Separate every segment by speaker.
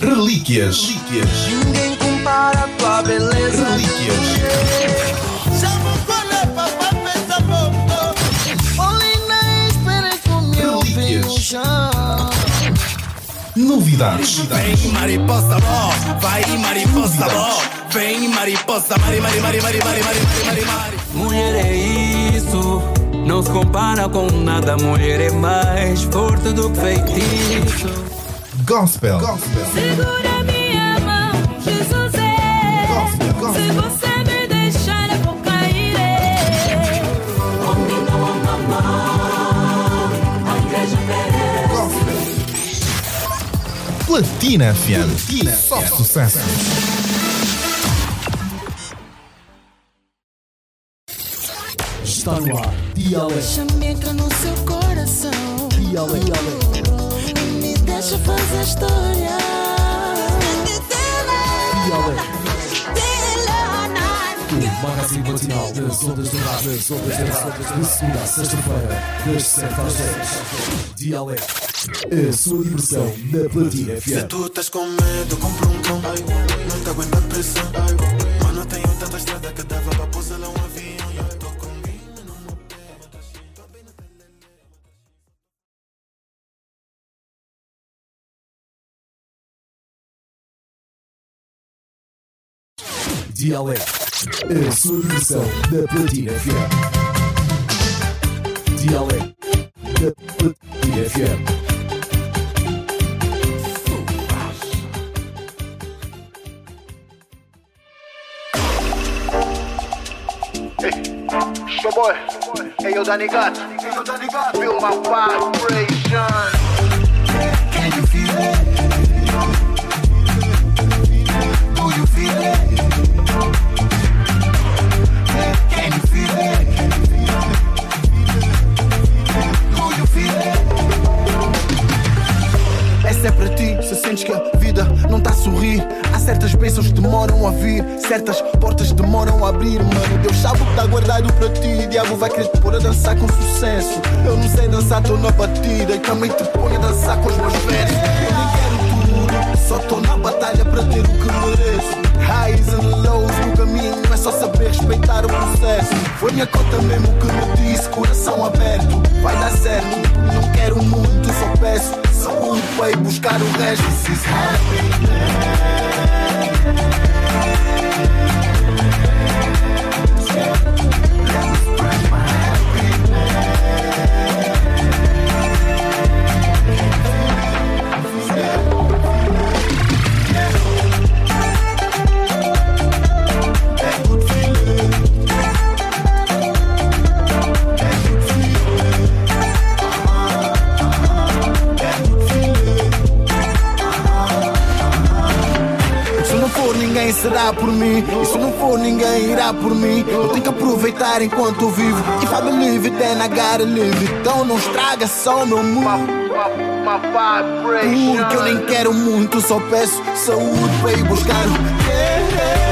Speaker 1: Relíquias. Relíquias.
Speaker 2: Ninguém compara a tua beleza.
Speaker 1: Relíquias. Relíquias. Novidades.
Speaker 3: Vem mariposa bom, vai mariposa bom. Vem mariposa, mari, mari, mari, mari, mari, mari, mari, mari, mari.
Speaker 2: Mulher é isso, não se compara com nada. Mulher é mais forte do que feitiço.
Speaker 1: Gospel. Gospel.
Speaker 4: Segura minha mão, Jesus é.
Speaker 1: Gospel, gospel.
Speaker 4: Se você me deixar, eu vou cair. é.
Speaker 1: Gospel. Platina FM. Platina Só sucesso.
Speaker 5: Está no ar. Dialeto.
Speaker 6: Chame entra no seu coração e me deixa fazer história.
Speaker 5: O magazine matinal das ondas rádio. Das ondas rádio. De segunda a sexta-feira. Das 7 às 10. Dialeto. A sua diversão na Platina
Speaker 3: Se tu estás com medo, compra um cão. Não te aguenta a pressão. Mano, tenho tanta estrada que
Speaker 5: Dialeto. A sua diversão na Platina FM. Dialeto. Na Platina FM.
Speaker 7: Boy, hey yo, Danny God, feel my vibration. Can you feel it? Essa é para ti, se sentes que a vida não tá a sorrir. Há certas bênçãos que demoram a vir, certas portas demoram a abrir. Mano, Deus sabe o que tá guardado para ti. Diabo vai querer te pôr a dançar com sucesso. Eu não sei dançar, tô na batida e também te ponho a dançar com os meus versos. Eu nem quero tudo, só tô na batalha para ter o que mereço. Highs and lows no caminho, é só saber respeitar o processo. Foi minha conta mesmo que me disse, coração aberto, vai dar certo. Não quero muito, só peço são o mundo veio buscar o resto. This is happiness. Ninguém será por mim. E se não for ninguém irá por mim. Eu tenho que aproveitar enquanto vivo. If I it then I gotta live it Então não estraga só meu mood Porque eu nem quero muito Só peço saúde para ir buscar o
Speaker 4: I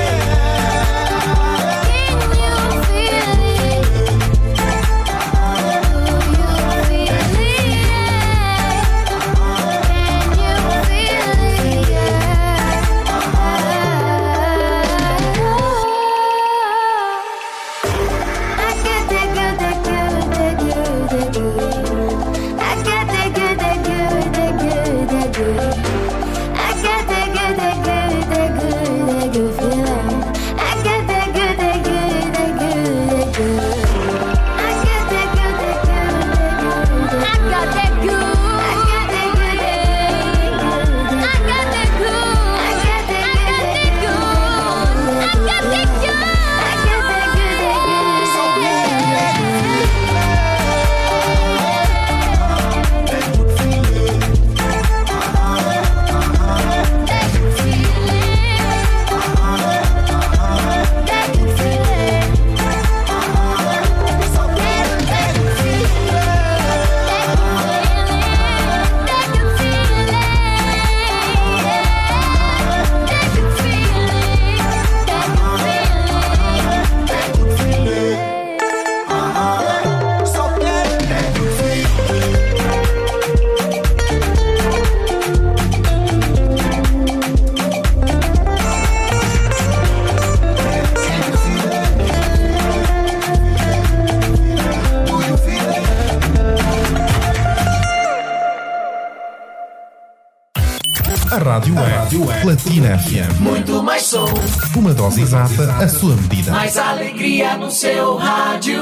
Speaker 1: Exata, a sua medida.
Speaker 8: mais alegria no seu rádio.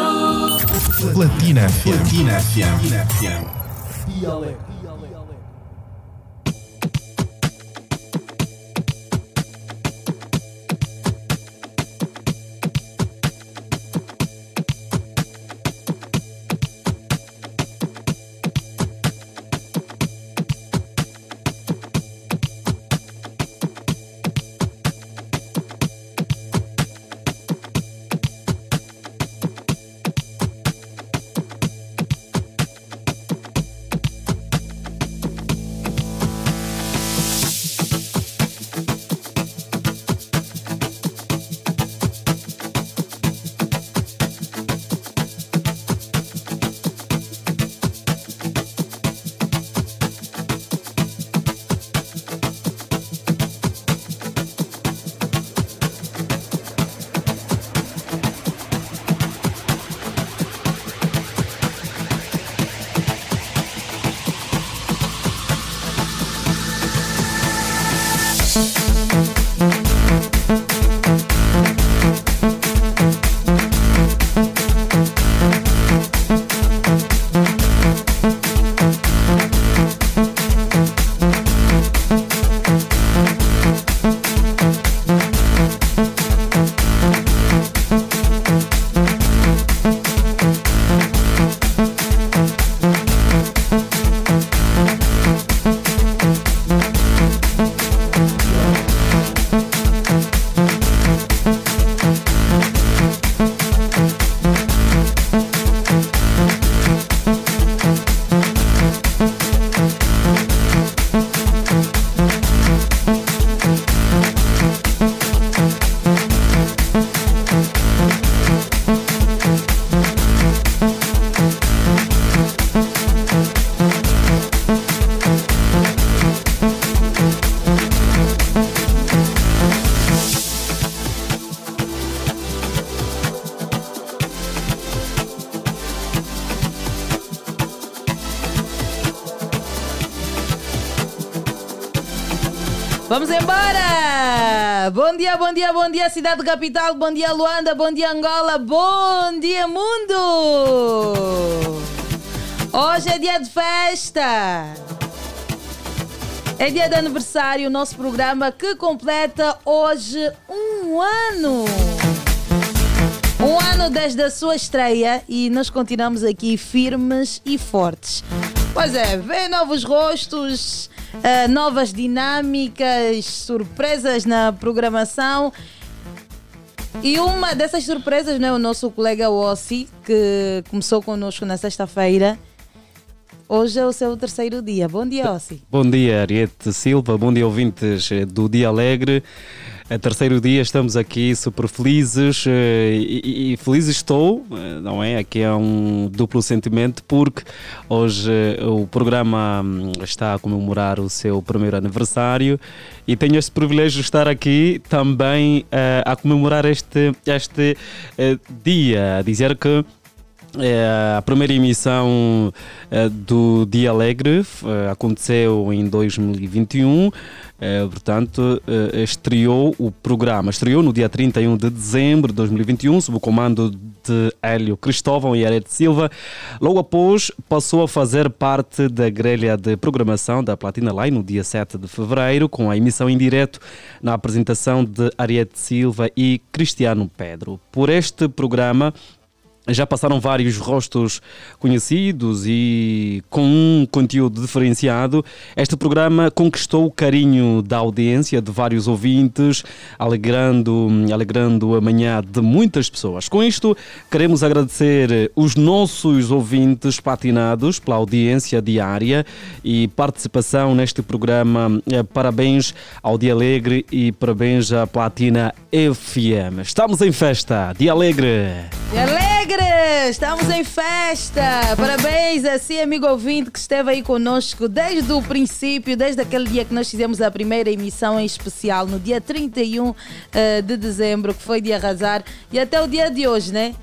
Speaker 1: Platina FM. Platina FM.
Speaker 5: Dialeto.
Speaker 9: Vamos bom dia, cidade capital, bom dia, Luanda, bom dia, Angola, bom dia, mundo! Hoje é dia de festa! É dia de aniversário, o nosso programa que completa hoje um ano! Um ano desde a sua estreia e nós continuamos aqui firmes e fortes. Pois é, vem novos rostos, eh, novas dinâmicas, surpresas na programação. E uma dessas surpresas não é o nosso colega Ossi, que começou conosco na sexta-feira. Hoje é o seu terceiro dia. Bom dia, Ossi.
Speaker 10: Bom dia, Ariete Silva. Bom dia, ouvintes do Dia Alegre. É terceiro dia, estamos aqui super felizes eh, e, e feliz estou, eh, não é? Aqui é um duplo sentimento porque hoje eh, o programa hum, está a comemorar o seu primeiro aniversário e tenho este privilégio de estar aqui também eh, a comemorar este, este dia, a dizer que é, a primeira emissão eh, do Dia Alegre aconteceu em 2021, eh, portanto, eh, estreou o programa. Estreou no dia 31 de dezembro de 2021, sob o comando de Hélio Cristóvão e Arete Silva. Logo após, passou a fazer parte da grelha de programação da Platina Line no dia 7 de fevereiro, com a emissão em direto na apresentação de Ariete Silva e Cristiano Pedro. Por este programa, já passaram vários rostos conhecidos e com um conteúdo diferenciado. Este programa conquistou o carinho da audiência de vários ouvintes, alegrando, alegrando a manhã de muitas pessoas. Com isto, queremos agradecer os nossos ouvintes patinados pela audiência diária e participação neste programa. Eh, Parabéns ao Dia Alegre e parabéns à Platina FM. Estamos em festa. Dia Alegre!
Speaker 9: E alegre! Estamos em festa! Parabéns a si, amigo ouvinte, que esteve aí conosco desde o princípio, desde aquele dia que nós fizemos a primeira emissão em especial, no dia 31 eh, de dezembro, que foi de arrasar, e até o dia de hoje, né?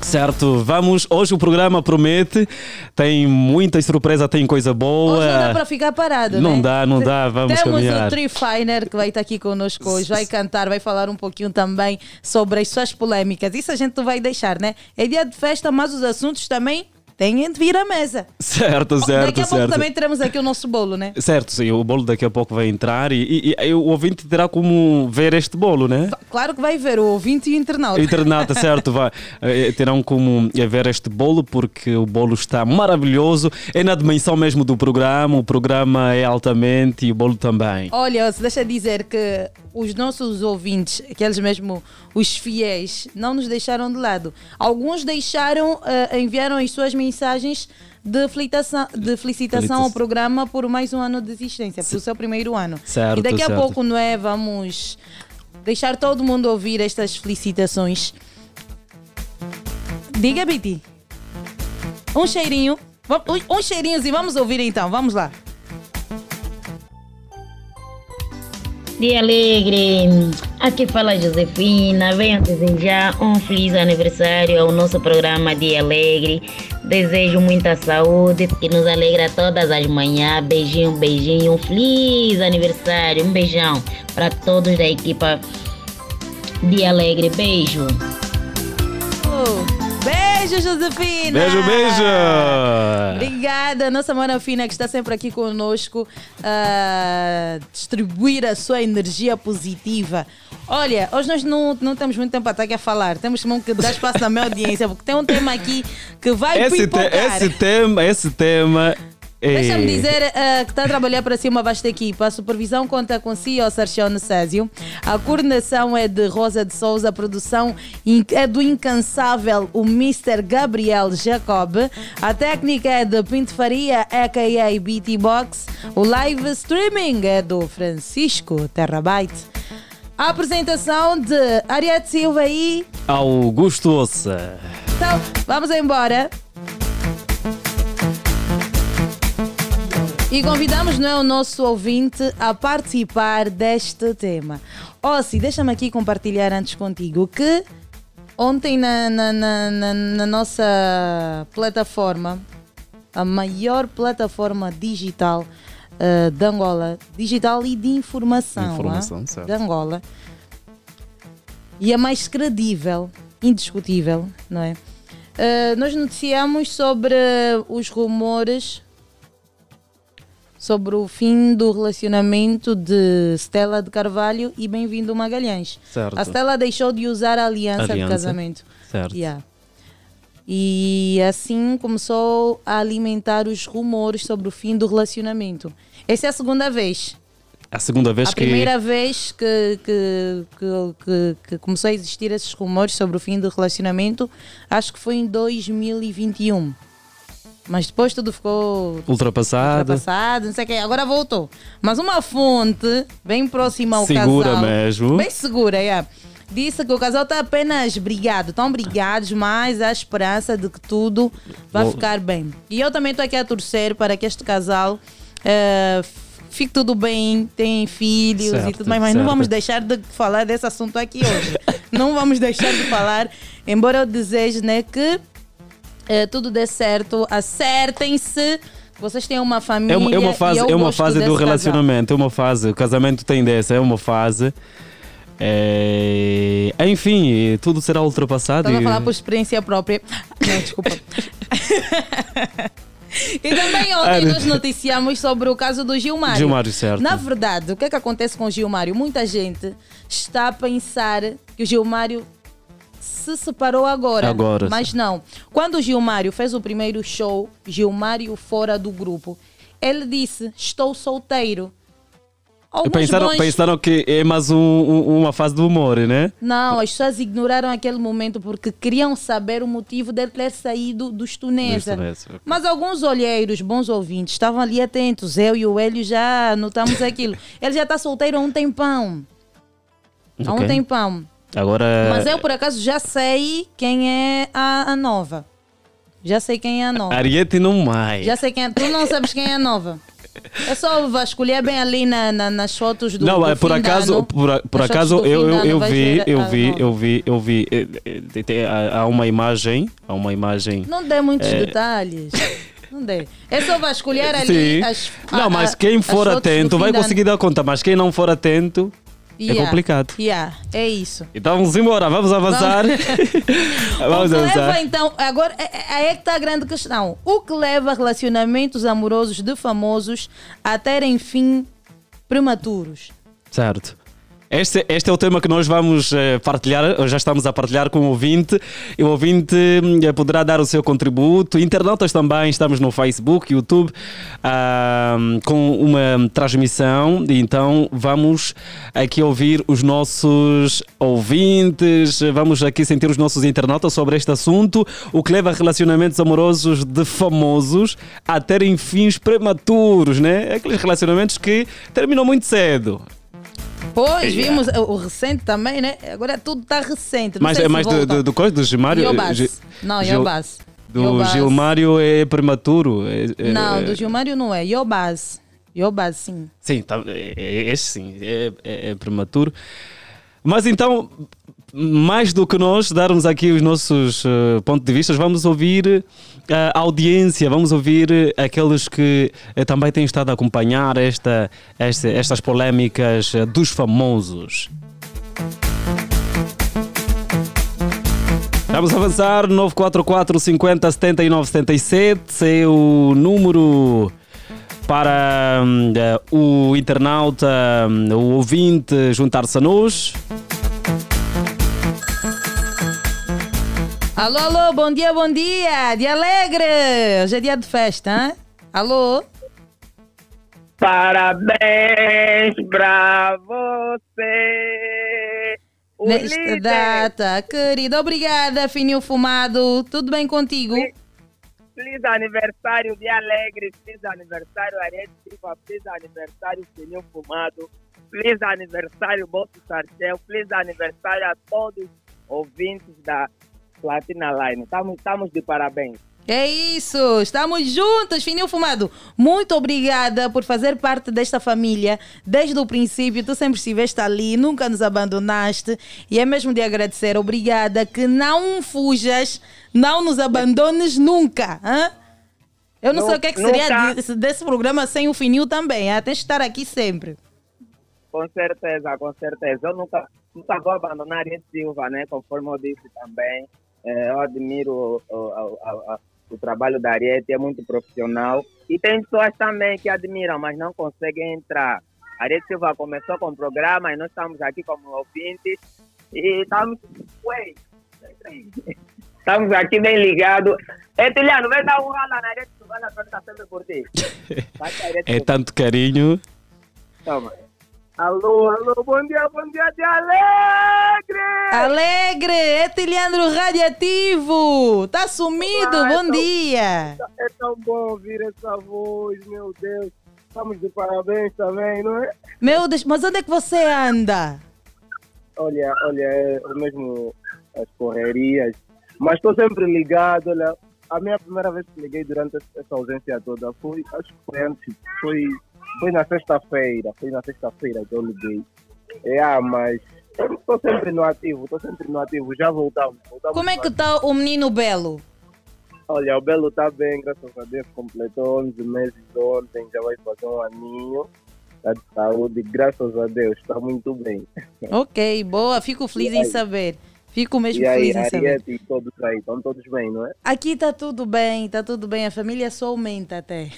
Speaker 10: Certo, vamos. Hoje o programa promete, tem muitas surpresas, tem coisa boa.
Speaker 9: Hoje não dá para ficar parado,
Speaker 10: Não
Speaker 9: né?
Speaker 10: dá, não dá, vamos
Speaker 9: Temos
Speaker 10: caminhar.
Speaker 9: o Tri Finer que vai estar aqui conosco hoje, vai cantar, vai falar um pouquinho também sobre as suas polêmicas. Isso a gente vai deixar, né? É dia de festa, mas os assuntos também têm de vir à mesa.
Speaker 10: Certo, certo,
Speaker 9: Daqui a pouco
Speaker 10: certo.
Speaker 9: também teremos aqui o nosso bolo, né?
Speaker 10: Certo, sim, o bolo daqui a pouco vai entrar e, e- e o ouvinte terá como ver este bolo, né?
Speaker 9: Claro que vai ver o ouvinte e o internauta.
Speaker 10: O internauta, certo, vai, eh, terão como eh, ver este bolo porque o bolo está maravilhoso, é na dimensão mesmo do programa, o programa é altamente e o bolo também.
Speaker 9: Olha, se deixa dizer que os nossos ouvintes, aqueles mesmo, os fiéis, não nos deixaram de lado. Alguns deixaram, eh, enviaram as suas mensagens de felicitação, de felicitação ao programa por mais um ano de existência, pelo seu primeiro ano.
Speaker 10: Certo,
Speaker 9: e daqui a
Speaker 10: certo.
Speaker 9: pouco, não é? Vamos deixar todo mundo ouvir estas felicitações. Diga, Biti. Um cheirinho. Um cheirinho e vamos ouvir então. Vamos lá.
Speaker 11: Dia alegre, aqui fala Josefina. Venho desejar um feliz aniversário ao nosso programa Dia Alegre. Desejo muita saúde, que nos alegra todas as manhãs. Beijinho, beijinho, um feliz aniversário. Um beijão para todos da equipa Dia Alegre. Beijo.
Speaker 9: Oh, Beijo, Josefina!
Speaker 10: Beijo, beijo!
Speaker 9: Obrigada, nossa mana fina que está sempre aqui conosco a distribuir a sua energia positiva. Olha, hoje nós não, não temos muito tempo para estar aqui a falar, temos que dar espaço na minha audiência, porque tem um tema aqui que vai
Speaker 10: Esse, te- esse tema, esse tema.
Speaker 9: Deixa-me dizer eh, que está a trabalhar para si uma vasta equipa. A supervisão conta com CEO Sarchão Necésio. A coordenação é de Rosa de Souza. A produção é do incansável o Mr. Gabriel Jacob. A técnica é de Pinto Faria, a.k.a. BT Box. O live streaming é do Francisco Terrabyte. A apresentação de Ariete Silva e...
Speaker 10: Augusto Ossa.
Speaker 9: Então, vamos embora. E convidamos não é, o nosso ouvinte a participar deste tema. Ossi, deixa-me aqui compartilhar antes contigo que ontem na, na, na, na- nossa plataforma, a maior plataforma digital eh, de Angola, digital e de informação,
Speaker 10: Informação,
Speaker 9: ah,
Speaker 10: certo.
Speaker 9: de Angola, e a mais credível, indiscutível, não é? Eh, nós noticiamos sobre os rumores sobre o fim do relacionamento de Stella de Carvalho e Bem-vindo Magalhães.
Speaker 10: Certo.
Speaker 9: A Stella deixou de usar a aliança, de
Speaker 10: Aliança,
Speaker 9: casamento.
Speaker 10: certo.
Speaker 9: Yeah. E assim começou a alimentar os rumores sobre o fim do relacionamento. Essa é a segunda vez.
Speaker 10: A segunda vez
Speaker 9: a
Speaker 10: que...
Speaker 9: primeira vez que, que, que- que começou a existir esses rumores sobre o fim do relacionamento, acho que foi em 2021. Mas depois tudo ficou
Speaker 10: Ultrapassado.
Speaker 9: ultrapassado, não sei o quê. Agora voltou. Mas uma fonte bem próxima ao
Speaker 10: Segura
Speaker 9: casal.
Speaker 10: mesmo.
Speaker 9: Bem segura, é. Disse que o casal está apenas brigado. Estão brigados, mas há esperança de que tudo vai
Speaker 10: Bom.
Speaker 9: ficar bem. E eu também estou aqui a torcer para que este casal eh, fique tudo bem, tem filhos e
Speaker 10: Certo,
Speaker 9: tudo mais. Mas não
Speaker 10: certo.
Speaker 9: vamos deixar de falar desse assunto aqui hoje. não vamos deixar de falar. Embora eu deseje né, que eh, tudo dê certo, acertem-se. Vocês têm uma família.
Speaker 10: É uma, é uma fase, é uma fase do
Speaker 9: desse casal.
Speaker 10: relacionamento, é uma fase. O casamento tem dessa, é uma fase. É, enfim, tudo será ultrapassado.
Speaker 9: Estás a
Speaker 10: e-
Speaker 9: falar por experiência própria. Não, desculpa. e também ontem nós noticiamos sobre o caso do Gilmário.
Speaker 10: Gilmário, certo.
Speaker 9: Na verdade, o que é que acontece com o Gilmário? Muita gente está a pensar que o Gilmário se separou agora.
Speaker 10: Agora.
Speaker 9: Mas não. Quando o Gilmário fez o primeiro show, Gilmário fora do grupo, ele disse: Estou solteiro. Alguns
Speaker 10: Pensaram,
Speaker 9: bons-
Speaker 10: pensaram que é mais um- um- uma fase do humor, né?
Speaker 9: Não, as pessoas ignoraram aquele momento porque queriam saber o motivo dele ter saído dos Tunesa. Mas alguns olheiros, bons ouvintes, estavam ali atentos. Eu e o Hélio já notamos aquilo. Ele já está solteiro há um tempão. Há um tempão.
Speaker 10: Agora.
Speaker 9: Mas eu, por acaso, já sei quem é a, a nova. Já sei quem é a nova.
Speaker 10: Ariete não mais.
Speaker 9: Já sei quem é. Tu não sabes quem é a nova. É só vasculhar bem ali na, na- nas fotos do
Speaker 10: não,
Speaker 9: do
Speaker 10: é por acaso, por, por acaso eu, eu, eu vi, eu vi, eu vi, eu vi. eh, tem- Há uma imagem, há uma imagem.
Speaker 9: Não dê muitos
Speaker 10: É.
Speaker 9: detalhes. Não dê. É só vasculhar ali
Speaker 10: Sim.
Speaker 9: as
Speaker 10: Não,
Speaker 9: a-
Speaker 10: mas
Speaker 9: a-
Speaker 10: quem for atento vai conseguir dar conta, mas quem não for atento é
Speaker 9: Yeah,
Speaker 10: complicado.
Speaker 9: yeah, é isso.
Speaker 10: Então vamos embora, vamos avançar. vamos
Speaker 9: o que leva
Speaker 10: avançar.
Speaker 9: então, agora é, é- aí é que está a grande questão. O que leva relacionamentos amorosos de famosos a terem fim prematuros?
Speaker 10: Certo. Este, este é o tema que nós vamos eh, partilhar, já estamos a partilhar com o ouvinte. E o ouvinte hum, eh, poderá dar o seu contributo. Internautas também, estamos no Facebook, YouTube, ah, com uma transmissão. Então vamos aqui ouvir os nossos ouvintes, vamos aqui sentir os nossos internautas sobre este assunto. O que leva relacionamentos amorosos de famosos a terem fins prematuros, né? Aqueles relacionamentos que terminam muito cedo.
Speaker 9: Pois,
Speaker 10: Yeah.
Speaker 9: vimos o, o recente também, né? Agora tudo está recente. Não
Speaker 10: Mas é mais do, do, do coisa do Gilmário?
Speaker 9: Yobas. Não, Yobas.
Speaker 10: Do
Speaker 9: Yobas.
Speaker 10: Gilmário é prematuro. é- é-
Speaker 9: Não,
Speaker 10: é-
Speaker 9: do Gilmário não é. Yobas. Yobas, sim.
Speaker 10: Sim, tá, é, é- esse sim, é, é- é prematuro. Mas então, mais do que nós darmos aqui os nossos eh, pontos de vista, vamos ouvir eh, a audiência, vamos ouvir eh, aqueles que também têm estado a acompanhar esta, esta- estas polémicas dos famosos. Vamos avançar, 944 50 79 77 é o número para eh, o internauta, hum, o ouvinte juntar-se a nós.
Speaker 9: Alô, alô, bom dia, bom dia. Dia alegre. Hoje é dia de festa, hein? Alô?
Speaker 12: Parabéns pra você.
Speaker 9: Nesta
Speaker 12: líder.
Speaker 9: data, querida. Obrigada, Fininho Fumado. Tudo bem contigo?
Speaker 12: Feliz aniversário de Alegre, feliz aniversário Ariete Silva, feliz aniversário Senhor Fumado, feliz aniversário Boto Sarcel, feliz aniversário a todos os ouvintes da Platina Line. Estamos, de parabéns.
Speaker 9: É isso, estamos juntos, Fininho Fumado. Muito obrigada por fazer parte desta família desde o princípio. Tu sempre estiveste ali, nunca nos abandonaste. E é mesmo de agradecer. Obrigada, que não fujas, não nos abandones nunca. hã? Eu não
Speaker 12: Nu-
Speaker 9: sei o que, é que seria desse, programa sem o Fininho também. hã? Tens de estar aqui sempre.
Speaker 12: Com certeza, com certeza. Eu nunca, nunca vou abandonar Ariete Silva, né? Conforme eu disse também. Eh, eu admiro o, o, o- o- trabalho da Ariete, é muito profissional. E tem pessoas também que admiram, mas não conseguem entrar. A Ariete Silva começou com o programa e nós estamos aqui como ouvintes. E estamos. Ué, estamos aqui bem ligados. Ei, Tiliano, vem dar um rala na Ariete Silva, ela está sempre por ti. A
Speaker 10: É tanto carinho.
Speaker 12: Toma. Alô, alô, bom dia, bom dia de alegre!
Speaker 9: Alegre, é Tiliandro Radiativo. Tá sumido,
Speaker 12: Ah,
Speaker 9: bom
Speaker 12: então-
Speaker 9: dia.
Speaker 12: É tão bom ouvir essa voz, meu Deus. Estamos de parabéns também, não é?
Speaker 9: Meu Deus, mas onde é que você anda?
Speaker 12: Olha, olha, é mesmo as correrias. Mas estou sempre ligado, olha. A minha primeira vez que liguei durante essa ausência toda foi, acho que foi antes, foi, foi na sexta-feira, foi na sexta-feira que eu liguei. É, ah, mas estou sempre no ativo, estou sempre no ativo, já voltamos. voltamos
Speaker 9: Como é que tá o menino Belo?
Speaker 12: Olha, o Belo está bem, graças a Deus, completou 11 meses ontem, já vai fazer um aninho. Está de saúde, graças a Deus, está muito bem.
Speaker 9: Ok, boa, fico feliz em saber. Fico mesmo
Speaker 12: e aí,
Speaker 9: feliz em saber.
Speaker 12: Ariete e todos aí, estão todos bem, não é?
Speaker 9: Aqui tá tudo bem, tá tudo bem. A família só aumenta até.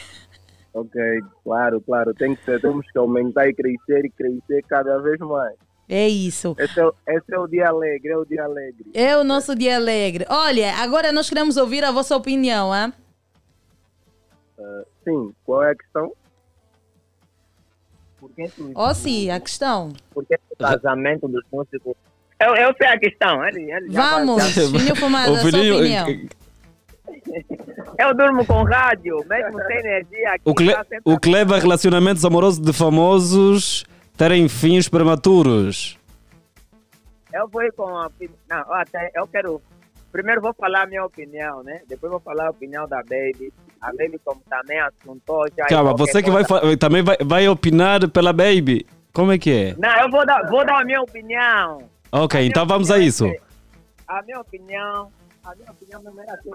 Speaker 12: Ok, claro, claro, tem que ser, temos que aumentar e crescer e crescer cada vez mais.
Speaker 9: É isso.
Speaker 12: Esse é, o- esse é o dia alegre, é o dia alegre.
Speaker 9: É o nosso dia alegre. Olha, agora nós queremos ouvir a vossa opinião, hein?
Speaker 12: Ah, sim, qual é a questão? Por que tu-
Speaker 9: Ó, sim, a questão.
Speaker 12: por que o casamento dos músicos... Eu, eu sei a questão, ele, ele
Speaker 9: Vamos,
Speaker 12: já-
Speaker 9: Fininho Fumado, a sua opinião.
Speaker 12: Eu durmo com rádio, mesmo sem energia. Aqui,
Speaker 10: O
Speaker 12: tá
Speaker 10: o que leva a relacionamentos amorosos de famosos terem fins prematuros.
Speaker 12: Eu vou ir com a opinião. Não, até eu quero. Primeiro vou falar a minha opinião, né? Depois vou falar a opinião da Baby. a Baby como também assuntou já.
Speaker 10: Calma, você que vai,
Speaker 12: coisa-
Speaker 10: fa- também vai, vai opinar pela Baby. Como é que é?
Speaker 12: Não, eu vou dar, vou dar a minha opinião.
Speaker 10: Ok, então vamos a isso.
Speaker 12: A minha opinião, a minha opinião não era assim.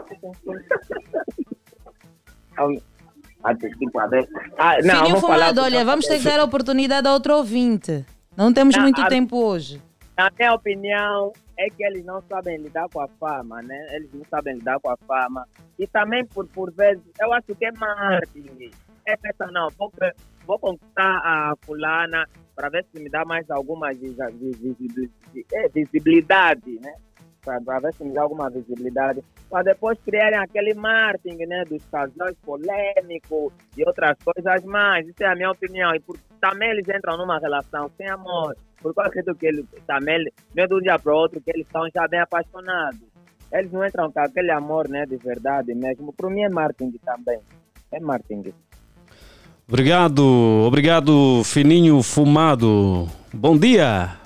Speaker 12: Ah, tipo, a ver. Ah, não,
Speaker 9: fumado, olha, vamos ter que dar a oportunidade a outro ouvinte. Não temos
Speaker 12: Não,
Speaker 9: muito
Speaker 12: a-
Speaker 9: tempo hoje.
Speaker 12: Na minha opinião, é que eles não sabem lidar com a fama, né? Eles não sabem lidar com a fama. E também, por, por vezes, eu acho que é marketing. É pensar, não, vou, vou conquistar a fulana para ver se me dá mais alguma é, visibilidade, né? Para ver se me dá alguma visibilidade. Para depois criarem aquele marketing, né? Dos casais polêmicos e outras coisas mais. Isso é a minha opinião. E por, também eles entram numa relação sem amor. Porque eu acredito que eles também, não é de um dia para o outro, que eles estão já bem apaixonados. Eles não entram com aquele amor, né? De verdade mesmo. Para mim é marketing também. É marketing.
Speaker 10: Obrigado, obrigado, Fininho Fumado. Bom dia.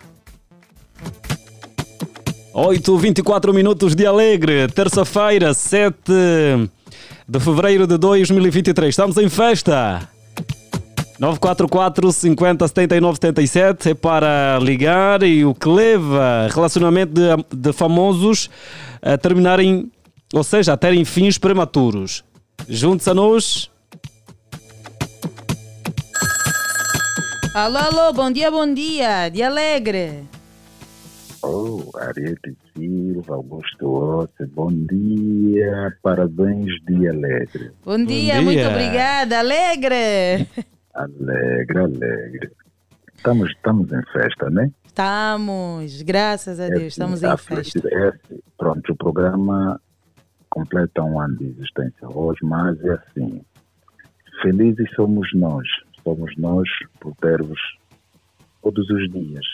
Speaker 10: 8, 24 minutos de Alegre, terça-feira, 7 de fevereiro de 2023. Estamos em festa. 944 50 79 77 é para ligar e o que leva relacionamento de, de famosos a terminarem, ou seja, a terem fins prematuros. Junte-se a nós.
Speaker 9: Alô, alô, bom dia, bom dia. De alegre.
Speaker 13: Oh, Ariete Silva, Augusto Ossi, bom dia, parabéns, dia alegre.
Speaker 9: Bom dia, muito obrigada. Alegre.
Speaker 13: Alegre, alegre. Estamos, estamos em festa, né?
Speaker 9: Estamos, graças a Deus, estamos
Speaker 13: a
Speaker 9: em festa.
Speaker 13: é pronto, o programa completa um ano de existência hoje, mas é assim, felizes somos nós, somos nós por ter-vos todos os dias,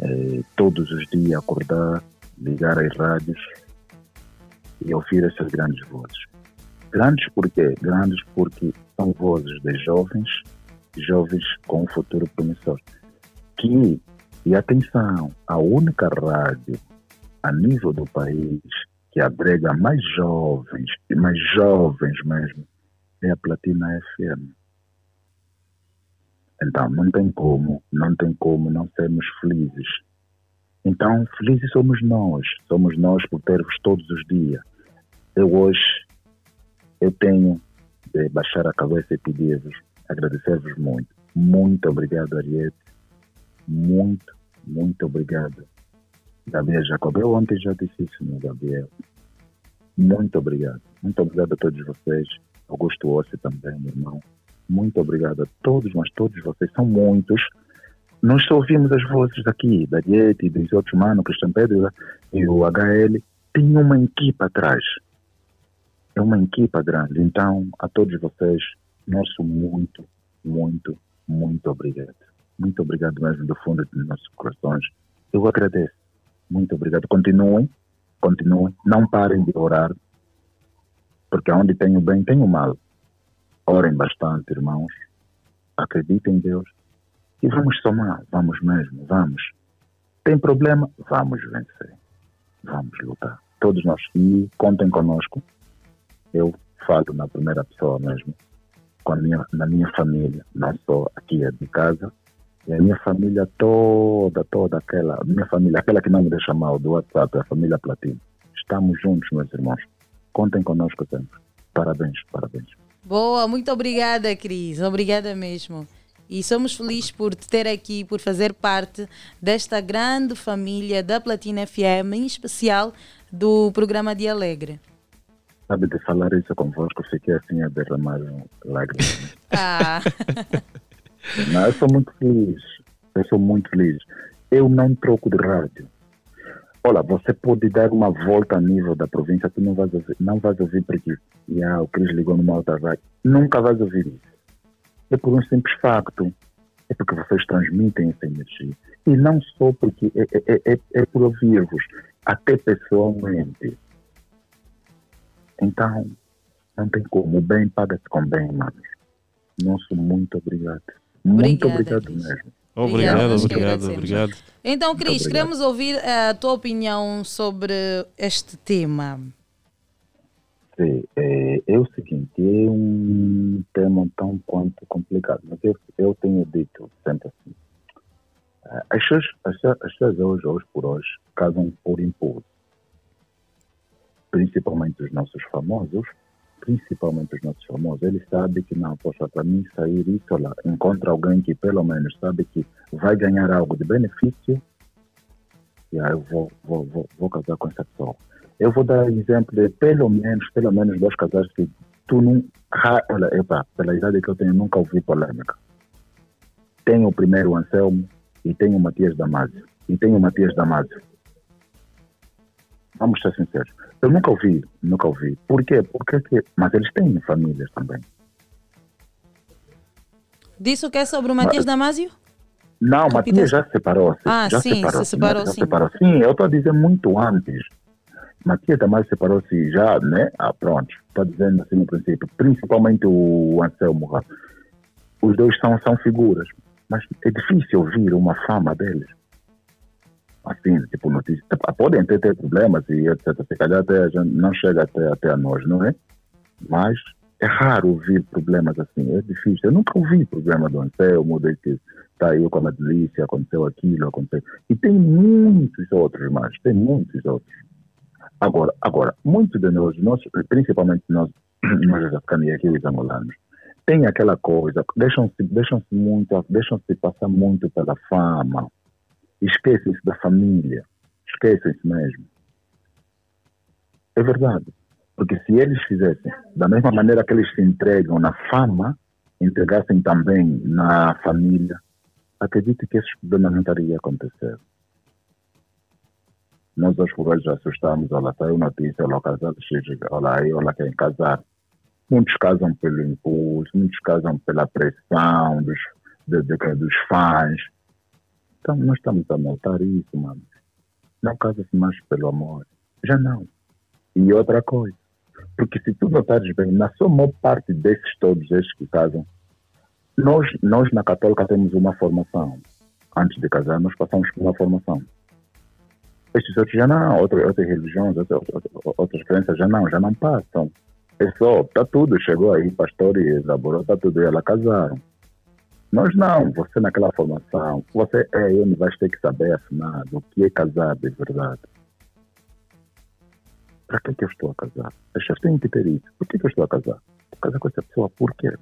Speaker 13: eh, todos os dias acordar, ligar as rádios e ouvir essas grandes vozes. Grandes por quê? Grandes porque são vozes de jovens, jovens com um futuro promissor. Que, e atenção, a única rádio a nível do país que abrega mais jovens, e mais jovens mesmo, é a Platina FM. Então, não tem como, não tem como não sermos felizes. Então, felizes somos nós, somos nós por ter-vos todos os dias. Eu hoje, eu tenho de baixar a cabeça e pedir-vos, agradecer-vos muito. Muito obrigado, Ariete. Muito, muito obrigado. Gabriel Jacob, eu ontem já disse isso, meu Gabriel. Muito obrigado. Muito obrigado a todos vocês. Augusto Ossi também, meu irmão. Muito obrigado a todos, mas todos vocês são muitos. Nós só ouvimos as vozes aqui, da Diete, dos outros manos, Cristian Pedro e o HL. Tem uma equipa atrás. É uma equipa grande. Então, a todos vocês, nosso muito, muito, muito obrigado. Muito obrigado mesmo do fundo dos nossos corações. Eu agradeço. Muito obrigado. Continuem, continuem. Não parem de orar, porque onde tem o bem, tem o mal. Orem bastante, irmãos. Acreditem em Deus. E vamos somar, vamos mesmo, vamos. Tem problema? Vamos vencer. Vamos lutar. Todos nós. E contem conosco. Eu falo na primeira pessoa mesmo. Com a minha, na minha família, não só aqui é de casa, e a minha família toda, toda aquela, minha família, aquela que não me deixa mal do WhatsApp, a família Platino. Estamos juntos, meus irmãos. Contem conosco sempre. Parabéns, parabéns.
Speaker 9: Boa, muito obrigada, Cris. Obrigada mesmo. E somos felizes por te ter aqui, por fazer parte desta grande família da Platina FM, em especial do programa de Alegre.
Speaker 13: Sabe, de falar isso convosco, fiquei assim a derramar lágrimas.
Speaker 9: Ah,
Speaker 13: Não, eu sou muito feliz. Eu sou muito feliz. Eu não troco de rádio. Olha, você pode dar uma volta a nível da província, tu não vais ouvir, não vais ouvir porque yeah, o Cris ligou numa outra rádio. Nunca vais ouvir isso. É por um simples facto. É porque vocês transmitem essa energia. E não só porque é, é, é, é por ouvir-vos, até pessoalmente. Então, não tem como. O bem paga-se com bem, mano. Nosso muito obrigado. Muito
Speaker 9: Obrigada,
Speaker 13: obrigado mesmo.
Speaker 10: Obrigado, obrigado, obrigado.
Speaker 9: Então, Cris,
Speaker 13: obrigado.
Speaker 9: queremos ouvir a tua opinião sobre este tema.
Speaker 13: Sim, é, é, o seguinte, é um tema tão quanto complicado, mas eu, eu tenho dito sempre assim. eh, As pessoas, as, pessoas- as pessoas hoje, hoje por hoje, casam por impulso. Principalmente os nossos famosos, principalmente os nossos famosos, eles sabem que não, poxa, para mim sair isso lá, encontra alguém que pelo menos sabe que vai ganhar algo de benefício, e aí eu vou, vou, vou, vou casar com essa pessoa. Eu vou dar exemplo de pelo menos, pelo menos dois casais que tu ra- Olha, epa, pela idade que eu tenho, nunca ouvi polêmica. Tem o primeiro Anselmo e tem o Matias Damasio. E tem o Matias Damasio. Vamos ser sinceros. Eu nunca ouvi, nunca ouvi. Por quê? Porque que, mas eles têm famílias também.
Speaker 9: Disse o que é sobre o Matias Damasio?
Speaker 13: Não, Matias já separou-se.
Speaker 9: Ah,
Speaker 13: já
Speaker 9: sim,
Speaker 13: separou
Speaker 9: se separou,
Speaker 13: já
Speaker 9: sim.
Speaker 13: separou. Sim, eu estou a dizer muito antes. Matias também separou-se já, né? Ah, pronto. Estou dizendo assim no princípio. Principalmente o Anselmo. Os dois são, são figuras. Mas é difícil ouvir uma fama deles. Assim, tipo, notícia. Podem ter, ter problemas e etc. Se calhar até não chega até, até a nós, não é? Mas é raro ouvir problemas assim, é difícil. Eu nunca ouvi problema do Anselmo, de que está aí com a delícia, aconteceu aquilo, aconteceu. E tem muitos outros mais, tem muitos outros. Agora, agora muitos de nós, nós principalmente nós, nós africanos e aqui os angolanos, tem aquela coisa, deixam-se deixam muito, deixam-se passar muito pela fama, esquecem-se da família, esquecem-se mesmo. É verdade. Porque se eles fizessem da mesma maneira que eles se entregam na fama, entregassem também na família, acredito que esses problemas não estariam a acontecer. Nós por hoje já assustamos, olha, saiu notícia, olha, casado, olha aí, olha quem casar. Muitos casam pelo impulso, muitos casam pela pressão dos, de, de, dos fãs. Então, nós estamos a notar isso, mano. Não casa-se mais pelo amor. Já não. E outra coisa, porque se tu notares bem, na sua maior parte desses todos, esses que casam, nós, nós na Católica temos uma formação. Antes de casar, nós passamos por uma formação. Estes outros já não, outras, outras religiões, outras, outras, crenças já não, já não passam. É só, está tudo, chegou aí, pastor e elaborou, está tudo, e ela casaram. Nós não, você naquela formação, você é e vais ter que saber, afinal, o que é casar de verdade. Para que, que eu estou a casar? As pessoas têm que ter isso. Por que, que eu estou a casar? Estou a casar com essa pessoa, por quê?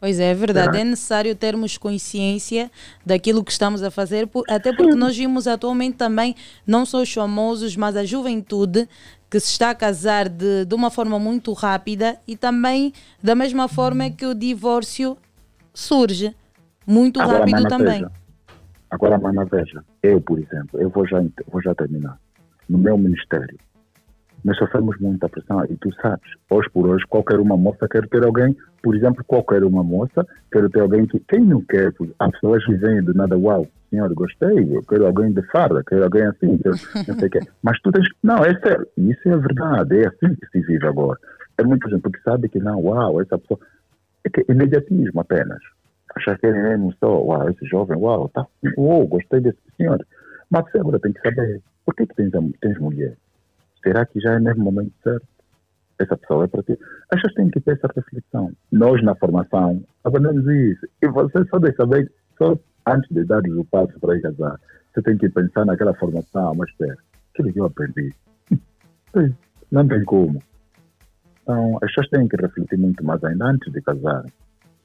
Speaker 9: Pois é, é verdade.
Speaker 13: Será?
Speaker 9: É necessário termos consciência daquilo que estamos a fazer, até porque nós vimos atualmente também, não só os famosos, mas a juventude que se está a casar de, de uma forma muito rápida e também da mesma forma que o divórcio surge muito
Speaker 13: Agora,
Speaker 9: rápido
Speaker 13: mana,
Speaker 9: também.
Speaker 13: veja. Agora, mana, veja. Eu, por exemplo, eu vou já, vou já terminar. No meu ministério, nós sofremos muita pressão e tu sabes, hoje por hoje, qualquer uma moça quer ter alguém, por exemplo, qualquer uma moça quer ter alguém que, quem não quer, as pessoas que vêm do nada, uau, senhor, gostei, eu quero alguém de farda, quero alguém assim, eu, não sei o quê. Mas tu tens, não, é sério, isso é verdade, é assim que se vive agora. É muita gente porque sabe que não, uau, essa pessoa, é que é imediatismo apenas. Achar que ele mesmo só, uau, esse jovem, uau, tá, uau, gostei desse senhor. Mas você agora tem que saber, por que, que tens, tens mulher? Será que já é mesmo momento certo? Essa pessoa é para ti. As pessoas têm que ter essa reflexão. Nós, na formação, aprendemos isso. E você só deve saber, só antes de dar o passo para ir casar, você tem que pensar naquela formação, mas espera, aquilo que eu aprendi. Não tem como. Então, as pessoas têm que refletir muito mais ainda antes de casar.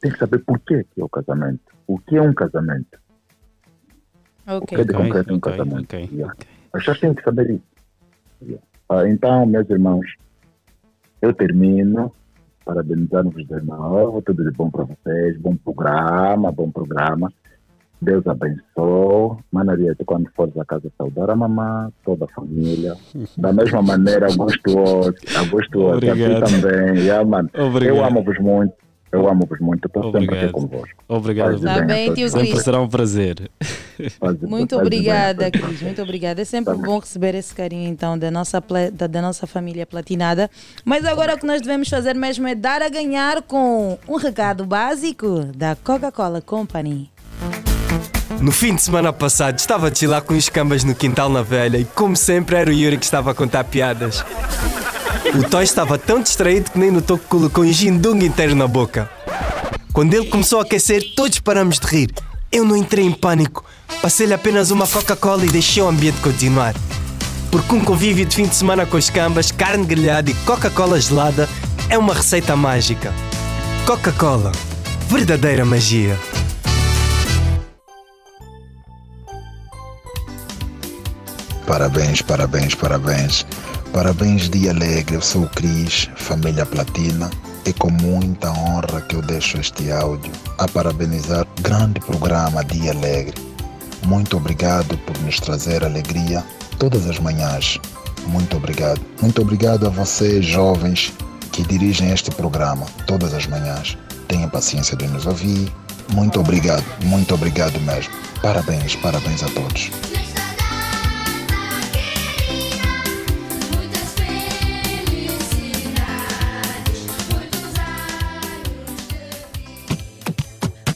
Speaker 13: Tem que saber por que é o casamento. O que é um casamento? O que é de concreto um
Speaker 10: ok,
Speaker 13: casamento?
Speaker 10: ok,
Speaker 13: Yeah. As pessoas têm que saber isso. Yeah. Ah, então, meus irmãos, eu termino parabenizando-vos de novo, tudo de bom para vocês, bom programa, bom programa. Deus abençoe. Manariete, quando fores a casa saudar a mamã, toda a família. Da mesma maneira, Augusto Oz, Augusto aqui
Speaker 10: Obrigado.
Speaker 13: também. Yeah, mano.
Speaker 10: Obrigado.
Speaker 13: Eu amo-vos muito, eu amo-vos muito, estou sempre aqui convosco.
Speaker 10: Obrigado.
Speaker 13: Faz bem a
Speaker 9: tio
Speaker 10: Sempre
Speaker 9: Cris.
Speaker 10: será um prazer.
Speaker 9: Muito
Speaker 13: Faz
Speaker 9: obrigada,
Speaker 13: bem.
Speaker 9: Cris. Muito obrigada. É sempre bom receber esse carinho, então, da nossa, da, da nossa família platinada. Mas agora o que nós devemos fazer mesmo é dar a ganhar com um recado básico da Coca-Cola Company.
Speaker 14: No fim de semana passado estava a chilar com os cambas no quintal na velha e como sempre era o Yuri que estava a contar piadas. O Toy estava tão distraído que nem notou que colocou um gindung inteiro na boca. Quando ele começou a aquecer, todos paramos de rir. Eu não entrei em pânico. Passei-lhe apenas uma Coca-Cola e deixei o ambiente continuar. Porque um convívio de fim de semana com as cambas, carne grelhada e Coca-Cola gelada é uma receita mágica. Coca-Cola. Verdadeira magia.
Speaker 13: Parabéns, parabéns, parabéns. Parabéns, Dia Alegre. Eu sou o Cris, família Platina. É com muita honra que eu deixo este áudio a parabenizar o grande programa Dia Alegre. Muito obrigado por nos trazer alegria todas as manhãs. Muito obrigado. Muito obrigado a vocês, jovens, que dirigem este programa todas as manhãs. Tenham paciência de nos ouvir. Muito obrigado, muito obrigado mesmo. Parabéns, parabéns a todos.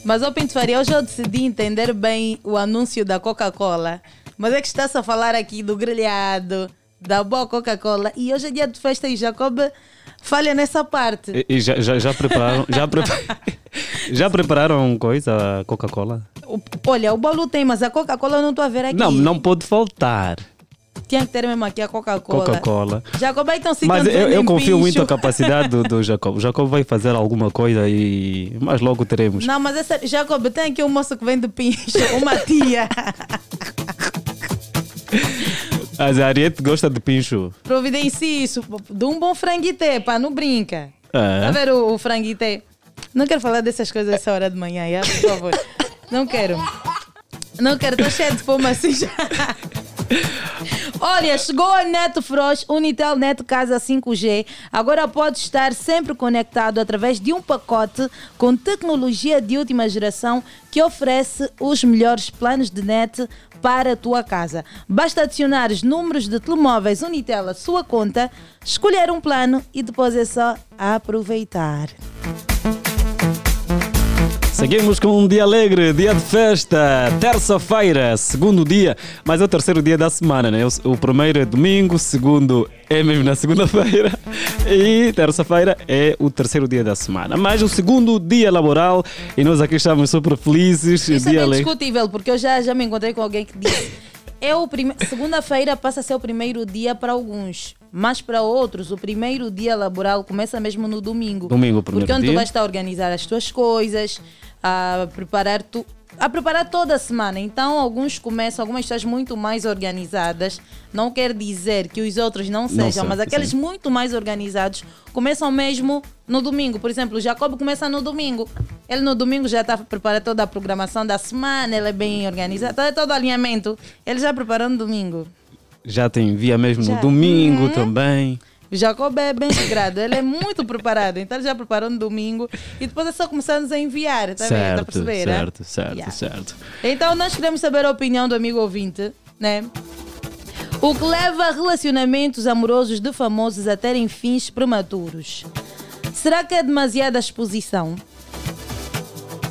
Speaker 9: Mas, ô Pinto Faria, hoje eu decidi entender bem o anúncio da Coca-Cola. Mas é que está-se a falar aqui do grelhado, da boa Coca-Cola. E hoje é dia de festa e Jacob falha nessa parte.
Speaker 10: E, e já, já, já prepararam. Já, prepa- já prepararam coisa, Coca-Cola?
Speaker 9: Olha, o bolo tem, mas a Coca-Cola eu não estou a ver aqui.
Speaker 10: Não, não pode faltar.
Speaker 9: Tinha que ter mesmo aqui a Coca-Cola.
Speaker 10: Coca-Cola.
Speaker 9: Jacob, então se
Speaker 10: Mas eu, eu confio muito
Speaker 9: pincho.
Speaker 10: na capacidade do, do Jacob. O Jacob vai fazer alguma coisa e. Mas logo teremos.
Speaker 9: Não, mas essa, Jacob, tem aqui um moço que vem de pincho, uma tia.
Speaker 10: Mas a Ariete gosta de pincho.
Speaker 9: Providencie isso, de um bom franguité, pá, não brinca.
Speaker 10: É.
Speaker 9: Tá ver o, o franguité? Não quero falar dessas coisas essa hora de manhã, já, por favor. Não quero. Não quero, estou cheio de fome assim já. Olha, chegou a Neto Frost, Unitel Neto Casa 5G. Agora pode estar sempre conectado através de um pacote com tecnologia de última geração que oferece os melhores planos de net para a tua casa. Basta adicionar os números de telemóveis Unitel à sua conta, escolher um plano e depois é só aproveitar.
Speaker 10: Seguimos com um dia alegre, dia de festa, terça-feira, segundo dia, mas é o terceiro dia da semana, né? O, primeiro é domingo, segundo é mesmo na segunda-feira e terça-feira é o terceiro dia da semana. Mas o segundo dia laboral e nós aqui estamos super felizes.
Speaker 9: Isso é
Speaker 10: dia
Speaker 9: bem
Speaker 10: alegre.
Speaker 9: discutível, porque eu já, já me encontrei com alguém que disse é o prime... segunda-feira passa a ser o primeiro dia para alguns, mas para outros o primeiro dia laboral começa mesmo no domingo.
Speaker 10: Domingo, primeiro
Speaker 9: Porque onde
Speaker 10: dia.
Speaker 9: tu vais estar a organizar as tuas coisas, a preparar tu a preparar toda a semana. Então, alguns começam, algumas pessoas muito mais organizadas. Não quer dizer que os outros não sejam,
Speaker 10: são,
Speaker 9: mas aqueles
Speaker 10: sim.
Speaker 9: muito mais organizados começam mesmo no domingo. Por exemplo, o Jacob começa no domingo. Ele no domingo já está preparando toda a programação da semana, ele é bem organizado, todo, todo o alinhamento. Ele já preparou no domingo.
Speaker 10: Já tem via mesmo
Speaker 9: Já.
Speaker 10: no domingo
Speaker 9: Uhum.
Speaker 10: também.
Speaker 9: Jacob é bem integrado, ele é muito preparado. Então ele já preparou no domingo e depois é só começar-nos a enviar. Tá? Tá a
Speaker 10: certo,
Speaker 9: perceber? né?
Speaker 10: certo, certo,
Speaker 9: Yeah.
Speaker 10: certo.
Speaker 9: Então nós queremos saber a opinião do amigo ouvinte, né? O que leva relacionamentos amorosos de famosos a terem fins prematuros? Será que é demasiada exposição?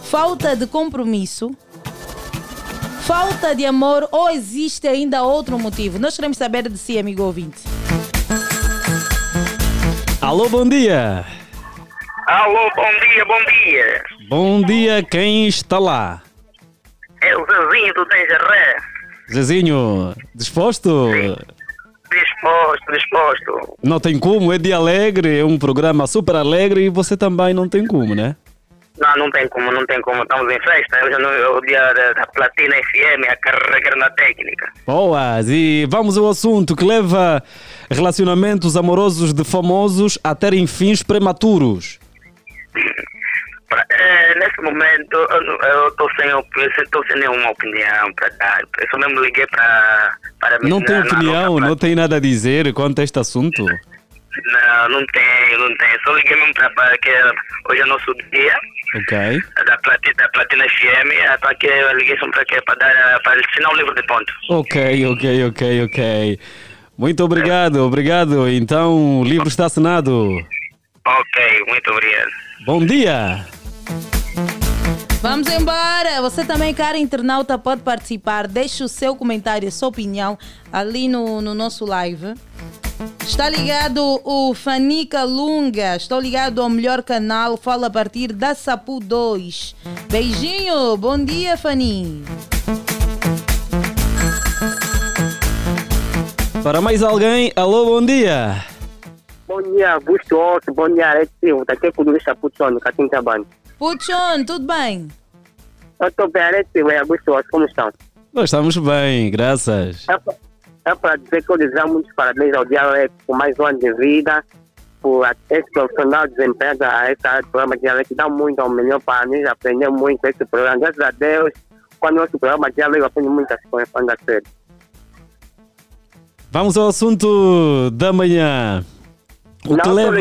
Speaker 9: Falta de compromisso? Falta de amor ou existe ainda outro motivo? Nós queremos saber de si, amigo ouvinte.
Speaker 10: Alô, bom dia.
Speaker 15: Alô, bom dia, bom dia.
Speaker 10: Bom dia, quem está lá?
Speaker 15: É o Zezinho do Denjaré.
Speaker 10: Zezinho, disposto?
Speaker 15: Disposto, disposto.
Speaker 10: Não tem como, é dia alegre, é um programa super alegre e você também não tem como, né?
Speaker 15: Não, não tem como, não tem como. Estamos em festa. Hoje é o dia da, Platina FM, a carregar na técnica.
Speaker 10: Boas, e vamos ao assunto que leva relacionamentos amorosos de famosos a terem fins prematuros.
Speaker 15: É, nesse momento, eu estou sem, eu sem nenhuma opinião para dar. Eu só mesmo liguei para. para
Speaker 10: Não tem opinião, não tem nada a dizer quanto a este assunto?
Speaker 15: Não, não tem, não tem. Só liguei mesmo para que hoje é nosso dia
Speaker 10: Ok.
Speaker 15: da Platina, da Platina FM. Para que liguei só para quê? Para dar para assinar um livro de pontos.
Speaker 10: Ok, ok, ok, ok. Muito obrigado, obrigado. Então, o livro está assinado.
Speaker 15: Ok, muito obrigado.
Speaker 10: Bom dia!
Speaker 9: Vamos embora! Você também, cara internauta, pode participar. Deixe o seu comentário, a sua opinião ali no, no nosso live. Está ligado o Fanica Lunga. Estou ligado ao melhor canal. Fala a partir da Sapu 2. Beijinho. Bom dia, Fani.
Speaker 10: Para mais alguém, alô, bom dia.
Speaker 16: Bom dia, Augusto Otto. Bom dia, Alex Silva. Daqui é Kudu Chapuchon, Catim Trabalho.
Speaker 9: Puchon, tudo bem?
Speaker 16: Eu estou bem, Silva e Augusto. Como estão?
Speaker 10: Nós estamos bem, graças.
Speaker 16: É É para dizer que eu desejo muitos parabéns ao Dialeto por mais um ano de vida, por esse profissional desempenhado a do programa Dialeto, dá muito ao melhor para nós, aprender muito com esse programa. Graças a Deus, quando o nosso programa Dialeto, eu aprendo muitas coisas quando é sério.
Speaker 10: Vamos ao assunto da manhã. O
Speaker 16: Não,
Speaker 10: que leva...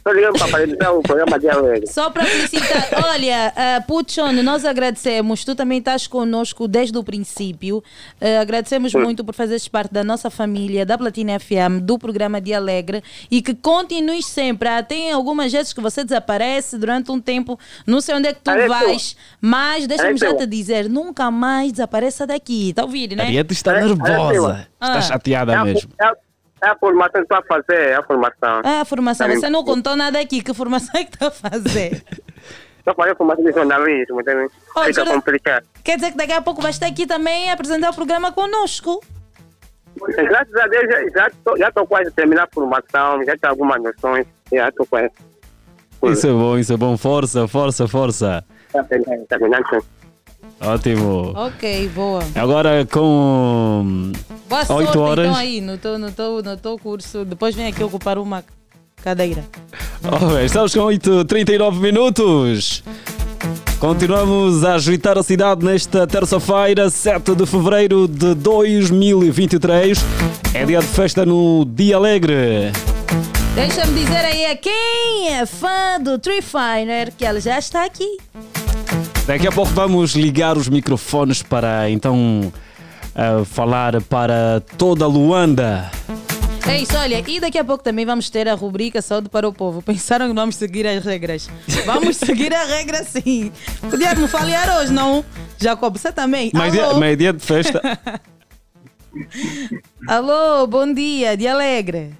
Speaker 16: estou ligando para parabenizar o programa Dialeto.
Speaker 9: Só para felicitar. Olha, uh, Puchon, nós agradecemos. Tu também estás conosco desde o princípio. Uh, agradecemos muito por fazeres parte da nossa família, da Platina FM, do programa Dia Alegre e que continues sempre. Ah, tem algumas vezes que você desaparece durante um tempo, não sei onde é que tu
Speaker 10: Ariete.
Speaker 9: vais, mas deixa-me já te dizer: nunca mais desapareça daqui. Está a ouvir, né?
Speaker 10: Ariete está nervosa. Está
Speaker 9: Ah.
Speaker 10: chateada
Speaker 16: É
Speaker 10: mesmo.
Speaker 16: É, a- é a formação que estou a fazer, é a formação.
Speaker 9: Ah, a formação.
Speaker 16: Tá
Speaker 9: Você não contou nada aqui. Que formação é que está a fazer?
Speaker 16: Estou fazendo formação de jornalismo, entende?
Speaker 9: Oh,
Speaker 16: Fica
Speaker 9: jornal-
Speaker 16: complicado.
Speaker 9: Quer dizer que daqui a pouco vais estar aqui também a apresentar o programa conosco.
Speaker 16: Graças a Deus, já- já estou já estou quase a terminar a formação, já tenho algumas noções, já estou quase.
Speaker 10: Isso é bom, isso é bom. Força, força, força.
Speaker 16: Tá terminando, tá terminando.
Speaker 10: Ótimo.
Speaker 9: Ok, boa.
Speaker 10: Agora com
Speaker 9: Boa sorte
Speaker 10: 8 horas.
Speaker 9: então aí no teu, no, teu, no teu curso. Depois vem aqui ocupar uma cadeira.
Speaker 10: Oh, estamos com 8h39 minutos. Continuamos a agitar a cidade nesta terça-feira, 7 de fevereiro de 2023. É dia de festa no Dia Alegre.
Speaker 9: Deixa-me dizer aí a quem é fã do Tree Finer que ela já está aqui.
Speaker 10: Daqui a pouco vamos ligar os microfones para então ah, falar para toda Luanda.
Speaker 9: É isso, olha, e daqui a pouco também vamos ter a rubrica Saúde para o Povo. Pensaram que vamos seguir as regras? Vamos seguir a regra sim. Podia me falhar hoje, não? Jacob, você também?
Speaker 10: Mas dia, mas é dia de festa.
Speaker 9: Alô, bom dia, de alegre.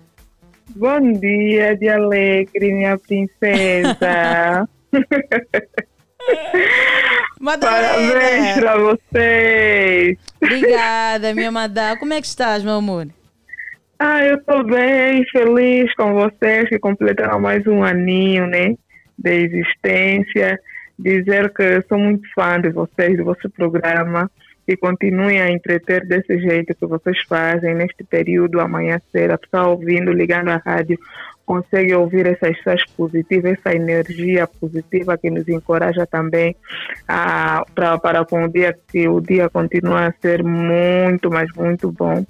Speaker 17: Bom dia, de alegre, minha princesa. Parabéns para vocês.
Speaker 9: Obrigada, minha madá. Como é que estás, meu amor?
Speaker 17: Ah, eu estou bem, feliz com vocês que completaram mais um aninho, né? De existência. Dizer que sou muito fã de vocês, do vosso programa. E continuem a entreter desse jeito que vocês fazem neste período amanhecer. A pessoa ouvindo, ligando a rádio, consegue ouvir essas pessoas positivas, essa energia positiva que nos encoraja também a, para com o dia que o dia continua a ser muito, mas muito bom.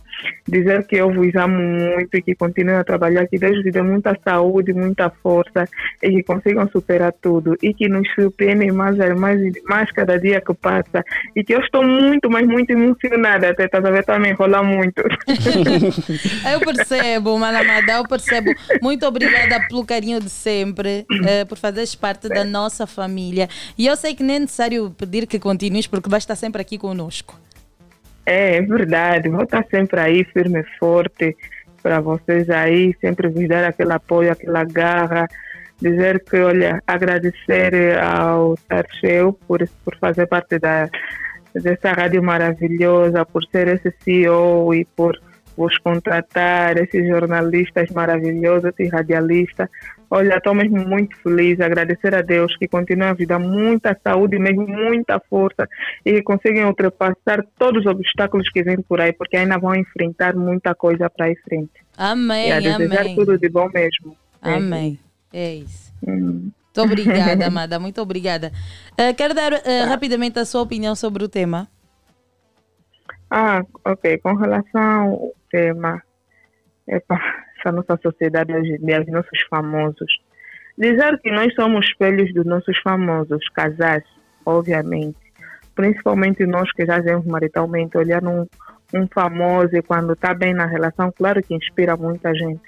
Speaker 17: Dizer que eu vos amo muito e que continuem a trabalhar, que Deus lhe dê muita saúde, muita força e que consigam superar tudo e que nos surpreendem mais, mais, mais cada dia que passa e que eu estou muito, mas muito emocionada até, estás a ver, está a me enrolar muito.
Speaker 9: Eu percebo, Malamada, eu percebo. Muito obrigada pelo carinho de sempre, eh, por fazeres parte da nossa família. E eu sei que nem é necessário pedir que continues, porque vais estar sempre aqui conosco.
Speaker 17: É, é verdade. Vou estar sempre aí, firme e forte, para vocês aí, sempre vos dar aquele apoio, aquela garra. Dizer que, olha, agradecer ao Tarcheu por, por fazer parte da, dessa rádio maravilhosa, por ser esse CEO e por vos contratar, esses jornalistas maravilhosos e radialistas. Olha, estou mesmo muito feliz, agradecer a Deus que continue a dar muita saúde, mesmo muita força e que consigam ultrapassar todos os obstáculos que vêm por aí, porque ainda vão enfrentar muita coisa para aí frente.
Speaker 9: Amém,
Speaker 17: e a desejar
Speaker 9: amém.
Speaker 17: tudo de bom mesmo.
Speaker 9: Amém. É isso.
Speaker 17: Hum.
Speaker 9: Muito obrigada, amada. Muito obrigada. Eh, quero dar eh, rapidamente a sua opinião sobre o tema.
Speaker 17: Ah, ok. Com relação ao tema, epa, essa nossa sociedade hoje em dia, os nossos famosos. Dizer que nós somos espelhos dos nossos famosos, casais, obviamente. Principalmente nós que já vemos maritalmente, olhar um, um famoso e quando está bem na relação, claro que inspira muita gente.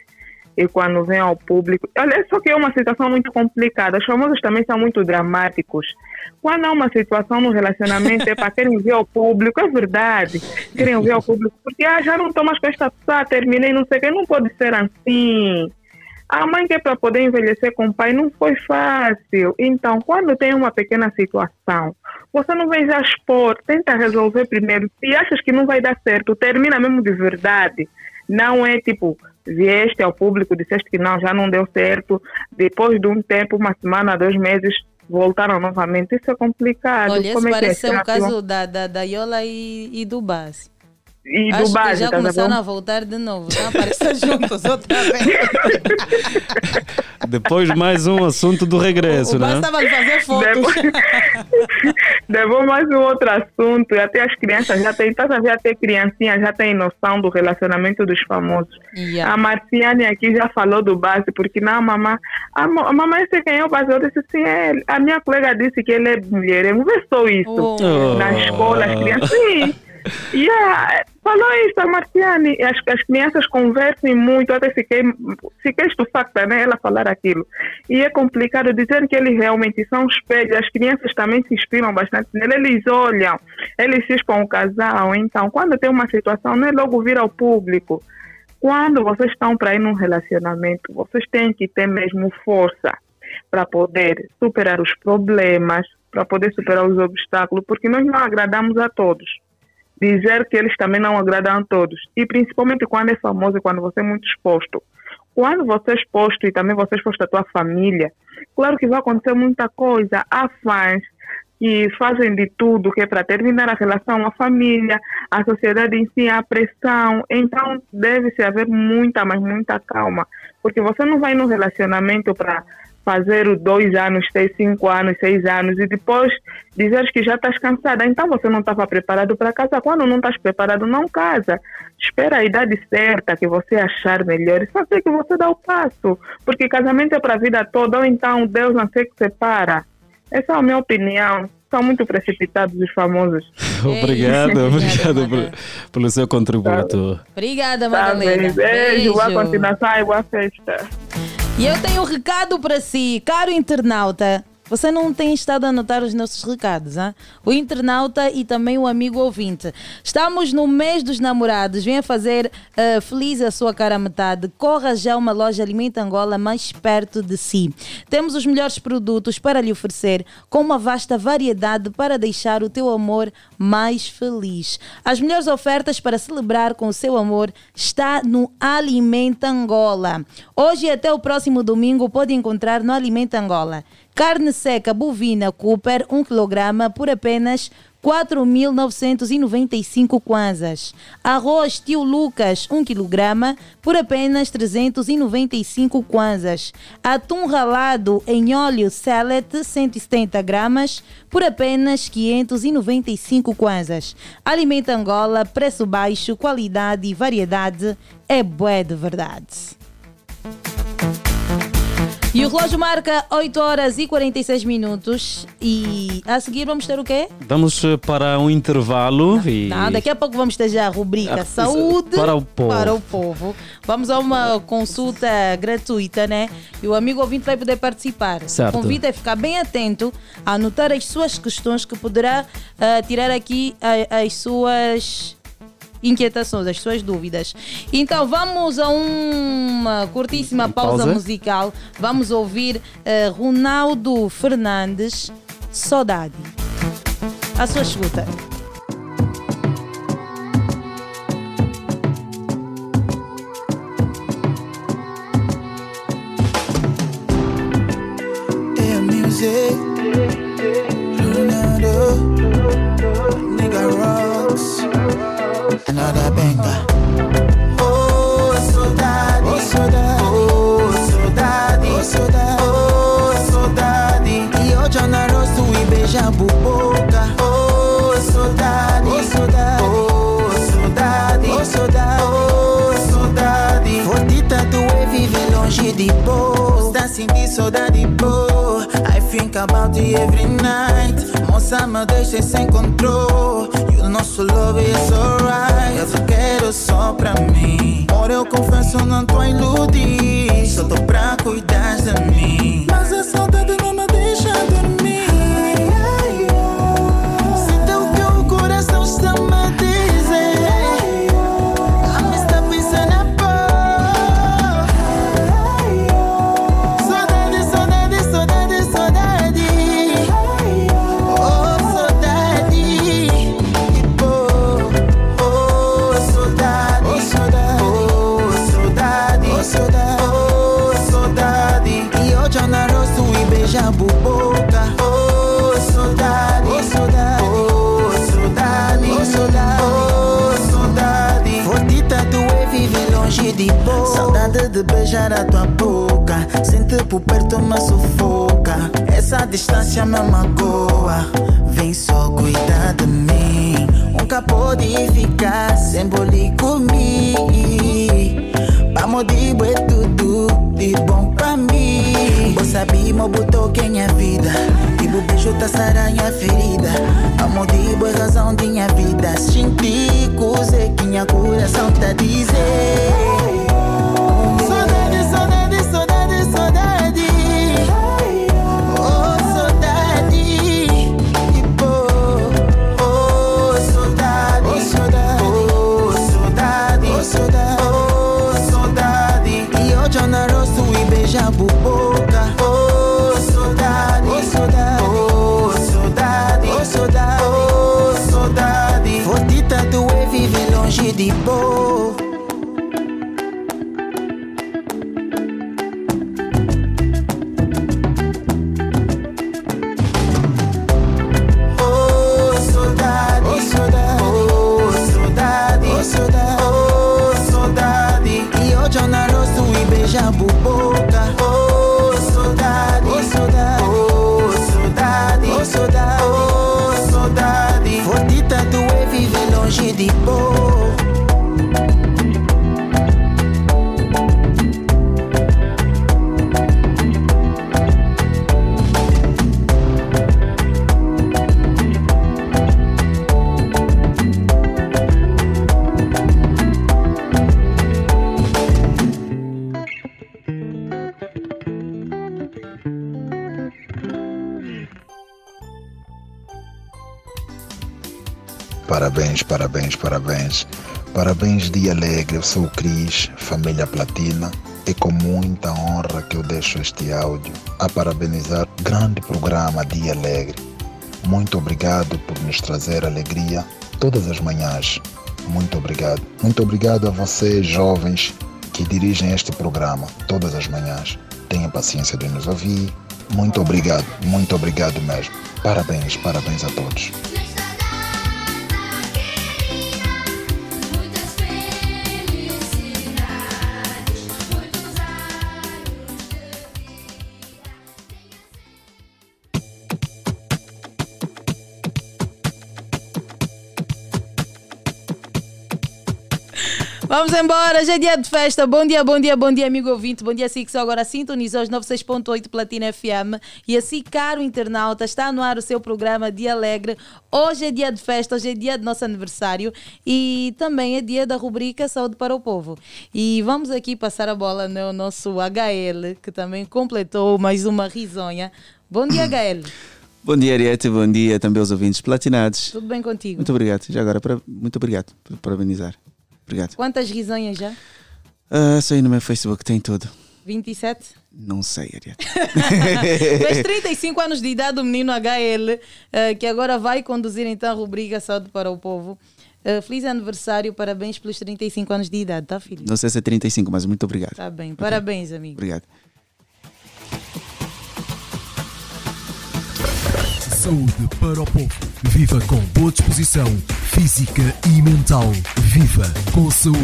Speaker 17: E quando vem ao público. Olha, só que é uma situação muito complicada. Os famosos também são muito dramáticos. Quando há uma situação no relacionamento, é para querem ver ao público, é verdade. Querem ver ao público, porque ah, já não estou mais com esta pessoa, terminei, não sei o que, não pode ser assim. A mãe que é para poder envelhecer com o pai não foi fácil. Então, quando tem uma pequena situação, você não vem já expor, tenta resolver primeiro. Se achas que não vai dar certo, termina mesmo de verdade. Não é tipo, vieste ao público, disseste que não, já não deu certo. Depois de um tempo, uma semana, dois meses, voltaram novamente. Isso é complicado.
Speaker 9: Olha, esse
Speaker 17: Como é que é?
Speaker 9: parece ser
Speaker 17: que
Speaker 9: caso da, da, da Yola e, e do Bas.
Speaker 17: E
Speaker 9: Acho
Speaker 17: do base,
Speaker 9: que já
Speaker 17: tá
Speaker 9: começaram
Speaker 17: vendo?
Speaker 9: a voltar de novo. Estão a aparecer juntos outra vez.
Speaker 10: Depois mais um assunto do regresso,
Speaker 9: O Bas
Speaker 10: né?
Speaker 9: estava a fazer fotos.
Speaker 17: Levou mais um outro assunto, e até as crianças já têm, estás a ver, até criancinhas já têm noção do relacionamento dos famosos.
Speaker 9: Yeah.
Speaker 17: A Marciane aqui já falou do base, porque não, a mamãe, a, a mamãe sei quem é o base, eu disse assim, é, a minha colega disse que ele é mulher, eu não vê só isso.
Speaker 10: Oh.
Speaker 17: Na escola, as crianças, sim. Yeah, falou isso, a Marciane. As, as crianças conversam muito, até fiquei, fiquei estupefacta, né? Ela falar aquilo. E é complicado dizer que eles realmente são espelhos. As crianças também se inspiram bastante nele. Eles olham, eles expõem o casal. Então, quando tem uma situação, não é logo vir ao público. Quando vocês estão para ir num relacionamento, vocês têm que ter mesmo força para poder superar os problemas, para poder superar os obstáculos, porque nós não agradamos a todos dizer que eles também não agradam a todos. E principalmente quando é famoso e quando você é muito exposto. Quando você é exposto e também você é exposto à tua família, claro que vai acontecer muita coisa. Há fãs que fazem de tudo que é para terminar a relação, a família, a sociedade em si, a pressão. Então deve-se haver muita, mas muita calma. Porque você não vai num relacionamento para fazer os dois anos, ter cinco anos, seis anos e depois dizeres que já estás cansada. Então você não estava preparado para casar. Quando não estás preparado, não casa. Espera a idade certa que você achar melhor e só sei que você dá o passo. Porque casamento é para a vida toda ou então Deus não sei que separa. Essa é a minha opinião. São muito precipitados os famosos.
Speaker 10: Obrigado, obrigado por- pelo seu contributo.
Speaker 9: Obrigada,
Speaker 17: Tá
Speaker 9: Madalena.
Speaker 17: bem, beijo, boa continuação e boa festa.
Speaker 9: E eu tenho um recado para si, caro internauta. Você não tem estado a anotar os nossos recados, hein? O internauta e também o amigo ouvinte. Estamos no mês dos namorados. Venha fazer eh, feliz a sua cara metade. Corra já uma loja Alimenta Angola mais perto de si. Temos os melhores produtos para lhe oferecer, com uma vasta variedade para deixar o teu amor mais feliz. As melhores ofertas para celebrar com o seu amor está no Alimenta Angola. Hoje e até o próximo domingo pode encontrar no Alimenta Angola. Carne seca bovina Cooper 1 kg por apenas 4.995 kwanzas. Arroz tio Lucas 1 kg por apenas 395 kwanzas. Atum ralado em óleo salad 170 gramas por apenas 595 kwanzas. Alimenta Angola, preço baixo, qualidade e variedade é bué de verdade. E o relógio marca 8 horas e 46 minutos. E a seguir vamos ter o quê?
Speaker 10: Vamos eh, para um intervalo e
Speaker 9: Não, daqui a pouco vamos ter já a rubrica
Speaker 10: Ah,
Speaker 9: Saúde
Speaker 10: para o povo.
Speaker 9: para o povo. Vamos a uma consulta gratuita, né? E o amigo ouvinte vai poder participar.
Speaker 10: Certo.
Speaker 9: O convite é ficar bem atento a anotar as suas questões que poderá ah, tirar aqui a- as suas inquietações, as suas dúvidas. Então vamos a uma curtíssima pausa,
Speaker 10: Pausa.
Speaker 9: musical. Vamos ouvir eh, Ronaldo Fernandes, Saudade. A sua escuta.
Speaker 3: Yeah, music. Ronaldo. Another banger. Oh, saudade. Oh, saudade. Oh, saudade. Oh, saudade. Oh, saudade. E hoje eu na rosto e beija a boca. Oh, saudade. Oh, saudade. Oh, saudade. Oh, saudade. Oh, saudade. Fortita tu é viver longe de boa. Está sentindo saudade boa. Think about you every night. Moça, me deixa sem controle. E o nosso love is alright. Eu te quero só pra mim. Ora, eu confesso, não tô a iludir. Só tô pra cuidar de mim. Mas a saudade não me deixa beijar a tua boca. Sente por perto, mas sufoca. Essa distância me magoa. Vem só cuidar de mim. Nunca pode ficar sem bolir comigo. Vamos de é tudo de bom pra mim. Vou saber, mo botou quem é vida. Tipo beijo tá saranha ferida. Vamos de boa razão de minha vida. Senti coisa que minha coração tá dizer. people
Speaker 13: Parabéns, parabéns, parabéns. Parabéns, Dia Alegre. Eu sou o Cris, família Platina. É com muita honra que eu deixo este áudio a parabenizar o grande programa Dia Alegre. Muito obrigado por nos trazer alegria todas as manhãs. Muito obrigado. Muito obrigado a vocês, jovens, que dirigem este programa todas as manhãs. Tenham paciência de nos ouvir. Muito obrigado, muito obrigado mesmo. Parabéns, parabéns a todos.
Speaker 9: Vamos embora, já é dia de festa. Bom dia, bom dia, bom dia, amigo ouvinte. Bom dia, si que só agora sintonizou os 96.8 Platina FM. E assim, caro internauta, está no ar o seu programa Dia Alegre. Hoje é dia de festa, hoje é dia do nosso aniversário e também é dia da rubrica Saúde para o Povo. E vamos aqui passar a bola no nosso HL, que também completou mais uma risonha. Bom dia, HL.
Speaker 18: Bom dia, Ariete. Bom dia também aos ouvintes platinados.
Speaker 9: Tudo bem contigo?
Speaker 18: Muito obrigado. Já agora, muito obrigado por parabenizar. Obrigado.
Speaker 9: Quantas risonhas já?
Speaker 18: Ah, isso aí no meu Facebook tem tudo.
Speaker 9: 27?
Speaker 18: Não sei, Ariete.
Speaker 9: Fez 35 anos de idade o menino HL, eh, que agora vai conduzir então a rubrica Saúde para o Povo. Eh, feliz aniversário, parabéns pelos 35 anos de idade, tá, filho?
Speaker 18: Não sei se é 35, mas muito obrigado.
Speaker 9: Tá bem, parabéns, amigo.
Speaker 18: Obrigado.
Speaker 5: Saúde para o povo. Viva com boa disposição física e mental. Viva com saúde.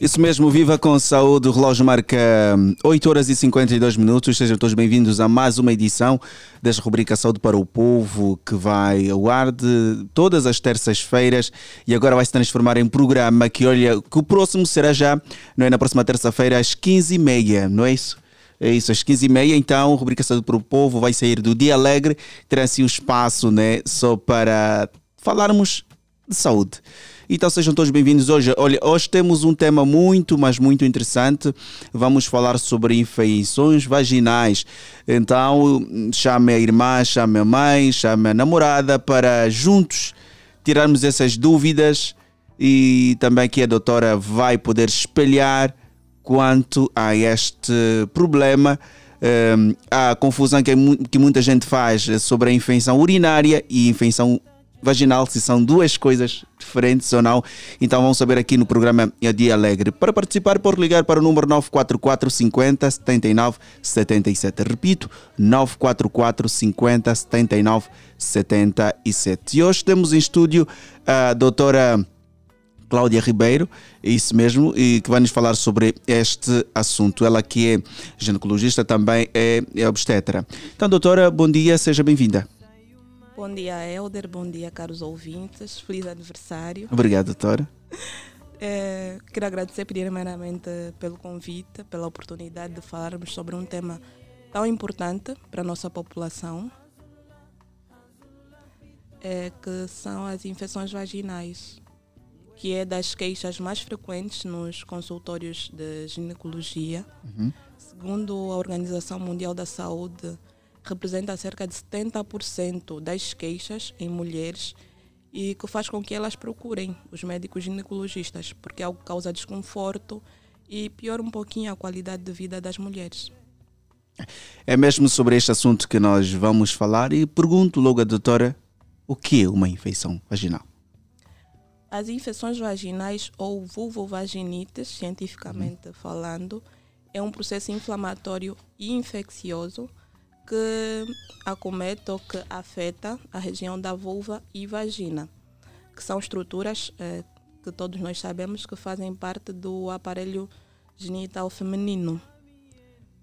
Speaker 18: Isso mesmo, viva com saúde. O relógio marca hum, 8 horas e 52 minutos. Sejam todos bem-vindos a mais uma edição desta rubrica Saúde para o Povo, que vai ao ar de todas as terças-feiras e agora vai se transformar em programa que, olha, que o próximo será já, não é? Na próxima terça-feira, às 15h30, não é isso? É isso, às 15h30, então, a rubrica Saúde para o Povo vai sair do Dia Alegre, terá assim o espaço, né? Só para falarmos de saúde. Então sejam todos bem-vindos hoje. Olha, hoje temos um tema muito, mas muito interessante. Vamos falar sobre infecções vaginais. Então, chame a irmã, chame a mãe, chame a namorada para juntos tirarmos essas dúvidas e também que a doutora vai poder espelhar quanto a este problema. A confusão que, que muita gente faz sobre a infecção urinária e infecção vaginal, se são duas coisas diferentes ou não. Então vamos saber aqui no programa Dia Alegre. Para participar, por ligar para o número 944 50 79 77. Repito, 944 50 79 77. E hoje temos em estúdio a doutora. Cláudia Ribeiro, isso mesmo, e que vai nos falar sobre este assunto. Ela que é ginecologista, também é, é obstetra. Então, doutora, bom dia, seja bem-vinda.
Speaker 19: Bom dia, Helder. Bom dia, caros ouvintes. Feliz aniversário.
Speaker 18: Obrigado, doutora.
Speaker 19: É, quero agradecer primeiramente pelo convite, pela oportunidade de falarmos sobre um tema tão importante para a nossa população, é, que são as infecções vaginais que é das queixas mais frequentes nos consultórios de ginecologia. Uhum. Segundo a Organização Mundial da Saúde, representa cerca de 70% das queixas em mulheres e que faz com que elas procurem os médicos ginecologistas, porque algo causa desconforto e piora um pouquinho a qualidade de vida das mulheres.
Speaker 18: É mesmo sobre este assunto que nós vamos falar e pergunto logo à doutora o que é uma infecção vaginal.
Speaker 19: As infecções vaginais ou vulvovaginites, cientificamente uhum. falando, é um processo inflamatório e infeccioso que acomete ou que afeta a região da vulva e vagina, que são estruturas eh, que todos nós sabemos que fazem parte do aparelho genital feminino.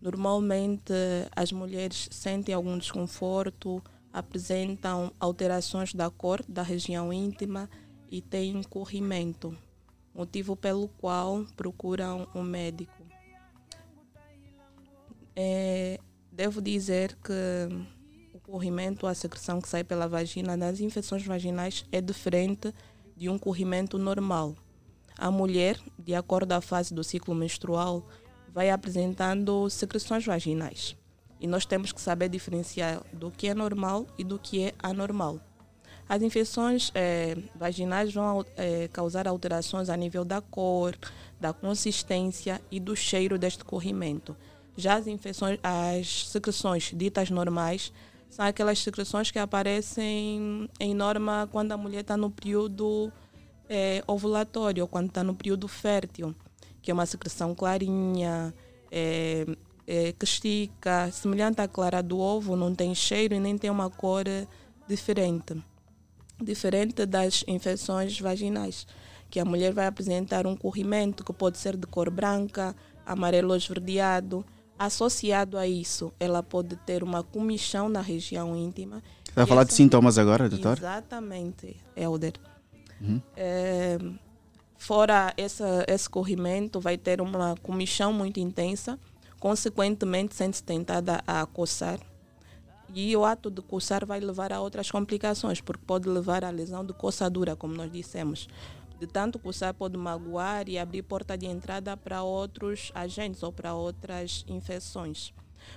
Speaker 19: Normalmente as mulheres sentem algum desconforto, apresentam alterações da cor da região íntima e têm corrimento, motivo pelo qual procuram um médico. É, devo dizer que o corrimento, a secreção que sai pela vagina nas infecções vaginais é diferente de um corrimento normal. A mulher, de acordo à fase do ciclo menstrual, vai apresentando secreções vaginais. E nós temos que saber diferenciar do que é normal e do que é anormal. As infecções eh, vaginais vão eh, causar alterações a nível da cor, da consistência e do cheiro deste corrimento. Já as infecções, as secreções ditas normais, são aquelas secreções que aparecem em norma quando a mulher está no período eh, ovulatório, ou quando está no período fértil, que é uma secreção clarinha, que estica, semelhante à clara do ovo, não tem cheiro e nem tem uma cor diferente diferente das infecções vaginais, que a mulher vai apresentar um corrimento que pode ser de cor branca, amarelo esverdeado. Associado a isso, ela pode ter uma comichão na região íntima.
Speaker 18: Vai falar essa... de sintomas agora, doutor?
Speaker 19: Exatamente, Helder. Uhum. É, fora essa, esse corrimento, vai ter uma comichão muito intensa, consequentemente sente-se tentada a coçar e o ato de coçar vai levar a outras complicações, porque pode levar à lesão de coçadura, como nós dissemos. De tanto coçar, pode magoar e abrir porta de entrada para outros agentes ou para outras infecções.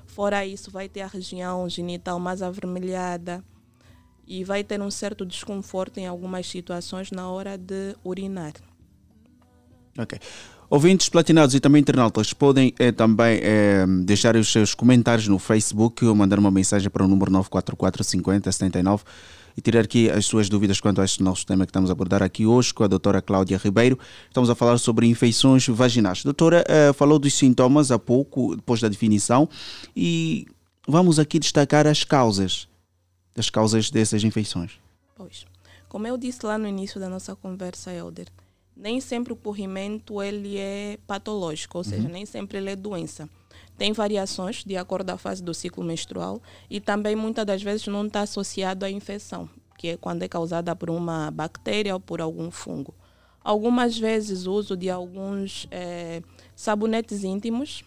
Speaker 19: Fora isso, vai ter a região genital mais avermelhada e vai ter um certo desconforto em algumas situações na hora de urinar.
Speaker 18: Ok. Ouvintes platinados e também internautas podem é, também é, deixar os seus comentários no Facebook ou mandar uma mensagem para o número 944 50 79 e tirar aqui as suas dúvidas quanto a este nosso tema que estamos a abordar aqui hoje com a doutora Cláudia Ribeiro. Estamos a falar sobre infecções vaginais. Doutora é, falou dos sintomas há pouco, depois da definição, e vamos aqui destacar as causas, as causas dessas infecções.
Speaker 19: Pois, como eu disse lá no início da nossa conversa, Helder, nem sempre o corrimento ele é patológico, ou seja, uhum. nem sempre ele é doença. Tem variações de acordo com a fase do ciclo menstrual e também muitas das vezes não está associado à infecção, que é quando é causada por uma bactéria ou por algum fungo. Algumas vezes o uso de alguns é, sabonetes íntimos,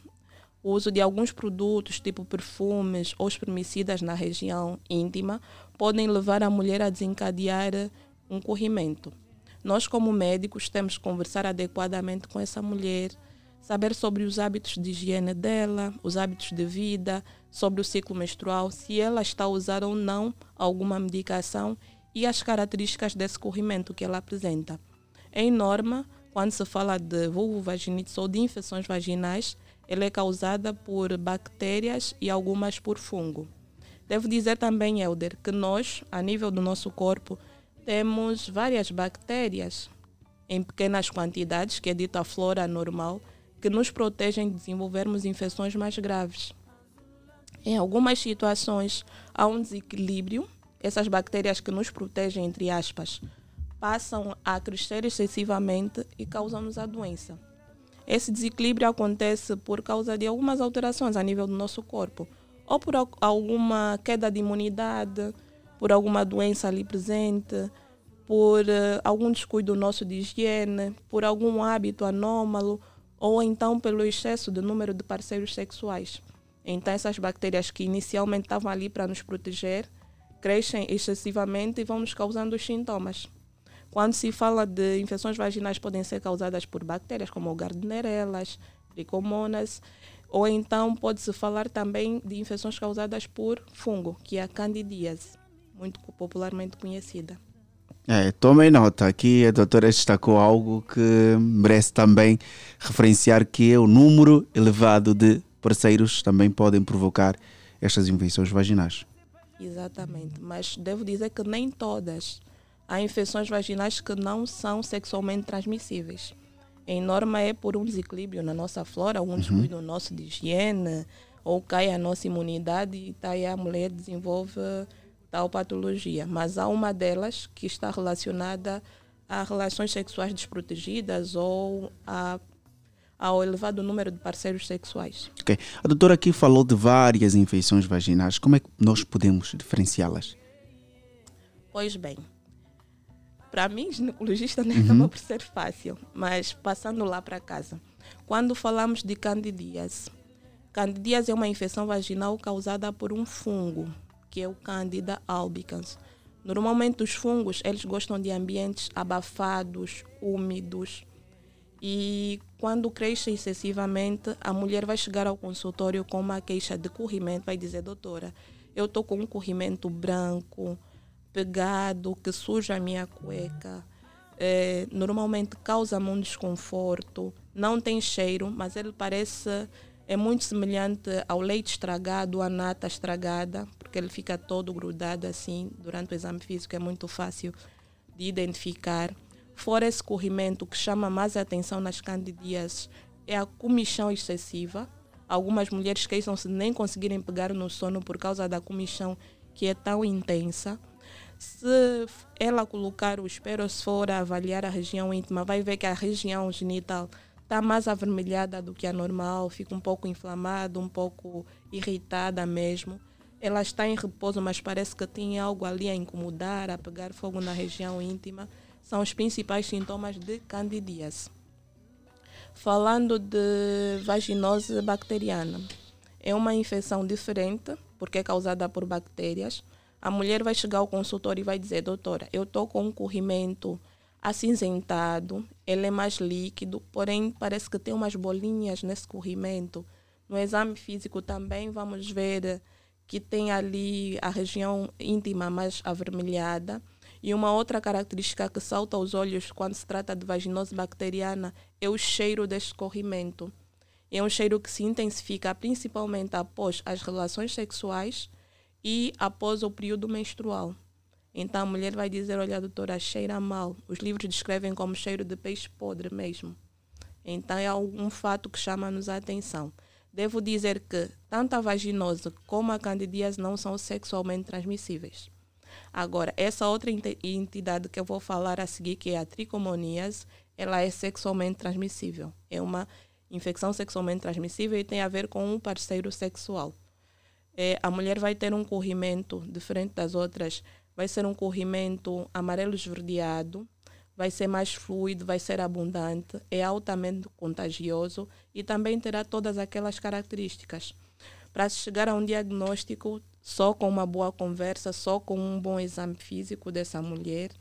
Speaker 19: o uso de alguns produtos, tipo perfumes ou espermicidas na região íntima, podem levar a mulher a desencadear um corrimento. Nós, como médicos, temos que conversar adequadamente com essa mulher, saber sobre os hábitos de higiene dela, os hábitos de vida, sobre o ciclo menstrual, se ela está a usar ou não alguma medicação e as características desse corrimento que ela apresenta. Em norma, quando se fala de vulvovaginite ou de infecções vaginais, ela é causada por bactérias e algumas por fungo. Devo dizer também, Helder, que nós, a nível do nosso corpo, temos várias bactérias em pequenas quantidades, que é dita flora normal, que nos protegem de desenvolvermos infecções mais graves. Em algumas situações, há um desequilíbrio, essas bactérias que nos protegem, entre aspas, passam a crescer excessivamente e causam-nos a doença. Esse desequilíbrio acontece por causa de algumas alterações a nível do nosso corpo, ou por alguma queda de imunidade, por alguma doença ali presente, por uh, algum descuido nosso de higiene, por algum hábito anômalo, ou então pelo excesso de número de parceiros sexuais. Então, essas bactérias que inicialmente estavam ali para nos proteger crescem excessivamente e vão nos causando os sintomas. Quando se fala de infecções vaginais, podem ser causadas por bactérias como Gardnerelas, Trichomonas, ou então pode-se falar também de infecções causadas por fungo, que é a candidíase, muito popularmente conhecida.
Speaker 18: É, tomem nota, aqui a doutora destacou algo que merece também referenciar, que é o número elevado de parceiros também podem provocar estas infecções vaginais.
Speaker 19: Exatamente, mas devo dizer que nem todas. Há infecções vaginais que não são sexualmente transmissíveis. Em norma é por um desequilíbrio na nossa flora, um descuido uhum. nosso de higiene, ou cai a nossa imunidade e daí a mulher desenvolve tal patologia. Mas há uma delas que está relacionada a relações sexuais desprotegidas ou a ao elevado número de parceiros sexuais.
Speaker 18: Ok. A doutora aqui falou de várias infecções vaginais. Como é que nós podemos diferenciá-las?
Speaker 19: Pois bem, para mim, ginecologista não uhum. acaba por ser fácil, mas passando lá para casa. Quando falamos de candidíase, candidíase é uma infecção vaginal causada por um fungo, que é o Candida albicans. Normalmente os fungos, eles gostam de ambientes abafados, úmidos, e quando cresce excessivamente, a mulher vai chegar ao consultório com uma queixa de corrimento, vai dizer, doutora, eu estou com um corrimento branco, pegado, que suja a minha cueca. É, normalmente causa-me um desconforto, não tem cheiro, mas ele parece é muito semelhante ao leite estragado, à nata estragada, porque ele fica todo grudado assim durante o exame físico, é muito fácil de identificar. Fora esse corrimento, o que chama mais atenção nas candidíases é a comichão excessiva. Algumas mulheres queixam-se de nem conseguirem pegar no sono por causa da comichão que é tão intensa. Se ela colocar o espero, se for avaliar a região íntima, vai ver que a região genital está mais avermelhada do que a normal, fica um pouco inflamada, um pouco irritada mesmo. Ela está em repouso, mas parece que tem algo ali a incomodar, a pegar fogo na região íntima são os principais sintomas de candidíase. Falando de vaginose bacteriana, é uma infecção diferente porque é causada por bactérias. A mulher vai chegar ao consultório e vai dizer: Doutora, eu estou com um corrimento acinzentado, ele é mais líquido, porém parece que tem umas bolinhas nesse corrimento. No exame físico também vamos ver que tem ali a região íntima mais avermelhada e uma outra característica que salta aos olhos quando se trata de vaginose bacteriana é o cheiro deste escorrimento. É um cheiro que se intensifica principalmente após as relações sexuais e após o período menstrual. Então a mulher vai dizer: Olha, doutora, cheira mal. Os livros descrevem como cheiro de peixe podre mesmo. Então é um fato que chama-nos a atenção. Devo dizer que tanto a vaginose como a candidíase não são sexualmente transmissíveis. Agora, essa outra entidade que eu vou falar a seguir, que é a tricomoníase, ela é sexualmente transmissível. É uma infecção sexualmente transmissível e tem a ver com um parceiro sexual. É, a mulher vai ter um corrimento diferente das outras, vai ser um corrimento amarelo esverdeado, vai ser mais fluido, vai ser abundante, é altamente contagioso e também terá todas aquelas características. Para chegar a um diagnóstico, só com uma boa conversa, só com um bom exame físico dessa mulher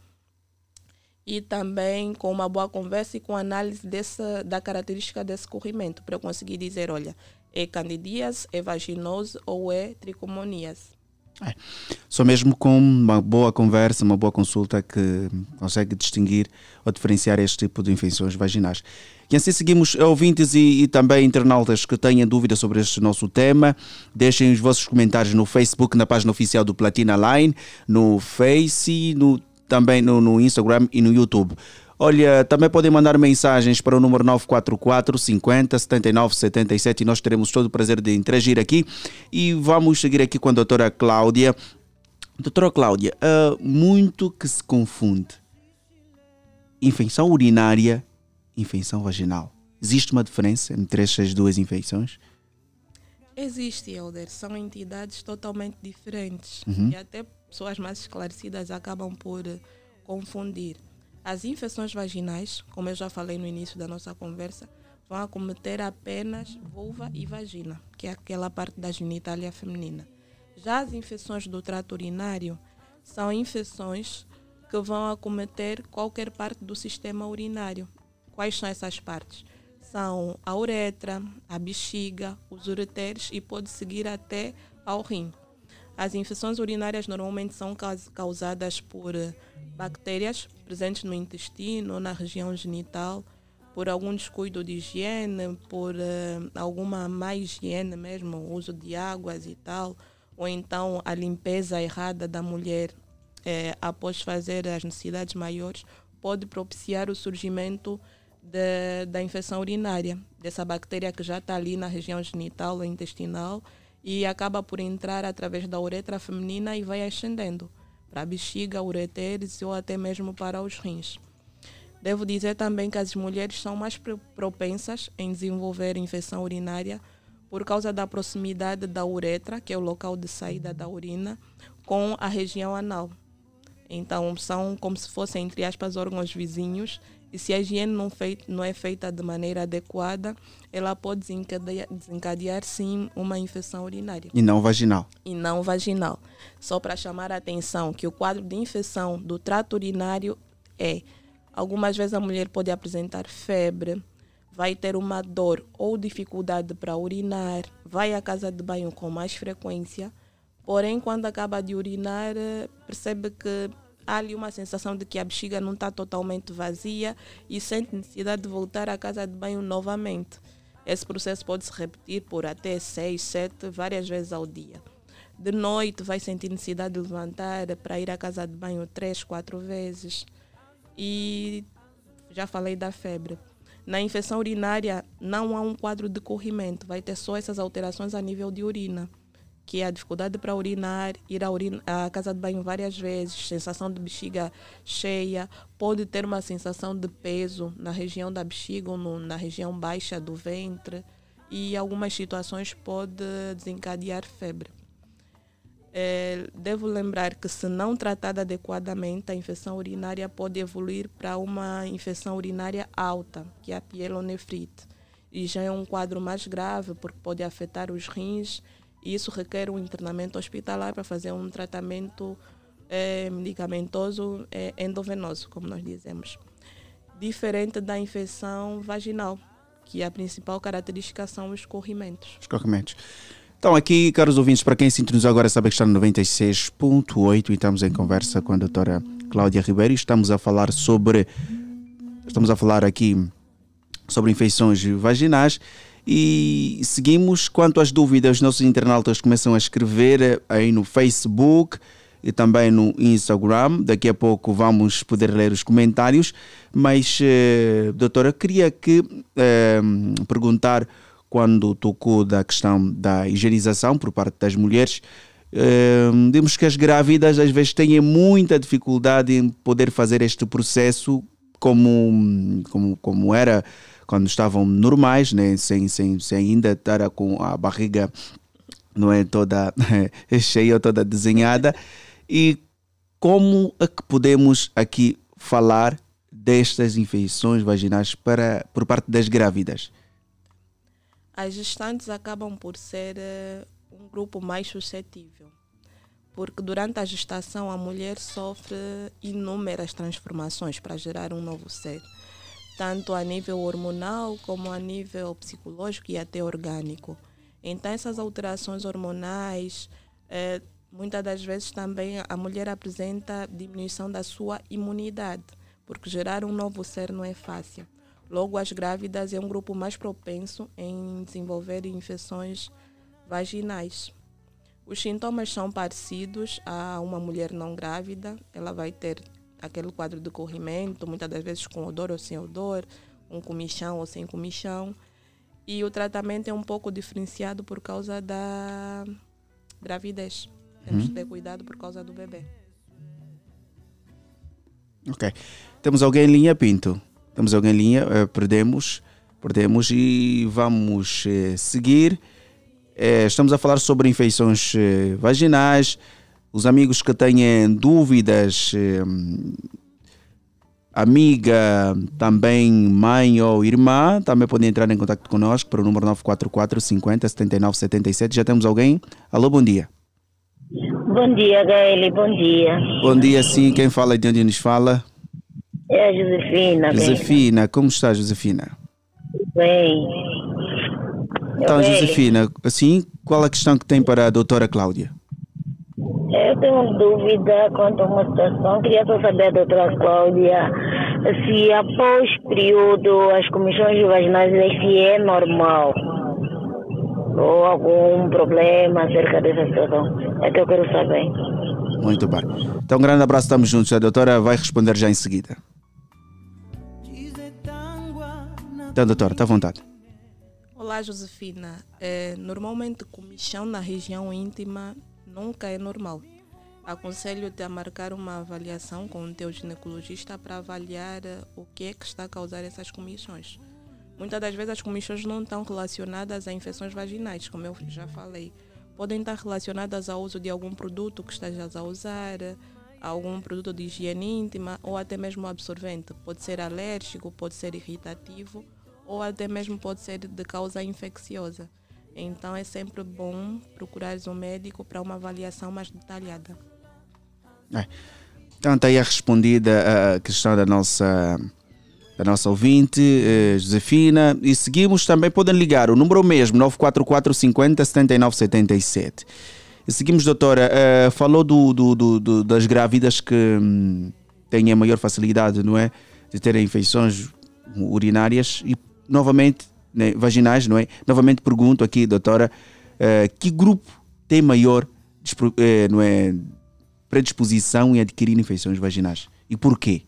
Speaker 19: e também com uma boa conversa e com análise dessa, da característica desse corrimento, para eu conseguir dizer, olha, é candidíase, é vaginose ou é tricomoníase.
Speaker 18: Só mesmo com uma boa conversa, uma boa consulta que consegue distinguir ou diferenciar este tipo de infecções vaginais. E assim seguimos ouvintes e, e, também internautas que tenham dúvidas sobre este nosso tema. Deixem os vossos comentários no Facebook, na página oficial do Platina Line, no Face, no, também no, no Instagram e no YouTube. Olha, também podem mandar mensagens para o número 944 50 79 77 e nós teremos todo o prazer de interagir aqui. E vamos seguir aqui com a doutora Cláudia. Doutora Cláudia, uh, muito que se confunde infecção urinária e infecção vaginal. Existe uma diferença entre estas duas infecções?
Speaker 19: Existe, Helder. São entidades totalmente diferentes.
Speaker 18: Uhum.
Speaker 19: E até pessoas mais esclarecidas acabam por confundir. As infecções vaginais, como eu já falei no início da nossa conversa, vão acometer apenas vulva e vagina, que é aquela parte da genitália feminina. Já as infecções do trato urinário são infecções que vão acometer qualquer parte do sistema urinário. Quais são essas partes? São a uretra, a bexiga, os ureteres e pode seguir até ao rim. As infecções urinárias normalmente são causadas por eh, bactérias presentes no intestino ou na região genital, por algum descuido de higiene, por uh, alguma má higiene mesmo, uso de águas e tal, ou então a limpeza errada da mulher eh, após fazer as necessidades maiores, pode propiciar o surgimento de, da infecção urinária, dessa bactéria que já está ali na região genital ou intestinal e acaba por entrar através da uretra feminina e vai ascendendo para a bexiga, ureteres ou até mesmo para os rins. Devo dizer também que as mulheres são mais propensas em desenvolver infecção urinária por causa da proximidade da uretra, que é o local de saída da urina, com a região anal. Então, são como se fossem, entre aspas, órgãos vizinhos e se a higiene não, não é feita de maneira adequada, ela pode desencadear, desencadear sim uma infecção urinária.
Speaker 18: E não vaginal.
Speaker 19: E não vaginal. Só para chamar a atenção que o quadro de infecção do trato urinário é: algumas vezes a mulher pode apresentar febre, vai ter uma dor ou dificuldade para urinar, vai à casa de banho com mais frequência, porém, quando acaba de urinar, percebe que há ali uma sensação de que a bexiga não está totalmente vazia e sente necessidade de voltar à casa de banho novamente. Esse processo pode se repetir por até 6, 7, várias vezes ao dia. De noite vai sentir necessidade de levantar para ir à casa de banho 3, 4 vezes. E já falei da febre. Na infecção urinária não há um quadro de corrimento, vai ter só essas alterações a nível de urina que é a dificuldade para urinar, ir à, urina, à casa de banho várias vezes, sensação de bexiga cheia, pode ter uma sensação de peso na região da bexiga ou no, na região baixa do ventre e algumas situações pode desencadear febre. É, devo lembrar que se não tratada adequadamente, a infecção urinária pode evoluir para uma infecção urinária alta, que é a pielonefrite. E já é um quadro mais grave, porque pode afetar os rins e isso requer um internamento hospitalar para fazer um tratamento é, medicamentoso é, endovenoso, como nós dizemos. Diferente da infecção vaginal, que a principal característica são os corrimentos.
Speaker 18: Os corrimentos. Então, aqui, caros ouvintes, para quem sintonizou agora, sabe que está no 96.8 e estamos em conversa com a doutora Cláudia Ribeiro. Estamos a falar sobre. Estamos a falar aqui sobre infecções vaginais e seguimos. Quanto às dúvidas, os nossos internautas começam a escrever aí no Facebook e também no Instagram. Daqui a pouco vamos poder ler os comentários. Mas, eh, doutora, queria que eh, perguntar quando tocou da questão da higienização por parte das mulheres. Eh, vemos que as grávidas às vezes têm muita dificuldade em poder fazer este processo como, como, como era quando estavam normais, né? sem, sem, sem ainda estar com a barriga não é toda cheia, toda desenhada. E como é que podemos aqui falar destas infecções vaginais para, por parte das grávidas?
Speaker 19: As gestantes acabam por ser uh, um grupo mais suscetível, porque durante a gestação a mulher sofre inúmeras transformações para gerar um novo ser, tanto a nível hormonal como a nível psicológico e até orgânico. Então essas alterações hormonais, eh, muitas das vezes também a mulher apresenta diminuição da sua imunidade, porque gerar um novo ser não é fácil. Logo, as grávidas é um grupo mais propenso em desenvolver infecções vaginais. Os sintomas são parecidos a uma mulher não grávida. Ela vai ter aquele quadro de corrimento, muitas das vezes com odor ou sem odor, um comichão ou sem comichão. E o tratamento é um pouco diferenciado por causa da gravidez. Temos
Speaker 18: Uhum.
Speaker 19: que ter cuidado por causa do bebê.
Speaker 18: Ok. Temos alguém em linha, Pinto? Temos alguém em linha, eh, perdemos, perdemos e vamos eh, seguir. Eh, estamos a falar sobre infecções eh, vaginais. Os amigos que têm dúvidas, eh, amiga, também mãe ou irmã, também podem entrar em contato conosco para o número 944 50 79 77. Já temos alguém? Alô, bom dia.
Speaker 11: Bom dia, Gaeli, bom dia.
Speaker 18: Bom dia, sim. Quem fala e de onde nos fala?
Speaker 11: É a Josefina. bem.
Speaker 18: Josefina, como está, Josefina?
Speaker 11: Bem.
Speaker 18: Então,
Speaker 11: Gaeli,
Speaker 18: Josefina, assim, qual a questão que tem para a doutora Cláudia?
Speaker 11: Eu tenho dúvida quanto a uma situação. Queria só saber, doutora Cláudia, se após período as comissões vaginais se é normal ou algum problema acerca dessa situação. É que eu quero saber.
Speaker 18: Muito bem. Então, um grande abraço, estamos juntos. A doutora vai responder já em seguida. Então, doutora, está à vontade.
Speaker 19: Olá, Josefina. É, normalmente, comichão na região íntima nunca é normal. Aconselho-te a marcar uma avaliação com o teu ginecologista para avaliar eh, o que é que está a causar essas comissões. Muitas das vezes as comissões não estão relacionadas a infecções vaginais, como eu já falei. Podem estar relacionadas ao uso de algum produto que estejas a usar, algum produto de higiene íntima ou até mesmo absorvente. Pode ser alérgico, pode ser irritativo ou até mesmo pode ser de causa infecciosa. Então é sempre bom procurares um médico para uma avaliação mais detalhada.
Speaker 18: É. Então, está aí a respondida a questão da nossa, da nossa ouvinte, eh, Josefina. E seguimos também, podem ligar o número mesmo, 944 50 79 77. E seguimos, doutora, eh, falou do- do- do- das grávidas que hum, têm a maior facilidade, não é? De terem infecções urinárias e, novamente, né, vaginais, não é? Novamente pergunto aqui, doutora, eh, que grupo tem maior eh, não é, predisposição em adquirir infecções vaginais? E porquê?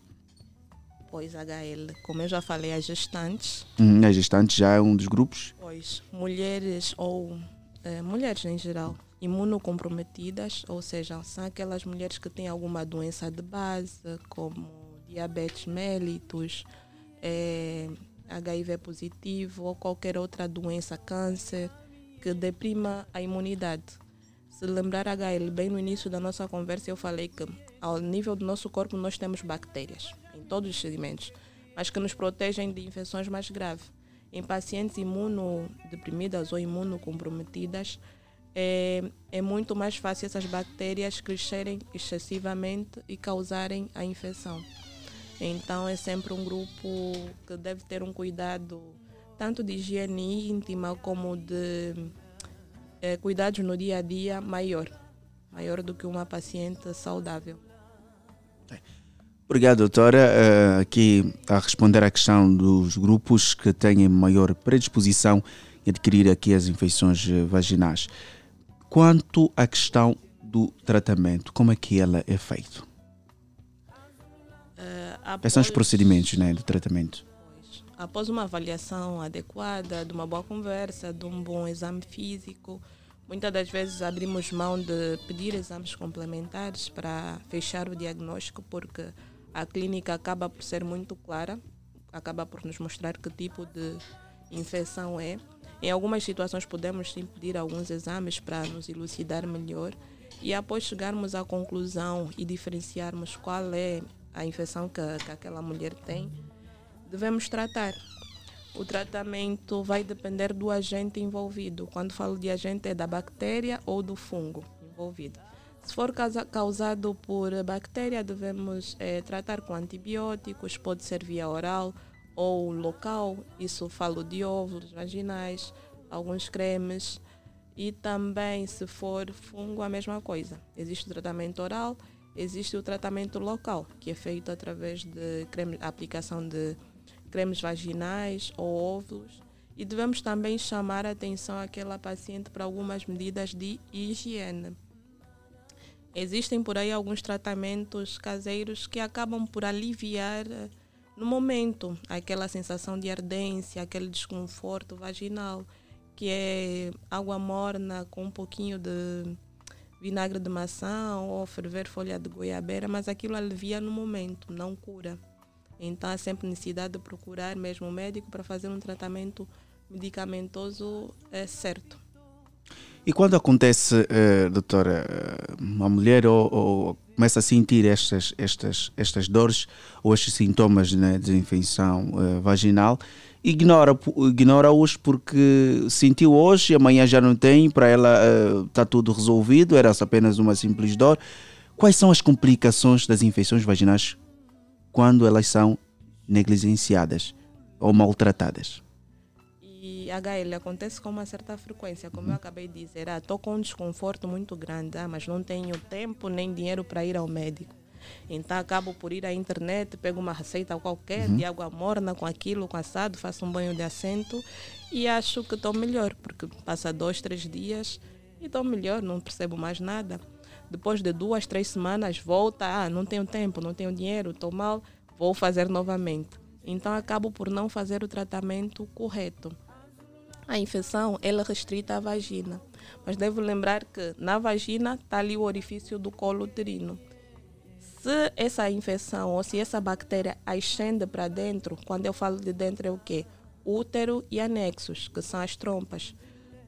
Speaker 19: Pois, HL, como eu já falei, as gestantes,
Speaker 18: Hum, a gestante já é um dos grupos.
Speaker 19: pois mulheres ou eh, mulheres em geral imunocomprometidas, ou seja, são aquelas mulheres que têm alguma doença de base, como diabetes mellitus, eh, HIV positivo ou qualquer outra doença, câncer, que deprima a imunidade. Se lembrar HL, bem no início da nossa conversa eu falei que ao nível do nosso corpo nós temos bactérias em todos os sedimentos, mas que nos protegem de infecções mais graves. Em pacientes imunodeprimidas ou imunocomprometidas, é, é muito mais fácil essas bactérias crescerem excessivamente e causarem a infecção. Então é sempre um grupo que deve ter um cuidado tanto de higiene íntima como de eh, cuidados no dia a dia maior, maior do que uma paciente saudável.
Speaker 18: Obrigado, doutora. Eh, aqui a responder à questão dos grupos que têm maior predisposição em adquirir aqui as infecções eh, vaginais. Quanto à questão do tratamento, como é que ela é feito? Quais são os procedimentos né, do tratamento?
Speaker 19: Após uma avaliação adequada, de uma boa conversa, de um bom exame físico, muitas das vezes abrimos mão de pedir exames complementares para fechar o diagnóstico, porque a clínica acaba por ser muito clara, acaba por nos mostrar que tipo de infecção é. Em algumas situações podemos sim pedir alguns exames para nos elucidar melhor e após chegarmos à conclusão e diferenciarmos qual é a infecção que, que aquela mulher tem, devemos tratar. O tratamento vai depender do agente envolvido. Quando falo de agente, é da bactéria ou do fungo envolvido. Se for causa- causado por bactéria, devemos eh, tratar com antibióticos, pode ser via oral ou local, isso falo de óvulos vaginais, alguns cremes. E também, se for fungo, a mesma coisa. Existe tratamento oral, existe o tratamento local, que é feito através de creme, aplicação de cremes vaginais ou óvulos. E devemos também chamar a atenção àquela paciente para algumas medidas de higiene. Existem por aí alguns tratamentos caseiros que acabam por aliviar eh, no momento aquela sensação de ardência, aquele desconforto vaginal, que é água morna com um pouquinho de vinagre de maçã ou ferver folha de goiabeira, mas aquilo alivia no momento, não cura. Então há sempre necessidade de procurar mesmo o médico para fazer um tratamento medicamentoso é, certo.
Speaker 18: E quando acontece, eh, doutora, eh, uma mulher ou, ou começa a sentir estas, estas, estas dores ou estes sintomas né, de infecção eh, vaginal, ignora, ignora-os porque sentiu hoje, amanhã já não tem, para ela está tudo resolvido, era apenas uma simples dor. Quais são as complicações das infecções vaginais quando elas são negligenciadas ou maltratadas?
Speaker 19: E HL acontece com uma certa frequência, como eu acabei de dizer. Ah, estou com um desconforto muito grande, ah, mas não tenho tempo nem dinheiro para ir ao médico. Então acabo por ir à internet, pego uma receita qualquer
Speaker 20: Uhum.
Speaker 19: de água morna com aquilo, com assado, faço um banho de assento e acho que estou melhor, porque passa dois, três dias e estou melhor, não percebo mais nada. Depois de duas, três semanas, volta, ah, não tenho tempo, não tenho dinheiro, estou mal, vou fazer novamente. Então acabo por não fazer o tratamento correto. A infecção ela é restrita à vagina, mas devo lembrar que na vagina está ali o orifício do colo uterino. Se essa infecção ou se essa bactéria ascende para dentro, quando eu falo de dentro é o quê? Útero e anexos, que são as trompas,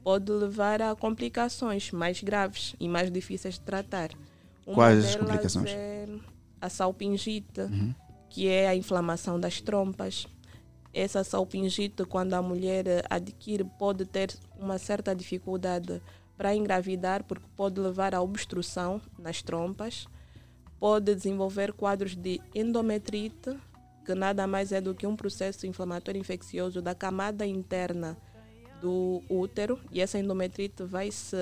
Speaker 19: pode levar a complicações mais graves e mais difíceis de tratar. Uma
Speaker 18: Quais as complicações?
Speaker 19: É a salpingite,
Speaker 18: Uhum.
Speaker 19: que é a inflamação das trompas. Essa salpingite, quando a mulher adquire, pode ter uma certa dificuldade para engravidar, porque pode levar à obstrução nas trompas. Pode desenvolver quadros de endometrite, que nada mais é do que um processo inflamatório infeccioso da camada interna do útero. E essa endometrite vai se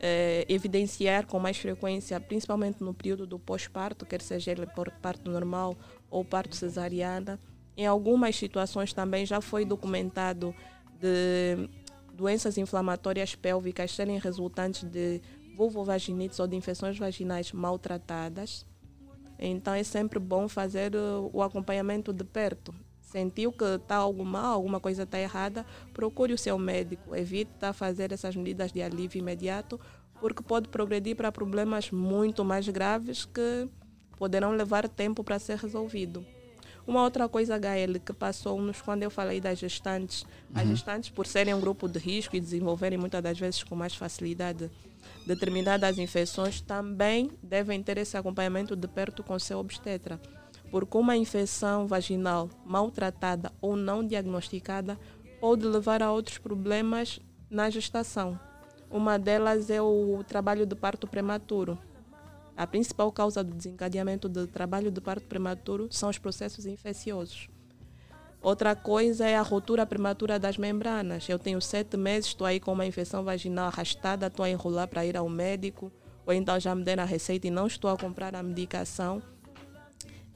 Speaker 19: eh, evidenciar com mais frequência, principalmente no período do pós-parto, quer seja ele por parto normal ou parto cesariana. Em algumas situações também já foi documentado de doenças inflamatórias pélvicas serem resultantes de vulvovaginites ou de infecções vaginais maltratadas. Então é sempre bom fazer o acompanhamento de perto. Sentiu que está algo mal, alguma coisa está errada, procure o seu médico. Evite tá, fazer essas medidas de alívio imediato, porque pode progredir para problemas muito mais graves que poderão levar tempo para ser resolvido. Uma outra coisa, HL, que passou-nos quando eu falei das gestantes. As
Speaker 20: Uhum.
Speaker 19: gestantes, por serem um grupo de risco e desenvolverem muitas das vezes com mais facilidade determinadas infecções, também devem ter esse acompanhamento de perto com seu obstetra. Porque uma infecção vaginal maltratada ou não diagnosticada pode levar a outros problemas na gestação. Uma delas é o trabalho de parto prematuro. A principal causa do desencadeamento do trabalho de parto prematuro são os processos infecciosos. Outra coisa é a rotura prematura das membranas. Eu tenho sete meses, estou aí com uma infecção vaginal arrastada, estou a enrolar para ir ao médico, ou então já me deram a receita e não estou a comprar a medicação.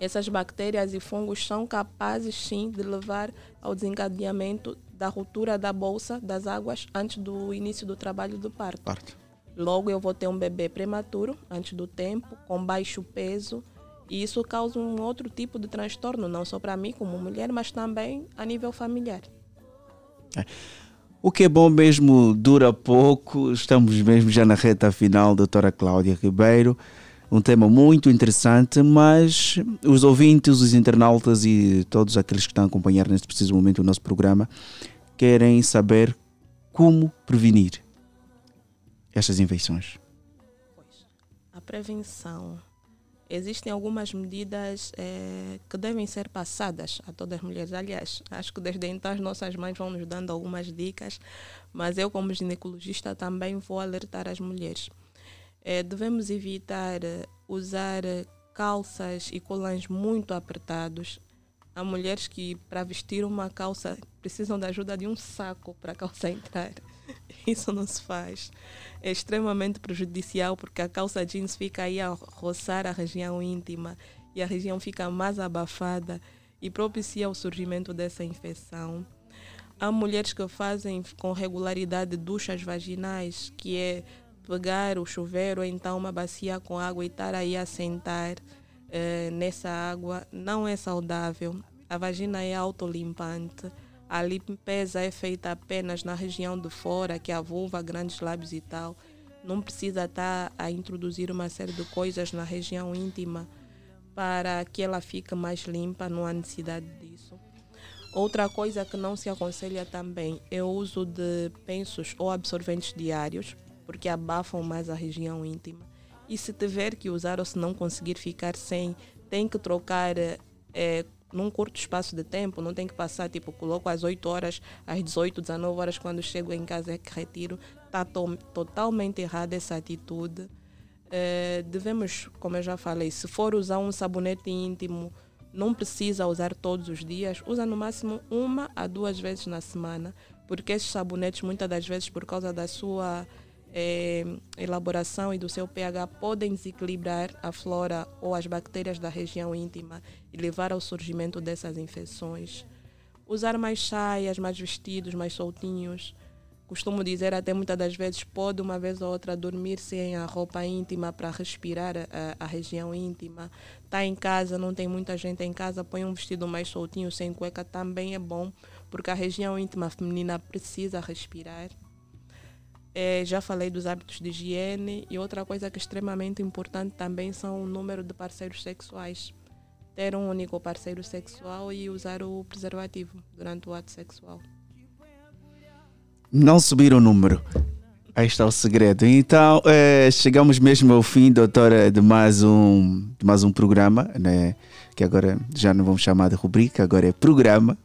Speaker 19: Essas bactérias e fungos são capazes sim de levar ao desencadeamento da ruptura da bolsa das águas antes do início do trabalho do parto. Logo eu vou ter um bebê prematuro antes do tempo, com baixo peso, e isso causa um outro tipo de transtorno, não só para mim como mulher, mas também a nível familiar.
Speaker 18: O que é bom mesmo dura pouco. Estamos mesmo já na reta final, doutora Cláudia Ribeiro. Um tema muito interessante, mas os ouvintes, os internautas e todos aqueles que estão a acompanhar neste preciso momento o nosso programa querem saber como prevenir estas infecções.
Speaker 19: A prevenção. Existem algumas medidas eh, que devem ser passadas a todas as mulheres. Aliás, acho que desde então as nossas mães vão nos dando algumas dicas, mas eu, como ginecologista, também vou alertar as mulheres. eh, devemos evitar eh, usar calças e colãs muito apertados. Há mulheres que, para vestir uma calça, precisam da ajuda de um saco para a calça entrar. Isso não se faz. É extremamente prejudicial porque a calça jeans fica aí a roçar a região íntima e a região fica mais abafada e propicia o surgimento dessa infecção. Há mulheres que fazem com regularidade duchas vaginais, que é pegar o chuveiro ou então uma bacia com água e estar aí a sentar eh, nessa água. Não é saudável. A vagina é autolimpante. A limpeza é feita apenas na região de fora, que é a vulva, grandes lábios e tal. Não precisa estar a introduzir uma série de coisas na região íntima para que ela fique mais limpa, não há necessidade disso. Outra coisa que não se aconselha também é o uso de pensos ou absorventes diários, porque abafam mais a região íntima. E se tiver que usar ou se não conseguir ficar sem, tem que trocar é, num curto espaço de tempo, não tem que passar, tipo, coloco às 8 horas, às 18, 19 horas, quando chego em casa é que retiro. Está to totalmente errada essa atitude. É, devemos, como eu já falei, se for usar um sabonete íntimo, não precisa usar todos os dias, usa no máximo uma a duas vezes na semana, porque esses sabonetes, muitas das vezes, por causa da sua é, elaboração e do seu pH, podem desequilibrar a flora ou as bactérias da região íntima e levar ao surgimento dessas infecções. Usar mais saias, mais vestidos, mais soltinhos. Costumo dizer até muitas das vezes pode uma vez ou outra dormir sem a roupa íntima para respirar a, a, região íntima. Está em casa, não tem muita gente em casa, põe um vestido mais soltinho, sem cueca, também é bom, porque a região íntima feminina precisa respirar. É, já falei dos hábitos de higiene e outra coisa que é extremamente importante também são o número de parceiros sexuais. Ter um único parceiro sexual e usar o preservativo durante o ato sexual
Speaker 18: não subir o número. Aí está o segredo. Então, é, chegamos mesmo ao fim, doutora, de mais um, de mais um programa, né? que agora já não vamos chamar de rubrica, agora é programa.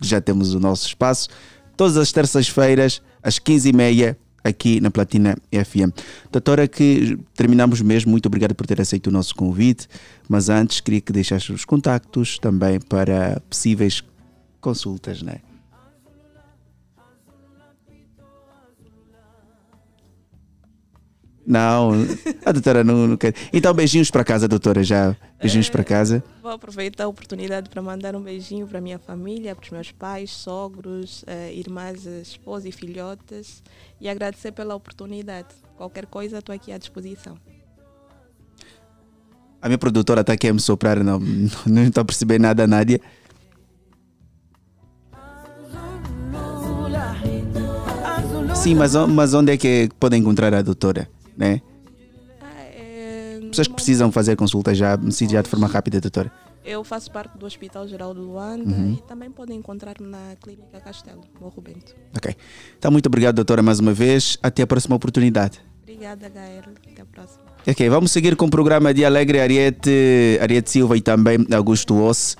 Speaker 18: Já temos o nosso espaço. Todas as terças-feiras, às 15h30, aqui na Platina FM. Doutora, que terminamos mesmo. Muito obrigado por ter aceito o nosso convite. Mas antes, queria que deixasse os contactos também para possíveis consultas, né? Não, a doutora não, não quer. Então, beijinhos para casa, doutora, já. Beijinhos é, para casa.
Speaker 19: Vou aproveitar a oportunidade para mandar um beijinho para minha família, para os meus pais, sogros, eh, irmãs, esposas e filhotes e agradecer pela oportunidade. Qualquer coisa, estou aqui à disposição.
Speaker 18: A minha produtora está aqui a me soprar, não, não estou a perceber nada, Nádia. Sim, mas, mas onde é que podem encontrar a doutora? né?
Speaker 19: Ah, é...
Speaker 18: Pessoas que precisam fazer consultas já, já de forma rápida, doutora.
Speaker 19: Eu faço parte do Hospital Geral do Luanda uhum. e também podem encontrar-me na Clínica Castelo, Morro Bento.
Speaker 18: Ok. Então, muito obrigado, doutora, mais uma vez. Até a próxima oportunidade.
Speaker 19: Obrigada, Gael. Até a próxima.
Speaker 18: Ok, vamos seguir com o programa de Alegre Ariete, Ariete Silva e também Augusto Osse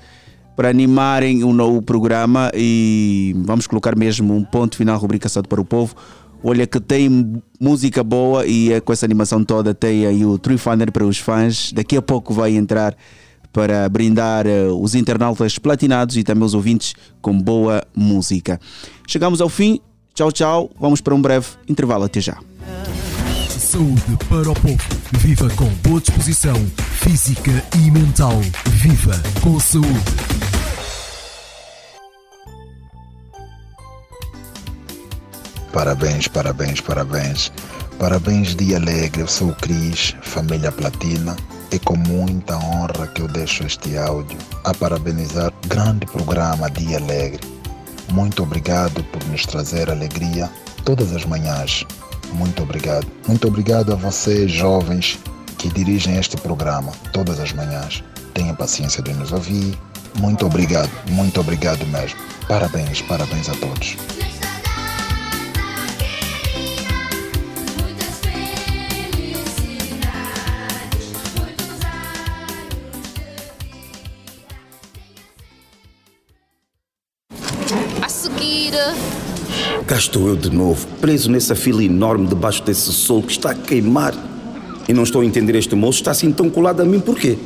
Speaker 18: para animarem o novo programa e vamos colocar mesmo um ponto final rubrica Saúde para o Povo. Olha que tem música boa e é com essa animação toda tem aí o True Funner para os fãs. Daqui a pouco vai entrar para brindar uh, os internautas platinados e também os ouvintes com boa música. Chegamos ao fim. Tchau, tchau. Vamos para um breve intervalo. Até já.
Speaker 5: Saúde para o povo. Viva com boa disposição física e mental. Viva com saúde.
Speaker 13: Parabéns, parabéns, parabéns. Parabéns, Dia Alegre. Eu sou o Cris, família Platina. É com muita honra que eu deixo este áudio a parabenizar o grande programa Dia Alegre. Muito obrigado por nos trazer alegria todas as manhãs. Muito obrigado. Muito obrigado a vocês, jovens, que dirigem este programa todas as manhãs. Tenha paciência de nos ouvir. Muito obrigado, muito obrigado mesmo. Parabéns, parabéns a todos.
Speaker 20: Cá estou eu de novo, preso nessa fila enorme debaixo desse sol que está a queimar. E não estou a entender este moço, está assim tão colado a mim por quê?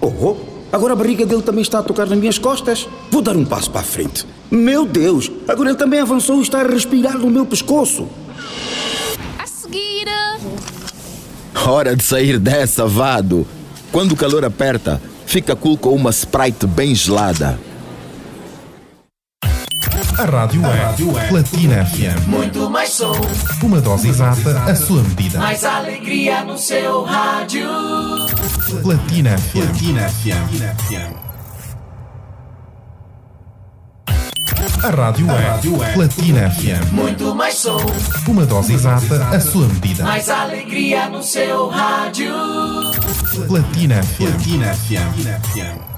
Speaker 20: Oh, oh, agora a barriga dele também está a tocar nas minhas costas. Vou dar um passo para a frente. Meu Deus, agora ele também avançou e está a respirar no meu pescoço.
Speaker 21: A seguir.
Speaker 22: Hora de sair dessa, vado. Quando o calor aperta, fica cool com uma Sprite bem gelada.
Speaker 6: A rádio é Platina FM.
Speaker 8: Muito mais som,
Speaker 6: Uma dose exata, a sua medida.
Speaker 8: mais alegria no seu rádio.
Speaker 6: Platina FM. Platina FM. A rádio é Platina FM.
Speaker 8: Muito mais som,
Speaker 6: Uma dose exata, a sua medida.
Speaker 8: mais alegria no seu rádio.
Speaker 6: Platina FM. Platina FM.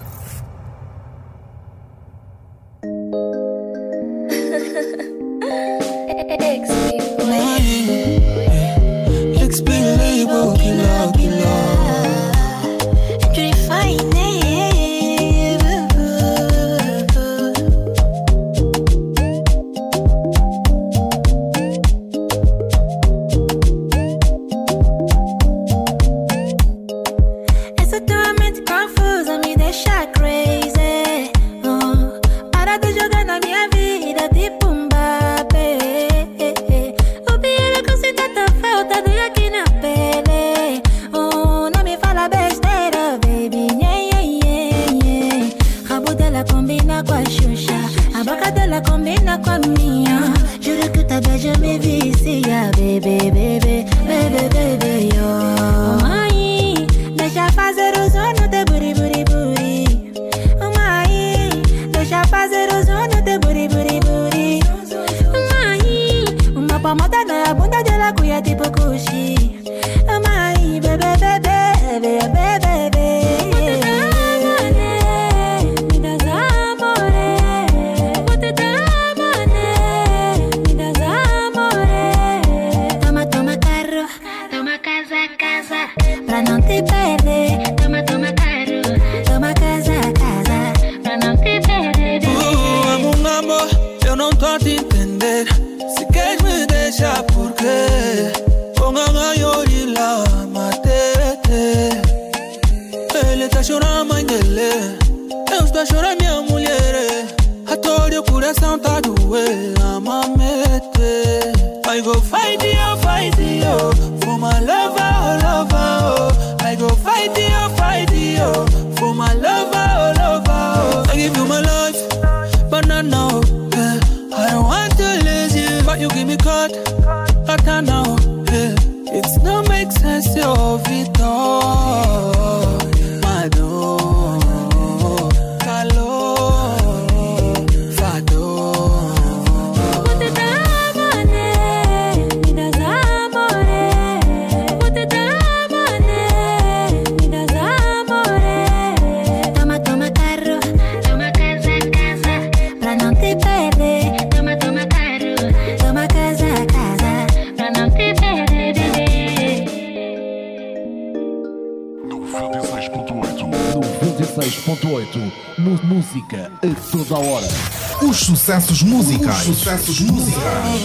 Speaker 6: Sucessos musicais.
Speaker 7: Os sucessos musicais.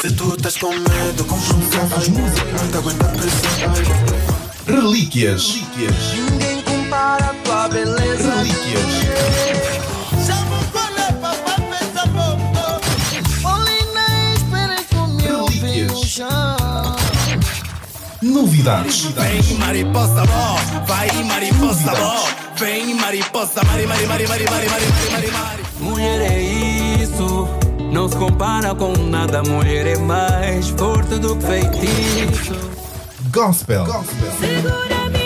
Speaker 23: Se tu estás com medo, com sucessos musicais, te aguenta a pressão.
Speaker 6: Relíquias.
Speaker 23: Ninguém compara a tua beleza.
Speaker 6: Relíquias. Novidades.
Speaker 23: Vem mariposa bom, vai mariposa bom. Vem mariposa, mari, mari, mari, mari, mari, mari, mari, mari.
Speaker 2: Mulher é isso, não se compara com nada. Mulher é mais forte do que feitiço.
Speaker 6: Gospel.
Speaker 21: Segura minha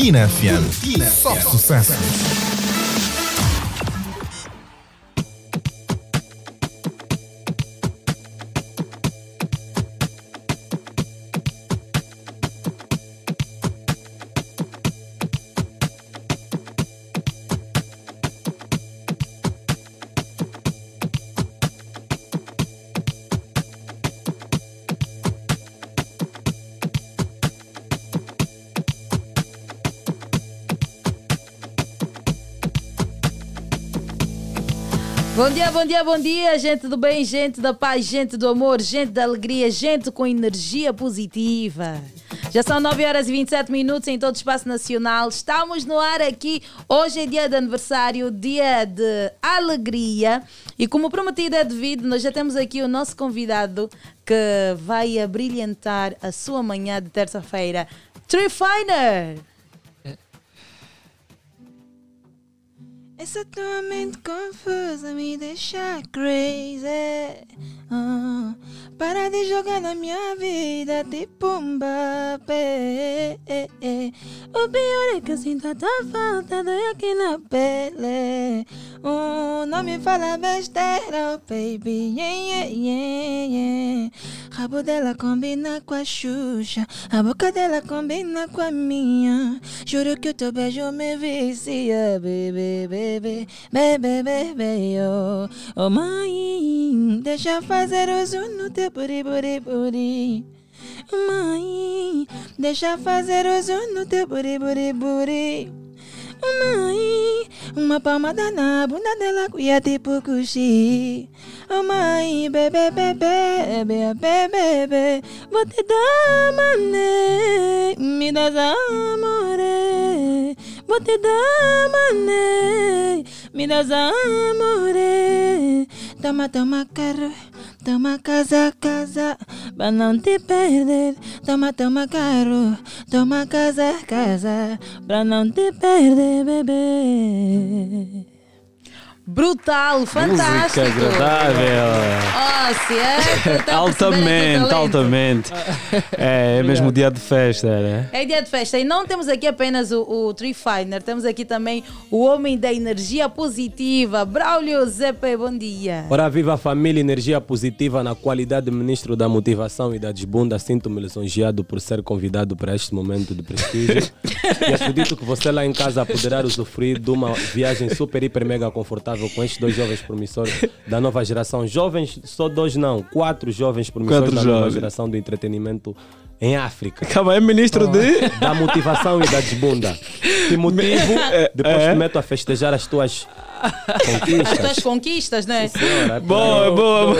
Speaker 6: Platina FM. Só sucesso.
Speaker 9: Bom dia, bom dia, bom dia, gente do bem, gente da paz, gente do amor, gente da alegria, gente com energia positiva. Já são 9 horas e 27 minutos em todo o espaço nacional. Estamos no ar aqui. Hoje é dia de aniversário, dia de alegria. E como prometido é devido, nós já temos aqui o nosso convidado que vai abrilhantar a sua manhã de terça-feira. Trifiner!
Speaker 6: Essa tua mente confusa me deixa crazy. Ah, para de jogar na minha vida tipo um Mbappé. O pior é que eu sinto a tua falta dói aqui na pele. Não me fala besteira, oh, baby. Yeah, yeah, yeah. Rabo dela combina com a Xuxa, a boca dela combina com a minha. Juro que o teu beijo me vicia, bebê, bebê, bebê, bebê, oh. Oh, mãe, deixa fazer o zoom no teu buri, buri, buri. Mãe, deixa fazer o zoom no teu buri, buri, buri. Mãe, uma palmada na bunda dela cuia tipo cuxi. Oh mãe, bebê, bebê, bebê, bebê, vou te dar mané, me das amore. Vou te dar mané, me das amore. Toma, toma carro, toma casa, casa, pra não te perder. Toma, toma carro, toma casa, casa, pra não te perder, bebê.
Speaker 9: Brutal, fantástico!
Speaker 10: Música agradável.
Speaker 9: Oh, se é, portanto,
Speaker 10: altamente, altamente. É, é mesmo dia de festa, né?
Speaker 9: É dia de festa. E não temos aqui apenas o, o Tree Finer, temos aqui também o homem da energia positiva, Braulio Zepe. Bom dia.
Speaker 24: Ora, viva a família, energia positiva na qualidade de ministro da motivação e da desbunda. Sinto-me lisonjeado por ser convidado para este momento de prestígio. e acredito que você lá em casa poderá usufruir de uma viagem super, hiper, mega confortável com estes dois jovens promissores da nova geração. Jovens, só dois não, quatro jovens promissores
Speaker 10: Quatro
Speaker 24: da nova
Speaker 10: jovens.
Speaker 24: geração do entretenimento em África.
Speaker 10: Calma, é ministro de.
Speaker 24: Da motivação e da desbunda. Te motivo, depois
Speaker 10: é.
Speaker 24: te meto a festejar as tuas
Speaker 9: As
Speaker 24: conquistas.
Speaker 9: tuas conquistas, né?
Speaker 24: Senhora,
Speaker 10: Boa, boa, boa.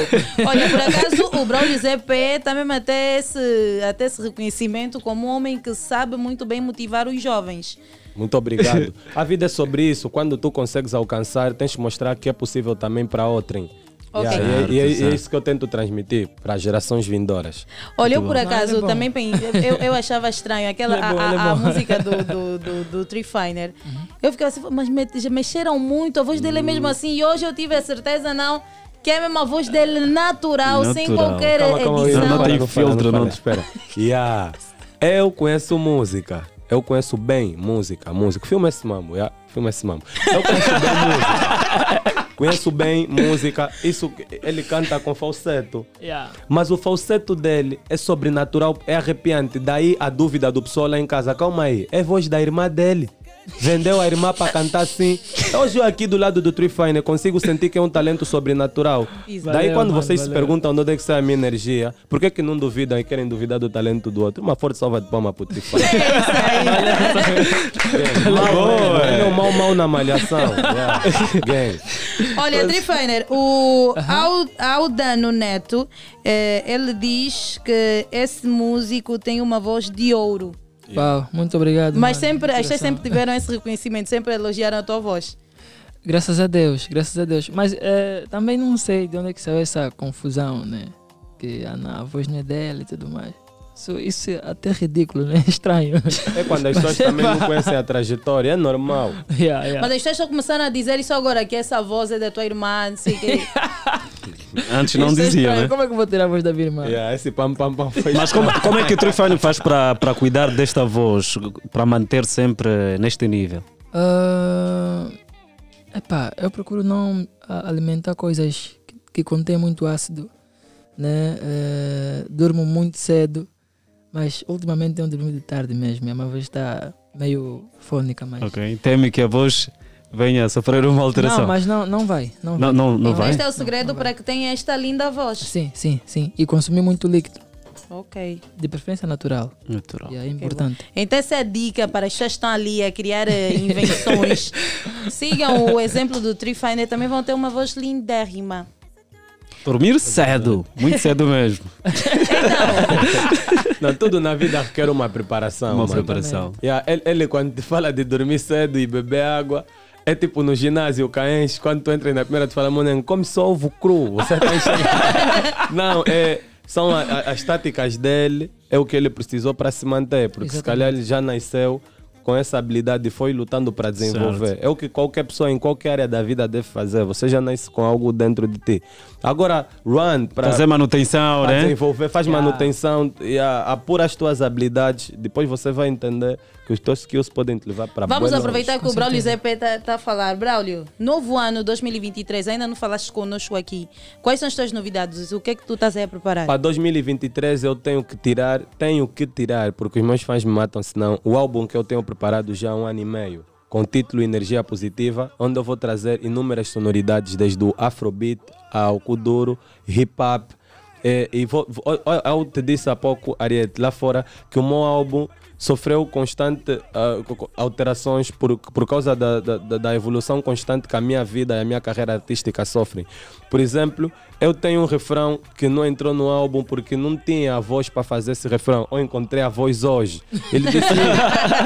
Speaker 9: Olha, por acaso, o Braulio Zepe também até esse, até esse reconhecimento como um homem que sabe muito bem motivar os jovens.
Speaker 24: Muito obrigado. A vida é sobre isso. Quando tu consegues alcançar, tens que mostrar que é possível também para outrem.
Speaker 9: Ok.
Speaker 24: Yeah, e é-
Speaker 10: Certo,
Speaker 24: e é, isso que eu tento transmitir para as gerações vindouras.
Speaker 9: Olha, eu por acaso
Speaker 24: Não, é
Speaker 9: também pen- eu, eu achava estranho aquela
Speaker 24: é bom,
Speaker 9: a,
Speaker 24: é
Speaker 9: a- a
Speaker 24: bom.
Speaker 9: música do, do, do, do, Tree Finer. Eu ficava assim, mas me- já mexeram muito, a voz dele é mesmo assim. E hoje eu tive a certeza, não, que é mesmo a voz dele natural, sem
Speaker 24: Natural.
Speaker 9: qualquer
Speaker 24: Calma, calma,
Speaker 9: edição.
Speaker 24: não,
Speaker 10: Não tem filtro, não.
Speaker 24: Espera. Yeah. Eu conheço música. Eu conheço bem música, música. Filma esse mambo, yeah? filma esse mambo. Eu conheço bem música. Conheço bem música. Isso ele canta com falseto.
Speaker 25: Yeah.
Speaker 24: Mas o falseto dele é sobrenatural, é arrepiante. Daí a dúvida do pessoal lá em casa. Calma aí, é voz da irmã dele. Vendeu a irmã para cantar assim. Hoje eu aqui do lado do Tree Fine consigo sentir que é um talento sobrenatural.
Speaker 25: Isso.
Speaker 24: Daí
Speaker 25: Valeu,
Speaker 24: quando
Speaker 25: mano,
Speaker 24: vocês se
Speaker 25: valeu.
Speaker 24: perguntam de onde é que sai a minha energia, por que, que não duvidam e querem duvidar do talento do outro? Uma forte salva de palma pro Tree Fine.
Speaker 10: Boa.
Speaker 24: Ele é o mal mal na malhação. Yeah. Gang.
Speaker 9: Olha, Tree Finer, o Al- Aldano Neto, eh, ele diz que esse músico tem uma voz de ouro.
Speaker 25: Uau, muito obrigado.
Speaker 9: Mas
Speaker 25: mano.
Speaker 9: sempre, as pessoas sempre tiveram esse reconhecimento, sempre elogiaram a tua voz.
Speaker 25: Graças a Deus, graças a Deus. Mas eh, também não sei de onde é que saiu essa confusão, né? Que a, a voz não é dela e tudo mais. Isso, isso é até ridículo, né? Estranho.
Speaker 24: É quando as pessoas também não conhecem a trajetória, é normal.
Speaker 25: Yeah, yeah.
Speaker 9: Mas as pessoas estão começando a dizer isso agora, que essa voz é da tua irmã, não sei o quê.
Speaker 10: Antes não
Speaker 25: Isso é
Speaker 10: dizia,
Speaker 25: estranho.
Speaker 10: né?
Speaker 25: Como é que eu vou tirar a voz da minha irmã?
Speaker 24: Yeah, esse pam pam pam foi.
Speaker 10: Mas como, como é que o Trifine faz para para cuidar desta voz, para manter sempre neste nível?
Speaker 25: Ah, epá, eu procuro não alimentar coisas que, que contêm muito ácido, né? Eh, durmo muito cedo, mas ultimamente tenho dormido de tarde mesmo. Minha voz está meio fônica, mas.
Speaker 10: Ok. Teme que a voz venha a sofrer uma alteração.
Speaker 25: Não, mas não, não vai. Não,
Speaker 10: Não-
Speaker 25: vai.
Speaker 10: não- não vai?
Speaker 9: Este é o segredo para que tenha esta linda voz.
Speaker 25: Sim, sim, sim. E consumir muito líquido.
Speaker 9: Ok.
Speaker 25: De preferência natural.
Speaker 10: Natural.
Speaker 25: Yeah, é importante.
Speaker 9: Então essa é a dica para as pessoas que estão ali a criar eh, invenções. Sigam o exemplo do Tree Finder, também vão ter uma voz lindérrima.
Speaker 10: Dormir cedo, muito cedo mesmo.
Speaker 24: Não, tudo na vida requer uma preparação.
Speaker 10: Uma
Speaker 24: mano.
Speaker 10: preparação.
Speaker 24: Yeah, ele, ele, quando te fala de dormir cedo e beber água, é tipo no ginásio, caens, quando tu entra na primeira, tu fala, mano, come só ovo cru. Você tá enxergando. Não, é, são a- a- as táticas dele, é o que ele precisou para se manter, porque se calhar ele já nasceu com essa habilidade e foi lutando para desenvolver.
Speaker 10: Certo.
Speaker 24: É o que qualquer pessoa em qualquer área da vida deve fazer. Você já nasce com algo dentro de ti. Agora, run para
Speaker 10: Fazer manutenção,
Speaker 24: para
Speaker 10: né?
Speaker 24: desenvolver, faz
Speaker 10: Yeah.
Speaker 24: manutenção e apura as tuas habilidades. Depois você vai entender que os teus skills podem te levar para
Speaker 9: Vamos aproveitar que o Braulio Zé está a falar. Braulio, novo ano 2023, ainda não falaste conosco aqui. Quais são as tuas novidades? O que é que tu estás aí a preparar?
Speaker 24: Para 2023 eu tenho que tirar, tenho que tirar, porque os meus fãs me matam, senão o álbum que eu tenho preparado já há um ano e meio, com o título Energia Positiva, onde eu vou trazer inúmeras sonoridades, desde o Afrobeat ao Kuduro, hip hop. eh, e vou, vou- eu te disse há pouco, Ariete, lá fora, que o meu álbum sofreu constante ah, co- co- alterações por, por causa da, da, da- evolução constante que a minha vida e a minha carreira artística sofrem. Por exemplo, eu tenho um refrão que não entrou no álbum porque não tinha a voz para fazer esse refrão. Eu encontrei a voz hoje. Ele disse: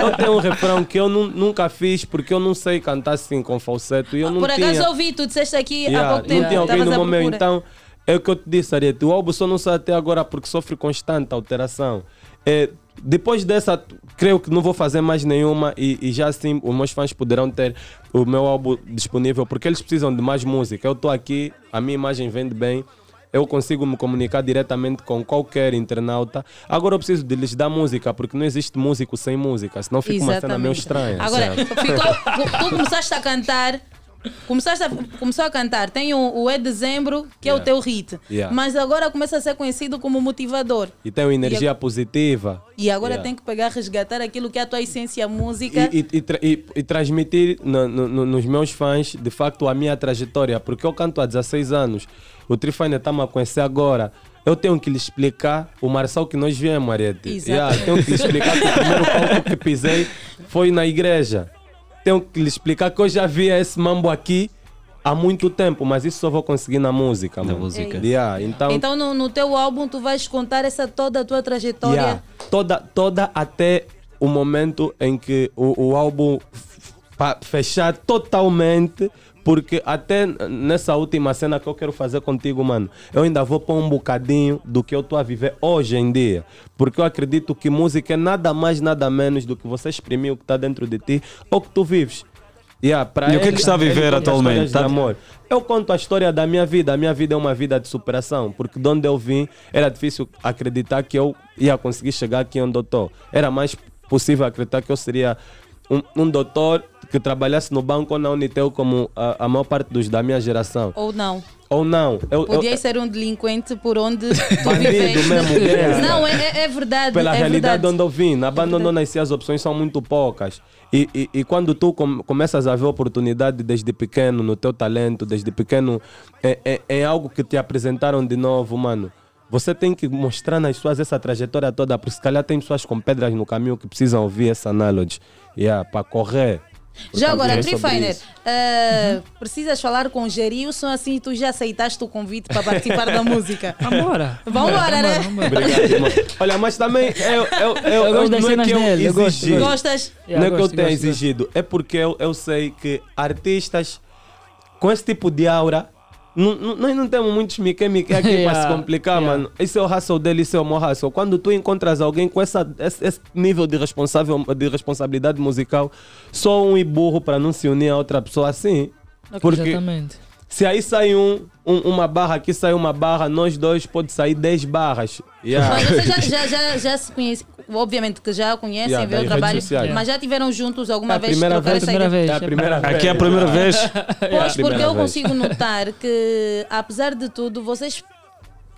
Speaker 24: Eu tenho um refrão que eu nu- nunca fiz porque eu não sei cantar assim com falseto. E eu não
Speaker 9: Por acaso
Speaker 24: tinha...
Speaker 9: eu ouvi, tu disseste aqui há
Speaker 24: Yeah,
Speaker 9: pouco tempo.
Speaker 24: Não tinha alguém no momento. Então, é o que eu te disse, Ariete. O álbum só não sai até agora porque sofre constante alteração. É, depois dessa, creio que não vou fazer mais nenhuma e, e já assim os meus fãs poderão ter o meu álbum disponível porque eles precisam de mais música. Eu estou aqui, a minha imagem vende bem. Eu consigo me comunicar diretamente com qualquer internauta. Agora eu preciso de lhes dar música, porque não existe músico sem música, senão fica uma cena meio estranha.
Speaker 9: Agora, ficou, tu começaste a cantar. Começaste a, começou a cantar, tem o, o É Dezembro, que é o
Speaker 24: Yeah.
Speaker 9: teu hit.
Speaker 24: Yeah.
Speaker 9: Mas agora começa a ser conhecido como motivador.
Speaker 24: E tem uma
Speaker 9: E
Speaker 24: energia
Speaker 9: ag-
Speaker 24: positiva.
Speaker 9: E agora
Speaker 24: Yeah.
Speaker 9: tem que pegar, resgatar aquilo que é a tua essência música.
Speaker 24: e, e, tra- e- e transmitir no- no- no- nos meus fãs de facto a minha trajetória, porque eu canto há 16 anos, o Trifine está-me a conhecer agora. Eu tenho que lhe explicar o Marçal que nós viemos, Ariete.
Speaker 9: Exato.
Speaker 24: Yeah, tenho que lhe explicar que o primeiro palco que pisei foi na igreja. Tenho que lhe explicar que eu já via esse mambo aqui há muito tempo, mas isso só vou conseguir na música. Na
Speaker 10: música.
Speaker 24: Yeah, então,
Speaker 9: Então, no, no teu álbum, tu vais contar essa toda a tua trajetória.
Speaker 24: Yeah. Toda, toda até o momento em que o, o álbum para fechar totalmente, porque até nessa última cena que eu quero fazer contigo, mano, eu ainda vou pôr um bocadinho do que eu estou a viver hoje em dia. Porque eu acredito que música é nada mais, nada menos do que você exprimir o que está dentro de ti ou que tu vives. Yeah,
Speaker 10: E o que é que está a viver atualmente? Tá-
Speaker 24: amor. Eu conto a história da minha vida. A minha vida é uma vida de superação. Porque de onde eu vim, era difícil acreditar que eu ia conseguir chegar aqui onde eu estou. Era mais possível acreditar que eu seria um, um doutor que trabalhasse no banco ou na Unitel como a, a maior parte dos da minha geração.
Speaker 9: Ou não.
Speaker 24: Ou não. Eu,
Speaker 9: Podias
Speaker 24: eu,
Speaker 9: ser um delinquente por onde tu viveste.
Speaker 24: mesmo, gangsta.
Speaker 9: Não, é, é- é verdade.
Speaker 24: pela
Speaker 9: é
Speaker 24: realidade
Speaker 9: verdade.
Speaker 24: onde eu vim. Na banda onde eu nasci, as opções são muito poucas. E, e, e quando tu com- começas a ver oportunidade desde pequeno, no teu talento, desde pequeno, é, é, é algo que te apresentaram de novo, mano. Você tem que mostrar nas suas essa trajetória toda, porque se calhar tem pessoas com pedras no caminho que precisam ouvir essa analogy. Yeah, para correr.
Speaker 9: Já agora,
Speaker 24: é
Speaker 9: Trifiner,
Speaker 24: isso.
Speaker 9: eh, precisas falar com o Gerilson assim tu já aceitaste o convite para participar da música?
Speaker 25: Vambora.
Speaker 9: Vambora, né?
Speaker 24: Obrigado, irmão. Olha, mas também eu, eu, eu,
Speaker 25: Eu gosto das
Speaker 24: não é
Speaker 25: cenas
Speaker 24: que eu
Speaker 25: dele, eu gosto,
Speaker 24: exigi.
Speaker 25: eu gosto.
Speaker 9: Gostas?
Speaker 24: Não é que eu tenha exigido, é porque eu, eu sei que artistas com esse tipo de aura, não- não- nós não temos muitos mique-mique aqui para
Speaker 25: Yeah,
Speaker 24: se complicar,
Speaker 25: yeah.
Speaker 24: mano. Esse é o hustle dele, esse é o meu hustle. Quando tu encontras alguém com essa, esse, esse nível de, responsável, de responsabilidade musical, só um e burro para não se unir a outra pessoa assim. Porque
Speaker 25: Exatamente.
Speaker 24: Se aí sai um, um- uma barra, aqui sai uma barra, nós dois pode sair 10 barras. Yeah.
Speaker 9: Mas vocês já, já, já, já se conhecem, obviamente que já conhecem,
Speaker 24: Yeah,
Speaker 9: vê o trabalho,
Speaker 24: sociais.
Speaker 9: mas já tiveram juntos alguma
Speaker 24: É
Speaker 9: vez?
Speaker 24: primeira vez, primeira vez. É a primeira vez.
Speaker 10: Aqui é a primeira vez.
Speaker 9: Pois, porque eu
Speaker 24: vez.
Speaker 9: consigo notar que, apesar de tudo, vocês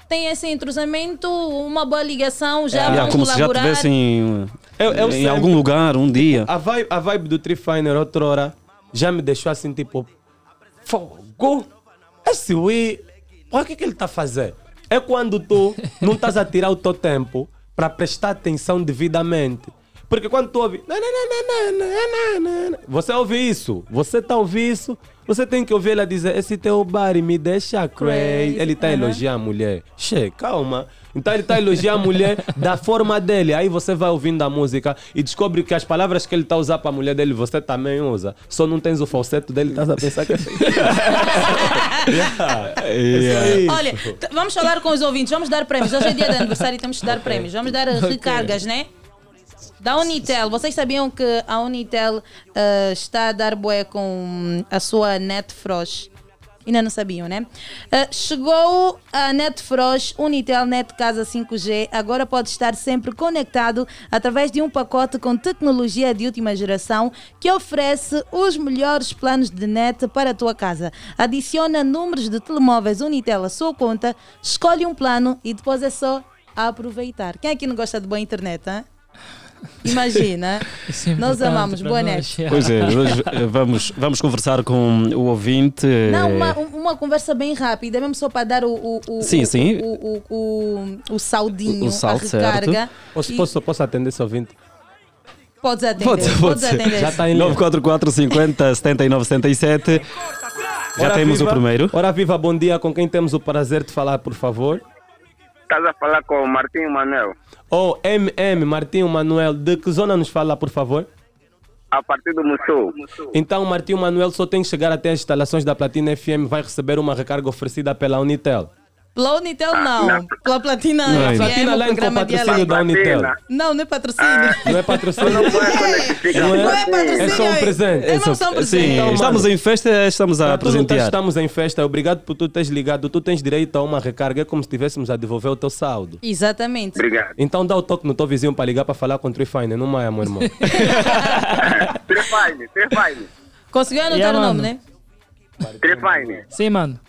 Speaker 9: têm esse entrosamento, uma boa ligação, já
Speaker 10: Yeah,
Speaker 9: vão
Speaker 10: como se já
Speaker 9: colaborar.
Speaker 10: tivessem
Speaker 24: Eu- eu
Speaker 10: em
Speaker 24: sempre-
Speaker 10: algum lugar, um dia.
Speaker 24: A vibe, a vibe do Trifiner outra hora já me deixou assim, tipo, fogo, esse Wii, o que, que ele está a fazer? É quando tu não estás a tirar o teu tempo para prestar atenção devidamente. Porque quando tu ouve. Você ouve isso, você tá ouvindo isso, você tem que ouvir ela dizer: Esse teu body me deixa crazy. Ele está a
Speaker 9: Aham.
Speaker 24: elogiar a mulher. Che, calma. Então ele está a elogiar a mulher da forma dele. Aí você vai ouvindo a música e descobre que as palavras que ele está a usar para a mulher dele você também usa. Só não tens o falseto dele, estás a pensar que é yeah. É.
Speaker 9: Olha, vamos falar com os ouvintes, vamos dar prémios. Hoje é dia de aniversário e temos que dar prémios. Vamos dar recargas, né? Da Unitel, vocês sabiam que a Unitel eh, está a dar bué com a sua NetFrosh? Ainda não sabiam, né? Eh, chegou a NetFrosh Unitel Net Casa 5G. Agora pode estar sempre conectado através de um pacote com tecnologia de última geração que oferece os melhores planos de net para a tua casa. Adiciona números de telemóveis Unitel à sua conta, escolhe um plano e depois é só aproveitar. Quem aqui não gosta de boa internet, hein? Imagina.
Speaker 25: É
Speaker 9: Nós amamos boa
Speaker 25: nós.
Speaker 9: net.
Speaker 10: Pois é, hoje eh, vamos, vamos conversar com o ouvinte.
Speaker 9: Não,
Speaker 10: eh,
Speaker 9: uma, um- uma conversa bem rápida, mesmo só para dar o, o, o,
Speaker 10: Sim,
Speaker 9: o,
Speaker 10: sim.
Speaker 9: o, o, o, o saldinho,
Speaker 10: O- saldo,
Speaker 9: a recarga.
Speaker 10: certo.
Speaker 24: Posso,
Speaker 9: E
Speaker 24: posso, posso atender esse ouvinte?
Speaker 9: Podes atender,
Speaker 10: Pode pode
Speaker 9: podes atender.
Speaker 24: Já está em linha.
Speaker 10: 944 50 79 77. Já
Speaker 24: Ora
Speaker 10: temos
Speaker 24: viva,
Speaker 10: o primeiro.
Speaker 24: Ora viva, bom dia. Com quem temos o prazer de falar, por favor?
Speaker 16: Estás a falar com o Martinho Manuel.
Speaker 24: Oh, MM, Martinho Manuel, de que zona nos fala, por favor?
Speaker 16: A partir do Mussul.
Speaker 24: Então, Martinho Manuel só tem que chegar até as instalações da Platina FM, vai receber uma recarga oferecida pela Unitel.
Speaker 9: Pela Unitel não, pela Platina
Speaker 24: Não,
Speaker 9: FM,
Speaker 24: Platina em
Speaker 9: programa
Speaker 24: patrocínio da Unitel.
Speaker 9: Não, não é patrocínio.
Speaker 24: Não é patrocínio?
Speaker 9: Não é patrocínio.
Speaker 24: É só um presente.
Speaker 9: É mesmo só um presente.
Speaker 10: Sim,
Speaker 24: Então,
Speaker 10: estamos
Speaker 24: mano,
Speaker 10: em festa, estamos a
Speaker 24: não
Speaker 10: presentear.
Speaker 24: estás- estamos em festa, obrigado por tu teres ligado. Tu tens direito a uma recarga, é como se estivéssemos a devolver o teu saldo.
Speaker 9: Exatamente.
Speaker 16: Obrigado.
Speaker 24: Então dá o toque no teu vizinho para ligar para falar com o Trifine, não é, meu irmão?
Speaker 16: Trefine, Trefine.
Speaker 9: Conseguiu anotar
Speaker 25: Yeah,
Speaker 9: o nome,
Speaker 25: mano.
Speaker 9: né?
Speaker 16: Trefine.
Speaker 25: Sim, mano.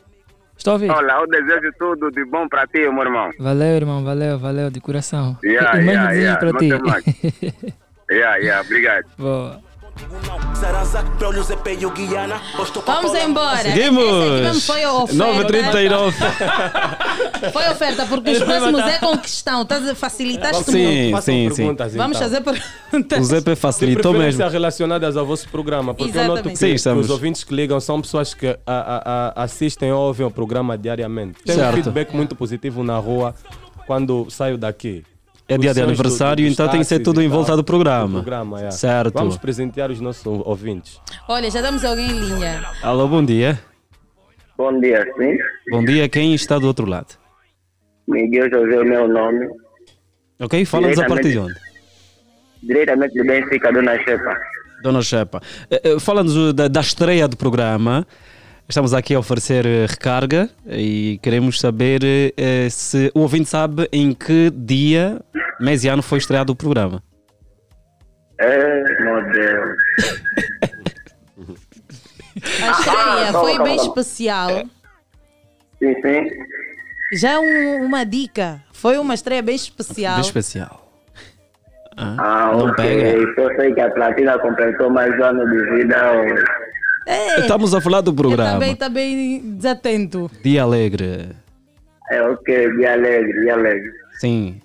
Speaker 25: Estou a ouvir.
Speaker 16: Olha, eu desejo tudo de bom para ti, meu irmão.
Speaker 25: Valeu, irmão, valeu, valeu, de coração.
Speaker 16: Yeah,
Speaker 25: e mesmo
Speaker 16: yeah,
Speaker 25: desejo
Speaker 16: yeah,
Speaker 25: para ti.
Speaker 16: Yeah, yeah, obrigado.
Speaker 25: Boa.
Speaker 9: Vamos embora.
Speaker 10: Seguimos!
Speaker 9: Foi a oferta.
Speaker 10: 939.
Speaker 9: Foi oferta, porque os próximos é com questão. Estás a facilitaste
Speaker 10: Sim,
Speaker 9: muito.
Speaker 10: sim, sim.
Speaker 9: Vamos fazer perguntas.
Speaker 10: O Zé facilitou mesmo.
Speaker 24: Relacionadas ao vosso programa, porque eu noto que.
Speaker 10: Sim,
Speaker 24: que os ouvintes que ligam são pessoas que a- a- a- assistem ou ouvem o programa diariamente. Tem um feedback muito positivo na rua quando saio daqui.
Speaker 10: É dia de
Speaker 24: sons do-
Speaker 10: aniversário,
Speaker 24: dos
Speaker 10: então tem que ser tudo em volta do programa.
Speaker 24: do programa, é.
Speaker 10: Certo.
Speaker 24: Vamos presentear os nossos ouvintes.
Speaker 9: Olha, já damos alguém em linha.
Speaker 10: Alô, bom dia.
Speaker 16: Bom dia, sim.
Speaker 10: Bom dia, quem está do outro lado?
Speaker 16: Miguel José é o meu nome.
Speaker 10: Ok? Fala-nos a partir de onde?
Speaker 16: Diretamente de Benfica, Dona Chepa.
Speaker 10: Dona Chepa, eh, eh, fala-nos da, da estreia do programa. Estamos aqui a oferecer eh, recarga e queremos saber eh, se o ouvinte sabe em que dia, mês e ano foi estreado o programa.
Speaker 16: É, meu Deus.
Speaker 9: A estreia
Speaker 16: Ah,
Speaker 9: foi
Speaker 16: calma,
Speaker 9: bem
Speaker 16: calma.
Speaker 9: especial.
Speaker 16: Sim, sim.
Speaker 9: Já um- uma dica. Foi uma estreia bem especial.
Speaker 10: Bem especial.
Speaker 16: Ah,
Speaker 10: não
Speaker 16: ok.
Speaker 10: pega?
Speaker 16: Eu sei que a Platina completou mais um ano de vida hoje.
Speaker 9: É,
Speaker 10: Estamos a falar do programa.
Speaker 9: Também está bem desatento.
Speaker 10: Dia Alegre.
Speaker 16: É ok, dia alegre, dia alegre.
Speaker 10: Sim.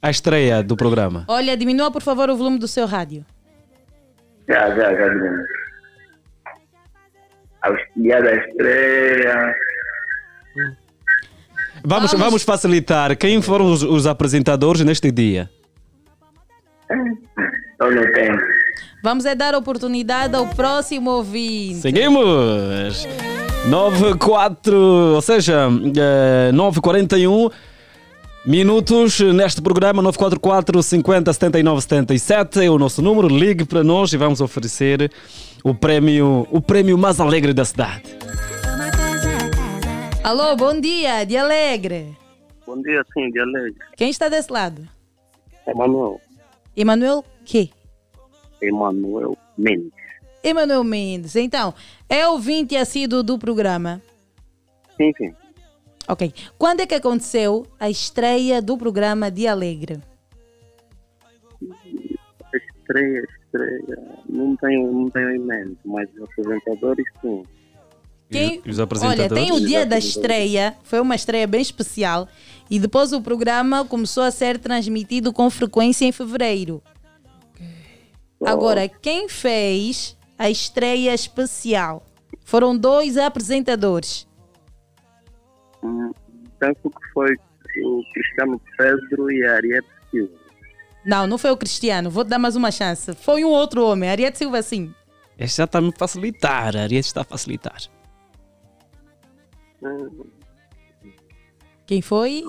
Speaker 10: A estreia do programa.
Speaker 9: Olha, diminua por favor o volume do seu rádio.
Speaker 16: Já, já, já. Aos dia da estreia.
Speaker 10: Vamos, vamos facilitar. Quem foram os, os apresentadores neste dia?
Speaker 16: Eu não tenho.
Speaker 9: Vamos é dar oportunidade ao próximo ouvinte.
Speaker 10: Seguimos! 94, ou seja, eh, 9h41 minutos neste programa 944 50 79 77 é o nosso número, ligue para nós e vamos oferecer o prémio, o prémio mais alegre da cidade.
Speaker 9: Alô, bom dia, de Alegre.
Speaker 16: Bom dia, sim, dia alegre.
Speaker 9: Quem está desse lado?
Speaker 16: Emanuel.
Speaker 9: Emanuel que?
Speaker 16: Emanuel Mendes.
Speaker 9: Emanuel Mendes. Então, é ouvinte assíduo do programa.
Speaker 16: Sim, sim.
Speaker 9: Ok. Quando é que aconteceu a estreia do programa de Alegre?
Speaker 16: Estreia, estreia. Não tenho, não tenho em mente, mas os apresentadores sim.
Speaker 9: Quem-
Speaker 10: E os
Speaker 9: Olha,
Speaker 10: apresentadores?
Speaker 9: tem o dia da estreia, foi uma estreia bem especial. E depois o programa começou a ser transmitido com frequência em fevereiro. Agora, quem fez a estreia especial? Foram dois apresentadores.
Speaker 16: Hum, Penso que foi o Cristiano Pedro e a Ariete Silva.
Speaker 9: Não, não foi o Cristiano. Vou dar mais uma chance. Foi um outro homem, Ariete Silva, sim.
Speaker 10: Este já está a me facilitar. A Ariete está a facilitar.
Speaker 16: Hum,
Speaker 9: Quem foi?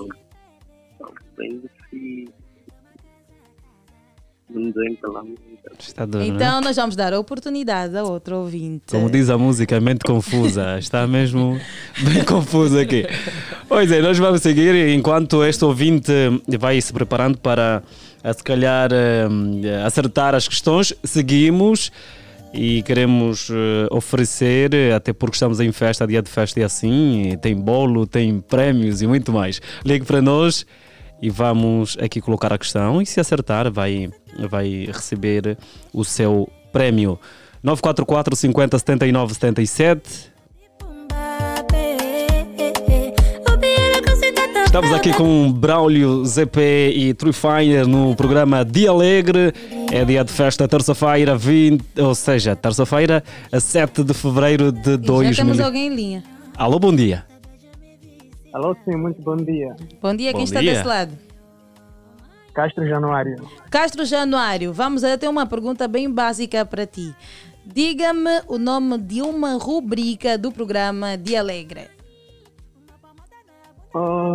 Speaker 16: Talvez se. Não
Speaker 10: Está duro, é?
Speaker 9: Então, nós vamos dar a oportunidade a outro ouvinte.
Speaker 10: Como diz a música, mente confusa. Está mesmo bem confuso aqui. Pois é, nós vamos seguir enquanto este ouvinte vai se preparando para, eh, se calhar, eh, acertar as questões. Seguimos e queremos eh, oferecer, até porque estamos em festa, dia de festa e assim, tem bolo, tem prémios e muito mais. Ligue para nós e vamos aqui colocar a questão e se acertar vai, vai receber o seu prémio. 944 50 79 77 Estamos aqui com Braulio, ZP e Trifiner no programa Dia Alegre. É dia de festa, terça-feira, 20, ou seja, terça-feira, a 7 de fevereiro de
Speaker 9: Já
Speaker 10: 2000.
Speaker 9: temos alguém em linha.
Speaker 10: Alô, bom dia.
Speaker 26: Alô, sim, muito bom dia.
Speaker 9: Bom dia, quem
Speaker 10: Bom
Speaker 9: está
Speaker 10: dia.
Speaker 9: desse lado?
Speaker 26: Castro Januário.
Speaker 9: Castro Januário, vamos a ter uma pergunta bem básica para ti. Diga-me o nome de uma rubrica do programa Dia Alegre.
Speaker 26: Ah,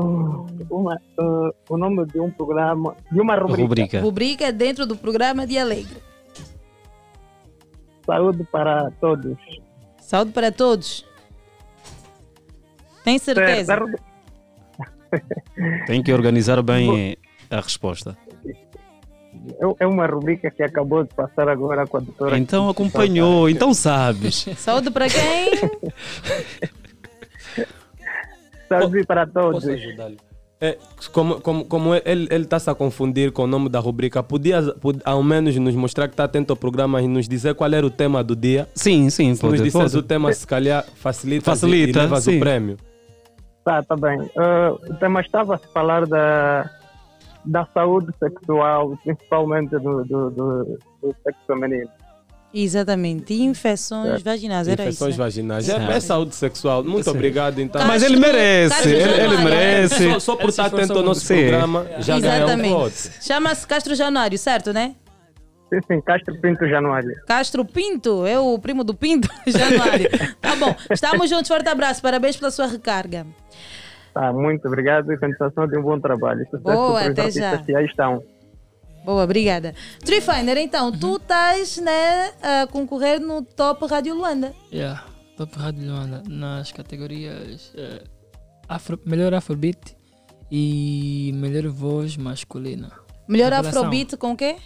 Speaker 26: uma, ah, o nome de um programa, de uma rubrica.
Speaker 9: Rubrica dentro do programa Dia Alegre.
Speaker 26: Saúde para todos.
Speaker 9: Saúde para todos. Tem certeza?
Speaker 10: Tem que organizar bem a resposta.
Speaker 26: É- É uma rubrica que acabou de passar agora com a doutora.
Speaker 10: Então acompanhou, então sabes.
Speaker 9: Saúde para quem?
Speaker 26: Saúde para todos.
Speaker 24: É, como como, como ele está-se a confundir com o nome da rubrica, podia pod- ao menos nos mostrar que está atento ao programa e nos dizer qual era o tema do dia?
Speaker 10: Sim, sim,
Speaker 24: Se
Speaker 10: pode-
Speaker 24: nos disseres
Speaker 10: pode.
Speaker 24: o tema, se calhar facilita,
Speaker 10: Facilita,
Speaker 24: e levas
Speaker 10: sim.
Speaker 24: o prémio.
Speaker 26: Tá, tá bem. Ah, o tema estava a se falar da, da saúde sexual, principalmente do, do, do, do sexo feminino.
Speaker 9: Exatamente. E infecções vaginais, era
Speaker 24: Infecções
Speaker 9: isso. né?
Speaker 24: vaginais. É, é saúde sexual. Muito
Speaker 10: Sim.
Speaker 24: obrigado, então.
Speaker 10: Mas ele merece,
Speaker 9: Castro
Speaker 10: ele, ele merece.
Speaker 24: Só, só por estar atento ao nosso
Speaker 10: Sim.
Speaker 24: programa, já ganha um.
Speaker 9: Chama-se Castro Januário, certo, né?
Speaker 26: Sim, sim, Castro Pinto Januário.
Speaker 9: Castro Pinto, é o primo do Pinto, Januário. tá bom, estamos juntos, forte abraço, parabéns pela sua recarga.
Speaker 26: Tá, muito obrigado e continuação de um bom trabalho. Sucesso
Speaker 9: Boa, até já.
Speaker 26: que aí estão.
Speaker 9: Boa, obrigada. Trifiner, então, tu estás né, a concorrer no Top Rádio Luanda.
Speaker 25: Yeah, Top Rádio Luanda nas categorias eh, afro, melhor Afrobeat e melhor voz masculina.
Speaker 9: Melhor. Afrobeat com o quê?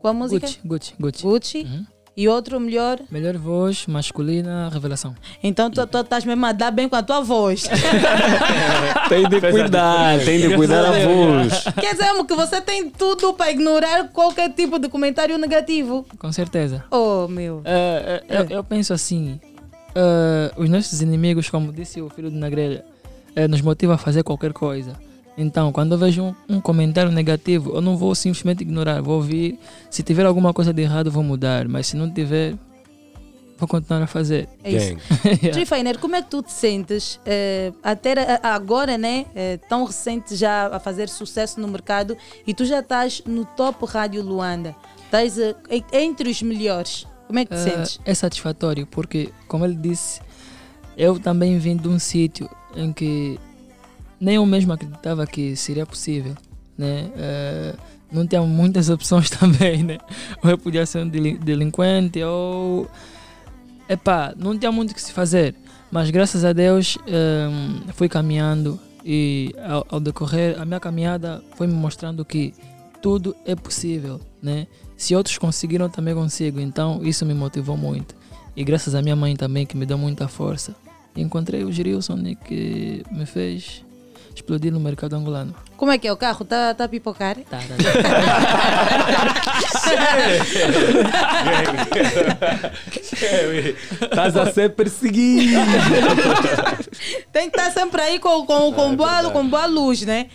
Speaker 9: Com a música?
Speaker 25: Gucci, Gucci, Gucci.
Speaker 9: Gucci. E outro melhor?
Speaker 25: Melhor voz masculina, revelação.
Speaker 9: Então tu, tu estás mesmo a dar bem com a tua voz.
Speaker 10: Tem de cuidar, tem de cuidar a voz.
Speaker 9: Quer dizer, que você tem tudo para ignorar qualquer tipo de comentário negativo.
Speaker 25: Com certeza.
Speaker 9: Oh, meu.
Speaker 25: Eh, eh, eu, eu penso assim: eh, os nossos inimigos, como disse o filho de Nagrelha, eh, nos motivam a fazer qualquer coisa. Então, quando eu vejo um, um comentário negativo, eu não vou simplesmente ignorar, vou ouvir. Se tiver alguma coisa de errado, vou mudar, mas se não tiver, vou continuar a fazer.
Speaker 9: É isso. Trifiner, como é que tu te sentes eh, até agora, né? eh, tão recente já a fazer sucesso no mercado e tu já estás no top Rádio Luanda. Estás eh, en- entre os melhores. Como é que te
Speaker 25: Eh,
Speaker 9: sentes?
Speaker 25: é satisfatório, porque, como ele disse, eu também vim de um sítio em que nem eu mesmo acreditava que seria possível, né? Eh, não tinha muitas opções também, né? Ou eu podia ser um delin- delinquente, ou... Epá, não tinha muito o que se fazer. Mas graças a Deus eh, fui caminhando e ao, ao decorrer a minha caminhada foi me mostrando que tudo é possível, né? Se outros conseguiram, também consigo. Então isso me motivou muito. E graças à minha mãe também, que me deu muita força. Encontrei o Girilson né, que me fez explodir no mercado angolano.
Speaker 9: Como é que é? O carro está tá a pipocar?
Speaker 25: Tá,
Speaker 24: Estás a ser perseguido.
Speaker 9: Tem que estar sempre aí com, com, com, boa, com boa luz, né?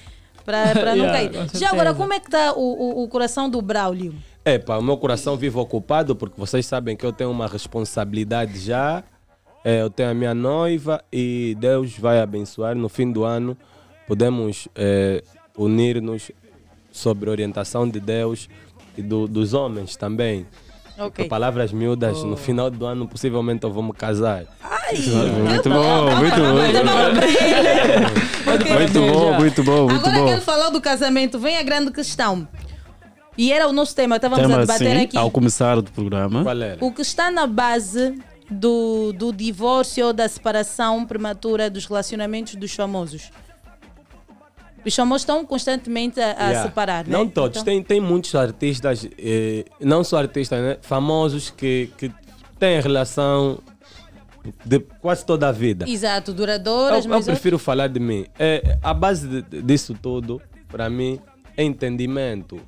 Speaker 9: Para não
Speaker 24: Yeah,
Speaker 9: cair. Já agora, como é que está o, o, o coração do Braulio?
Speaker 24: Epa, o meu coração vive ocupado porque vocês sabem que eu tenho uma responsabilidade já. É, eu tenho a minha noiva e Deus vai abençoar. No fim do ano, podemos é, unir-nos sob a orientação de Deus e do- dos homens também.
Speaker 9: Ok.
Speaker 24: Com palavras miúdas, no final do ano, possivelmente eu vou me casar.
Speaker 10: Muito bom, muito bom. Muito bom, muito bom, muito
Speaker 9: Agora que ele
Speaker 10: bom.
Speaker 9: falou do casamento, vem a grande questão. E era o nosso tema, estávamos a
Speaker 10: Tema
Speaker 9: debater
Speaker 10: sim,
Speaker 9: aqui.
Speaker 10: ao começar do programa.
Speaker 24: Qual era?
Speaker 9: O que está na base do, do divórcio ou da separação prematura dos relacionamentos dos famosos? Os famosos estão constantemente a, a
Speaker 24: Yeah.
Speaker 9: separar, né?
Speaker 24: Não todos,
Speaker 9: Então-
Speaker 24: tem, tem muitos artistas, eh, não só artistas, né? famosos que, que têm relação de quase toda a vida.
Speaker 9: Exato, duradouras,
Speaker 24: Eu, eu prefiro falar de mim. É, a base de- disso tudo, para mim, é entendimento.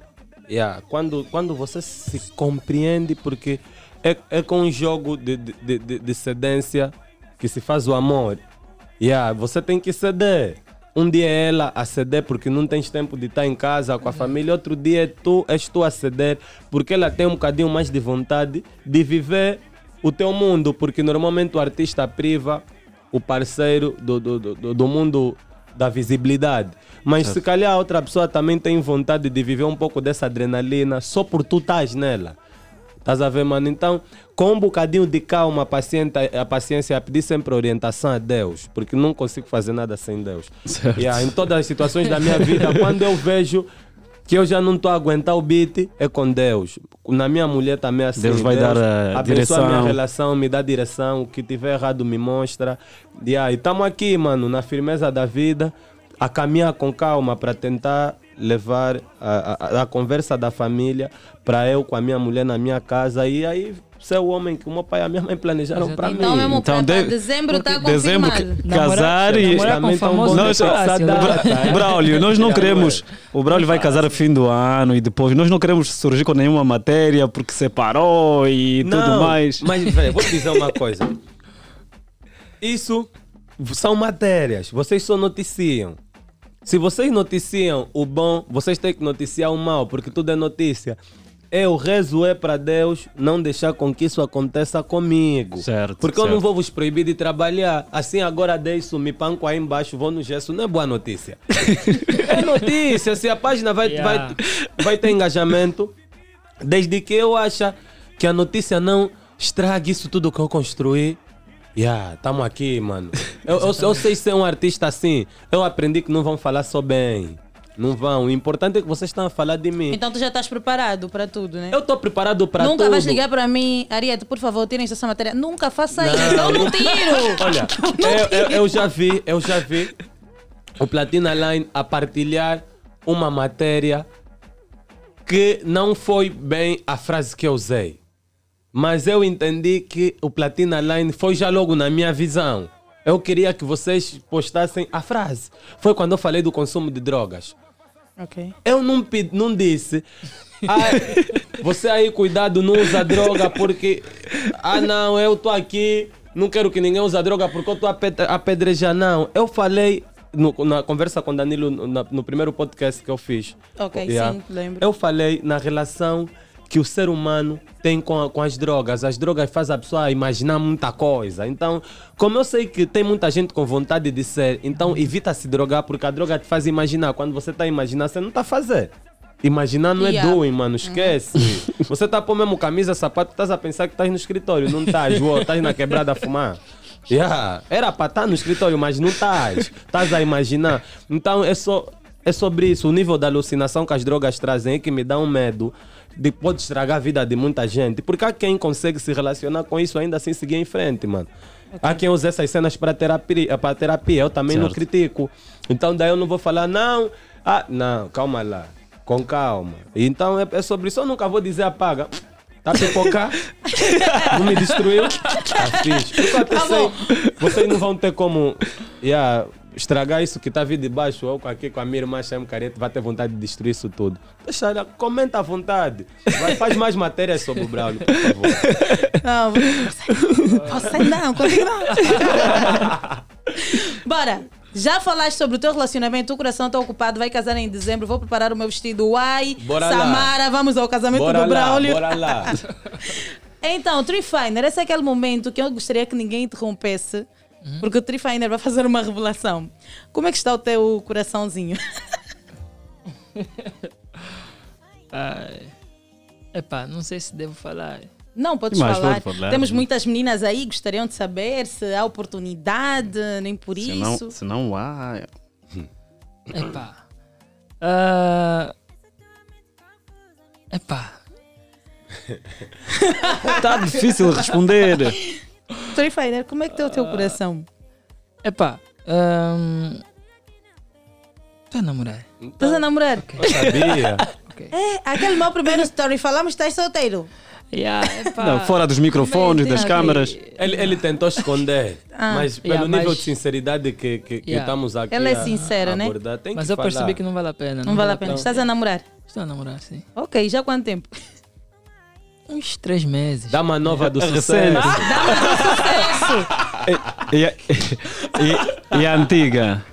Speaker 24: Yeah, Quando, quando você se compreende, porque é, é com um jogo de, de, de- de, de cedência que se faz o amor. Yeah, você tem que ceder. Um dia é ela a ceder porque não tens tempo de estar em casa com a família, outro dia é tu, és tu a ceder porque ela tem um bocadinho mais de vontade de viver o teu mundo, porque normalmente o artista priva o parceiro do, do, do, do mundo da visibilidade. Mas se calhar a outra pessoa também tem vontade de viver um pouco dessa adrenalina só por tu estás nela. Estás a ver, mano? Então, com um bocadinho de calma, a paciência, a paciência a pedir sempre orientação a Deus, porque não consigo fazer nada sem Deus.
Speaker 10: Certo.
Speaker 24: Yeah, em todas as situações da minha vida, quando eu vejo que eu já não estou a aguentar o beat, é com Deus. Na minha mulher também é assim.
Speaker 10: Deus vai dar a
Speaker 24: abençoa
Speaker 10: direção.
Speaker 24: a minha relação, me dá direção. O que tiver errado me mostra. Yeah, e estamos aqui, mano, na firmeza da vida, a caminhar com calma para tentar levar a, a- a conversa da família para eu com a minha mulher na minha casa e aí ser o homem que o meu pai e a minha mãe planejaram para mim.
Speaker 9: Então, mesmo
Speaker 10: Então, de-
Speaker 9: dezembro está
Speaker 10: Dezembro,
Speaker 9: confirmado.
Speaker 10: ca- casar e.
Speaker 24: namorar com famoso
Speaker 10: Nós-
Speaker 24: é
Speaker 10: Bra-
Speaker 24: né?
Speaker 10: Braulio, nós não queremos. O Braulio vai casar no fim do ano e depois. Nós não queremos surgir com nenhuma matéria porque separou e tudo
Speaker 24: Não,
Speaker 10: mais.
Speaker 24: Mas, velho, vou te dizer uma coisa. Isso são matérias. Vocês só noticiam. Se vocês noticiam o bom, vocês têm que noticiar o mal, porque tudo é notícia. Eu rezo é para Deus não deixar com que isso aconteça comigo.
Speaker 10: Certo.
Speaker 24: Porque eu
Speaker 10: certo.
Speaker 24: não vou vos proibir de trabalhar. Assim agora deixo, me panco aí embaixo, vou no gesso. Não é boa notícia. é notícia. Se a página vai,
Speaker 10: Yeah.
Speaker 24: vai, vai ter engajamento, desde que eu acha que a notícia não estrague isso tudo que eu construí. Yeah, tamo aqui, mano. Eu, eu, eu sei ser um artista assim. Eu aprendi que não vão falar só bem. Não vão. O importante é que vocês estão a falar de mim.
Speaker 9: Então tu já estás preparado para tudo, né?
Speaker 24: Eu estou preparado para tudo.
Speaker 9: Nunca vais ligar para mim, Ariete, por favor, tirem essa matéria. Nunca faça isso, eu não tiro.
Speaker 24: Olha, eu, eu- eu já vi, eu já vi o Platina Line a partilhar uma matéria que não foi bem a frase que eu usei. Mas eu entendi que o Platina Line foi já logo na minha visão. Eu queria que vocês postassem a frase. Foi quando eu falei do consumo de drogas.
Speaker 9: Ok.
Speaker 24: Eu não, pedi, não disse. "Ah, você aí, cuidado, não usa droga porque. Ah, não, eu tô aqui, não quero que ninguém use droga porque eu tô a ped- a apedrejar. Não, eu falei no- na conversa com Danilo no, no primeiro podcast que eu fiz.
Speaker 9: Ok, sim, lembro.
Speaker 24: Eu falei na relação que o ser humano tem com, com as drogas. As drogas fazem a pessoa imaginar muita coisa. Então, como eu sei que tem muita gente com vontade de ser, então evita se drogar, porque a droga te faz imaginar. Quando você está a imaginar, você não está a fazer. Imaginar não é
Speaker 9: Yeah.
Speaker 24: doing, mano. Esquece. Você tá pôr mesmo camisa, sapato, estás a pensar que estás no escritório. Não estás, uou, estás na quebrada a fumar. Yeah. Era para estar no escritório, mas não estás. Estás a imaginar. Então é só é sobre isso. O nível da alucinação que as drogas trazem é que me dá um medo de pode estragar a vida de muita gente. Porque há quem consegue se relacionar com isso ainda assim seguir em frente, mano. Há quem usa essas cenas para terapia, para terapia. Eu também não
Speaker 10: Certo.
Speaker 24: critico. Então daí eu não vou falar, não, ah, não, calma lá, com calma. Então é, é sobre isso. Eu nunca vou dizer apaga. Tá a pipocar? não me destruiu? Tá fixe. Porque eu até sei, vocês não vão ter como yeah, estragar isso que está vindo de baixo, ou aqui com a minha irmã Shem Carete, vai ter vontade de destruir isso tudo. Deixa ela, comenta à vontade. Vai, faz mais matérias sobre o Braulio, por favor.
Speaker 9: Não, você não, contigo não. Bora. Já falaste sobre o teu relacionamento, o coração está ocupado, vai casar em dezembro, vou preparar o meu vestido. Uai,
Speaker 24: Bora lá.
Speaker 9: Samara, vamos ao casamento
Speaker 24: Bora
Speaker 9: do
Speaker 24: lá,
Speaker 9: Braulio.
Speaker 24: bora lá.
Speaker 9: Então, Trifiner, esse é aquele momento que eu gostaria que ninguém interrompesse, porque o Trifiner vai fazer uma revelação. Como é que está o teu coraçãozinho?
Speaker 25: Ai. Epá, não sei se devo falar.
Speaker 9: Não, podes
Speaker 25: Mas
Speaker 9: falar.
Speaker 25: pode falar.
Speaker 9: Temos muitas meninas aí, gostariam de saber se há oportunidade, nem por
Speaker 10: Se
Speaker 9: isso.
Speaker 10: não, se não há.
Speaker 25: Epá. Ah, epá.
Speaker 10: Tá difícil responder.
Speaker 9: Trifiner, como é que está o teu coração?
Speaker 25: Epá. Um, Estou a namorar.
Speaker 9: Estás a namorar?
Speaker 24: Eu sabia.
Speaker 9: É, aquele meu primeiro story, falamos que estás solteiro.
Speaker 25: Yeah,
Speaker 10: Não, fora dos microfones, das câmaras.
Speaker 24: Ele, ele tentou esconder,
Speaker 9: Ah.
Speaker 24: mas pelo
Speaker 25: Yeah,
Speaker 24: nível
Speaker 25: mas-
Speaker 24: de sinceridade que, que, que
Speaker 25: Yeah.
Speaker 24: estamos aqui
Speaker 9: Ele é
Speaker 24: a-
Speaker 9: sincero,
Speaker 24: a
Speaker 9: né?
Speaker 24: abordar,
Speaker 25: Mas eu percebi
Speaker 24: falar.
Speaker 25: que não vale a pena.
Speaker 9: Não, vale a pena. Estás a namorar?
Speaker 25: Estou a namorar, sim.
Speaker 9: Ok, já há quanto tempo?
Speaker 25: Uns três meses.
Speaker 24: Dá uma nova do
Speaker 10: Recente.
Speaker 24: sucesso.
Speaker 10: E, e, e- e a antiga?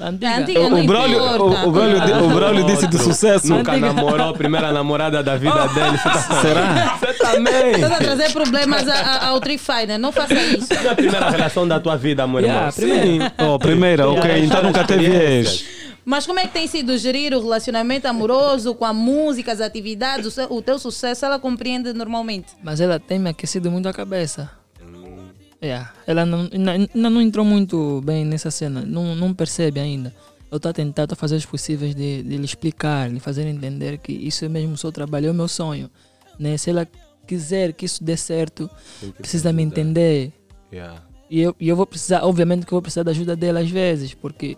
Speaker 9: Antiga
Speaker 10: O,
Speaker 9: não
Speaker 10: o Braulio, o, o Braulio, di- o Braulio disse do sucesso.
Speaker 24: Nunca namorou a primeira namorada da vida dele. Você tá-
Speaker 10: Será?
Speaker 24: Você também.
Speaker 9: Estás a trazer problemas a- a- ao Trifiner, não faça isso.
Speaker 24: É a primeira relação da tua vida, meu irmão.
Speaker 25: Yeah,
Speaker 24: Sim.
Speaker 10: Oh, primeira, ok. Então nunca teve ex.
Speaker 9: Mas como é que tem sido gerir o relacionamento amoroso com a música, as atividades, o, seu- o teu sucesso? Ela compreende normalmente?
Speaker 25: Mas ela tem me aquecido muito a cabeça. Yeah. Ela não, ainda, não entrou muito bem nessa cena, não, não percebe ainda. Eu estou a tentar, estou a fazer os possíveis de, de lhe explicar, lhe fazer entender que isso é mesmo o seu trabalho, é o meu sonho. Né? Se ela quiser que isso dê certo, precisa me entender.
Speaker 24: Yeah.
Speaker 25: E eu, e eu vou precisar, obviamente que eu vou precisar da ajuda dela às vezes, porque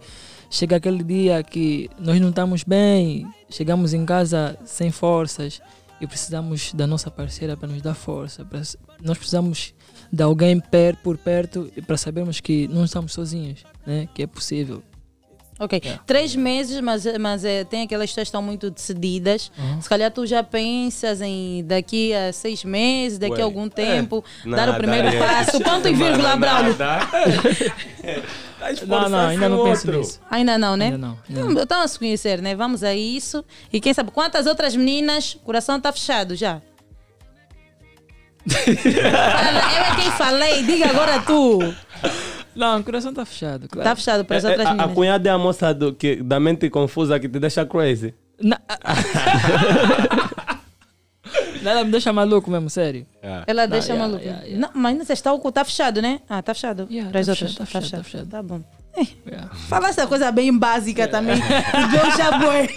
Speaker 25: chega aquele dia que nós não estamos bem, chegamos em casa sem forças e precisamos da nossa parceira para nos dar força. pra- nós precisamos de alguém per, por perto para sabermos que não estamos sozinhos, né? que é possível.
Speaker 9: Ok, três meses, mas, mas é, tem aquelas que estão muito decididas. Se calhar tu já pensas em daqui a seis meses, daqui
Speaker 24: Ué,
Speaker 9: a algum tempo,
Speaker 24: é,
Speaker 9: dar o
Speaker 24: nada,
Speaker 9: primeiro
Speaker 24: é,
Speaker 9: passo. Ponto e vírgula, Braulio.
Speaker 25: Não, não, ainda não penso
Speaker 24: outro.
Speaker 25: nisso.
Speaker 9: Ainda não, né?
Speaker 25: Ainda não, ainda
Speaker 9: Então, Estão a se conhecer, né? Vamos a isso. E quem sabe quantas outras meninas, o coração está fechado já. Fala, eu é quem falei, diga agora tu.
Speaker 25: Não, o coração está fechado. Claro.
Speaker 9: Está fechado para as
Speaker 24: É, é,
Speaker 9: outras
Speaker 24: a, a
Speaker 9: meninas.
Speaker 24: cunhada é a moça do, que, da mente confusa que te deixa crazy.
Speaker 25: Ela me deixa maluco mesmo, sério.
Speaker 9: Ela
Speaker 25: Não,
Speaker 9: deixa
Speaker 25: yeah,
Speaker 9: maluco.
Speaker 25: yeah, yeah.
Speaker 9: Não, mas ainda você está, está fechado, né? Ah, está fechado.
Speaker 25: Yeah,
Speaker 9: para as
Speaker 25: tá
Speaker 9: outras.
Speaker 25: fechado, tá fechado, tá fechado.
Speaker 9: Tá bom. Fala essa coisa bem básica também. John já foi.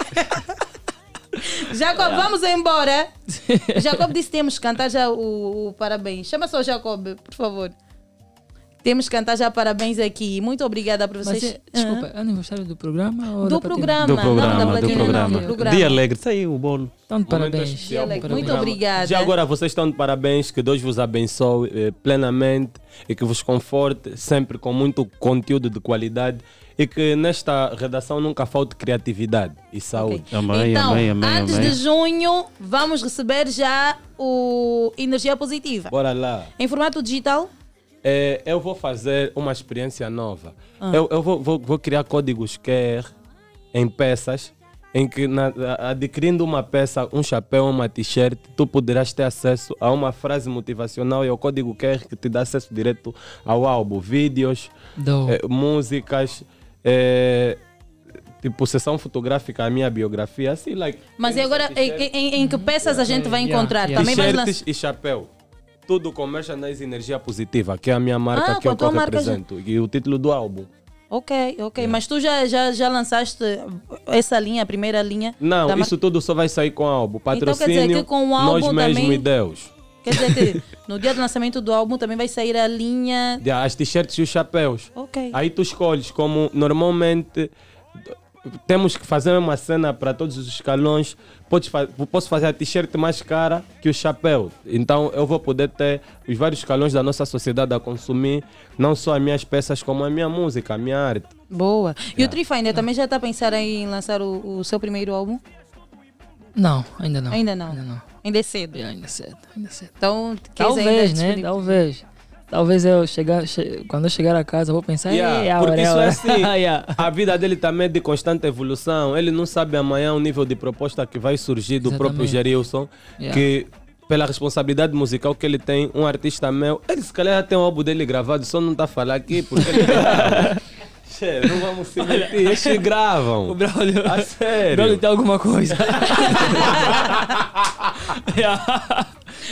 Speaker 9: Jacob, vamos embora. Jacob disse que temos que cantar já o, o parabéns. Chama só o Jacob, por favor. Temos que cantar já parabéns aqui. Muito obrigada por vocês.
Speaker 25: Mas, é, desculpa, é aniversário do programa ou
Speaker 9: Do programa,
Speaker 10: Do
Speaker 9: não,
Speaker 10: programa,
Speaker 9: da
Speaker 10: do programa.
Speaker 9: não, do programa.
Speaker 10: Dia alegre, saiu o bolo.
Speaker 25: Então, de parabéns.
Speaker 9: Dia alegre. Muito
Speaker 24: programa.
Speaker 9: obrigada.
Speaker 24: Já agora vocês estão de parabéns, que Deus vos abençoe eh, plenamente e que vos conforte sempre com muito conteúdo de qualidade e que nesta redação nunca falte criatividade e saúde.
Speaker 10: Amém,
Speaker 9: então,
Speaker 10: amém, amém,
Speaker 9: antes
Speaker 10: amém.
Speaker 9: de junho, vamos receber já o Energia Positiva.
Speaker 24: Bora lá.
Speaker 9: Em formato digital?
Speaker 24: É, eu vou fazer uma experiência nova.
Speaker 9: Ah.
Speaker 24: Eu, eu vou, vou- vou criar códigos QR em peças, em que na- a- adquirindo uma peça, um chapéu, uma t-shirt, tu poderás ter acesso a uma frase motivacional e ao código QR que te dá acesso direto ao álbum, vídeos, eh, músicas, eh, tipo sessão fotográfica, a minha biografia, assim, like.
Speaker 9: Mas e agora, em, em- em que peças a gente vai encontrar? Também vai lançar.
Speaker 24: T-shirts e chapéu. Tudo com Merchandise Energia Positiva, que é a minha marca
Speaker 9: Ah,
Speaker 24: que
Speaker 9: a
Speaker 24: eu
Speaker 9: marca
Speaker 24: represento. E o título do álbum.
Speaker 9: Ok, ok. Mas tu já, já, já lançaste essa linha, a primeira linha?
Speaker 24: Não, isso tudo só vai sair com álbum.
Speaker 9: Então quer
Speaker 24: Patrocínio,
Speaker 9: dizer que com o
Speaker 24: nós
Speaker 9: álbum
Speaker 24: mesmo
Speaker 9: também-
Speaker 24: e Deus.
Speaker 9: Quer dizer que no dia do lançamento do álbum também vai sair a linha.
Speaker 24: As t-shirts e os chapéus.
Speaker 9: Ok.
Speaker 24: Aí tu escolhes como normalmente temos que fazer uma cena para todos os escalões. Podes fa- posso fazer a t-shirt mais cara que o chapéu. Então eu vou poder ter os vários escalões da nossa sociedade a consumir, não só as minhas peças, como a minha música, a minha arte.
Speaker 9: Boa. E o Trifinder também já está a pensar em lançar o, o seu primeiro álbum?
Speaker 25: Não, ainda não.
Speaker 9: Ainda não.
Speaker 25: Ainda não.
Speaker 9: Ainda é cedo.
Speaker 25: ainda é cedo, ainda é cedo.
Speaker 9: Então, queres ainda
Speaker 25: Talvez, né? Talvez. Talvez eu chegar, che- quando eu chegar a casa, eu vou pensar,
Speaker 24: Yeah,
Speaker 25: "Ei, a
Speaker 24: porque isso é
Speaker 25: hora."
Speaker 24: assim,
Speaker 25: Yeah.
Speaker 24: a vida dele também é de constante evolução. Ele não sabe amanhã o nível de proposta que vai surgir do próprio
Speaker 25: Exatamente.
Speaker 24: Gerilson,
Speaker 25: Yeah.
Speaker 24: que pela responsabilidade musical que ele tem, um artista meu, ele se calhar já tem o álbum dele gravado, só não está a falar aqui porque ele. Che, não vamos se mentir, eles gravam.
Speaker 25: O Braulio,
Speaker 24: A sério.
Speaker 25: o Braulio tem alguma coisa. Yeah.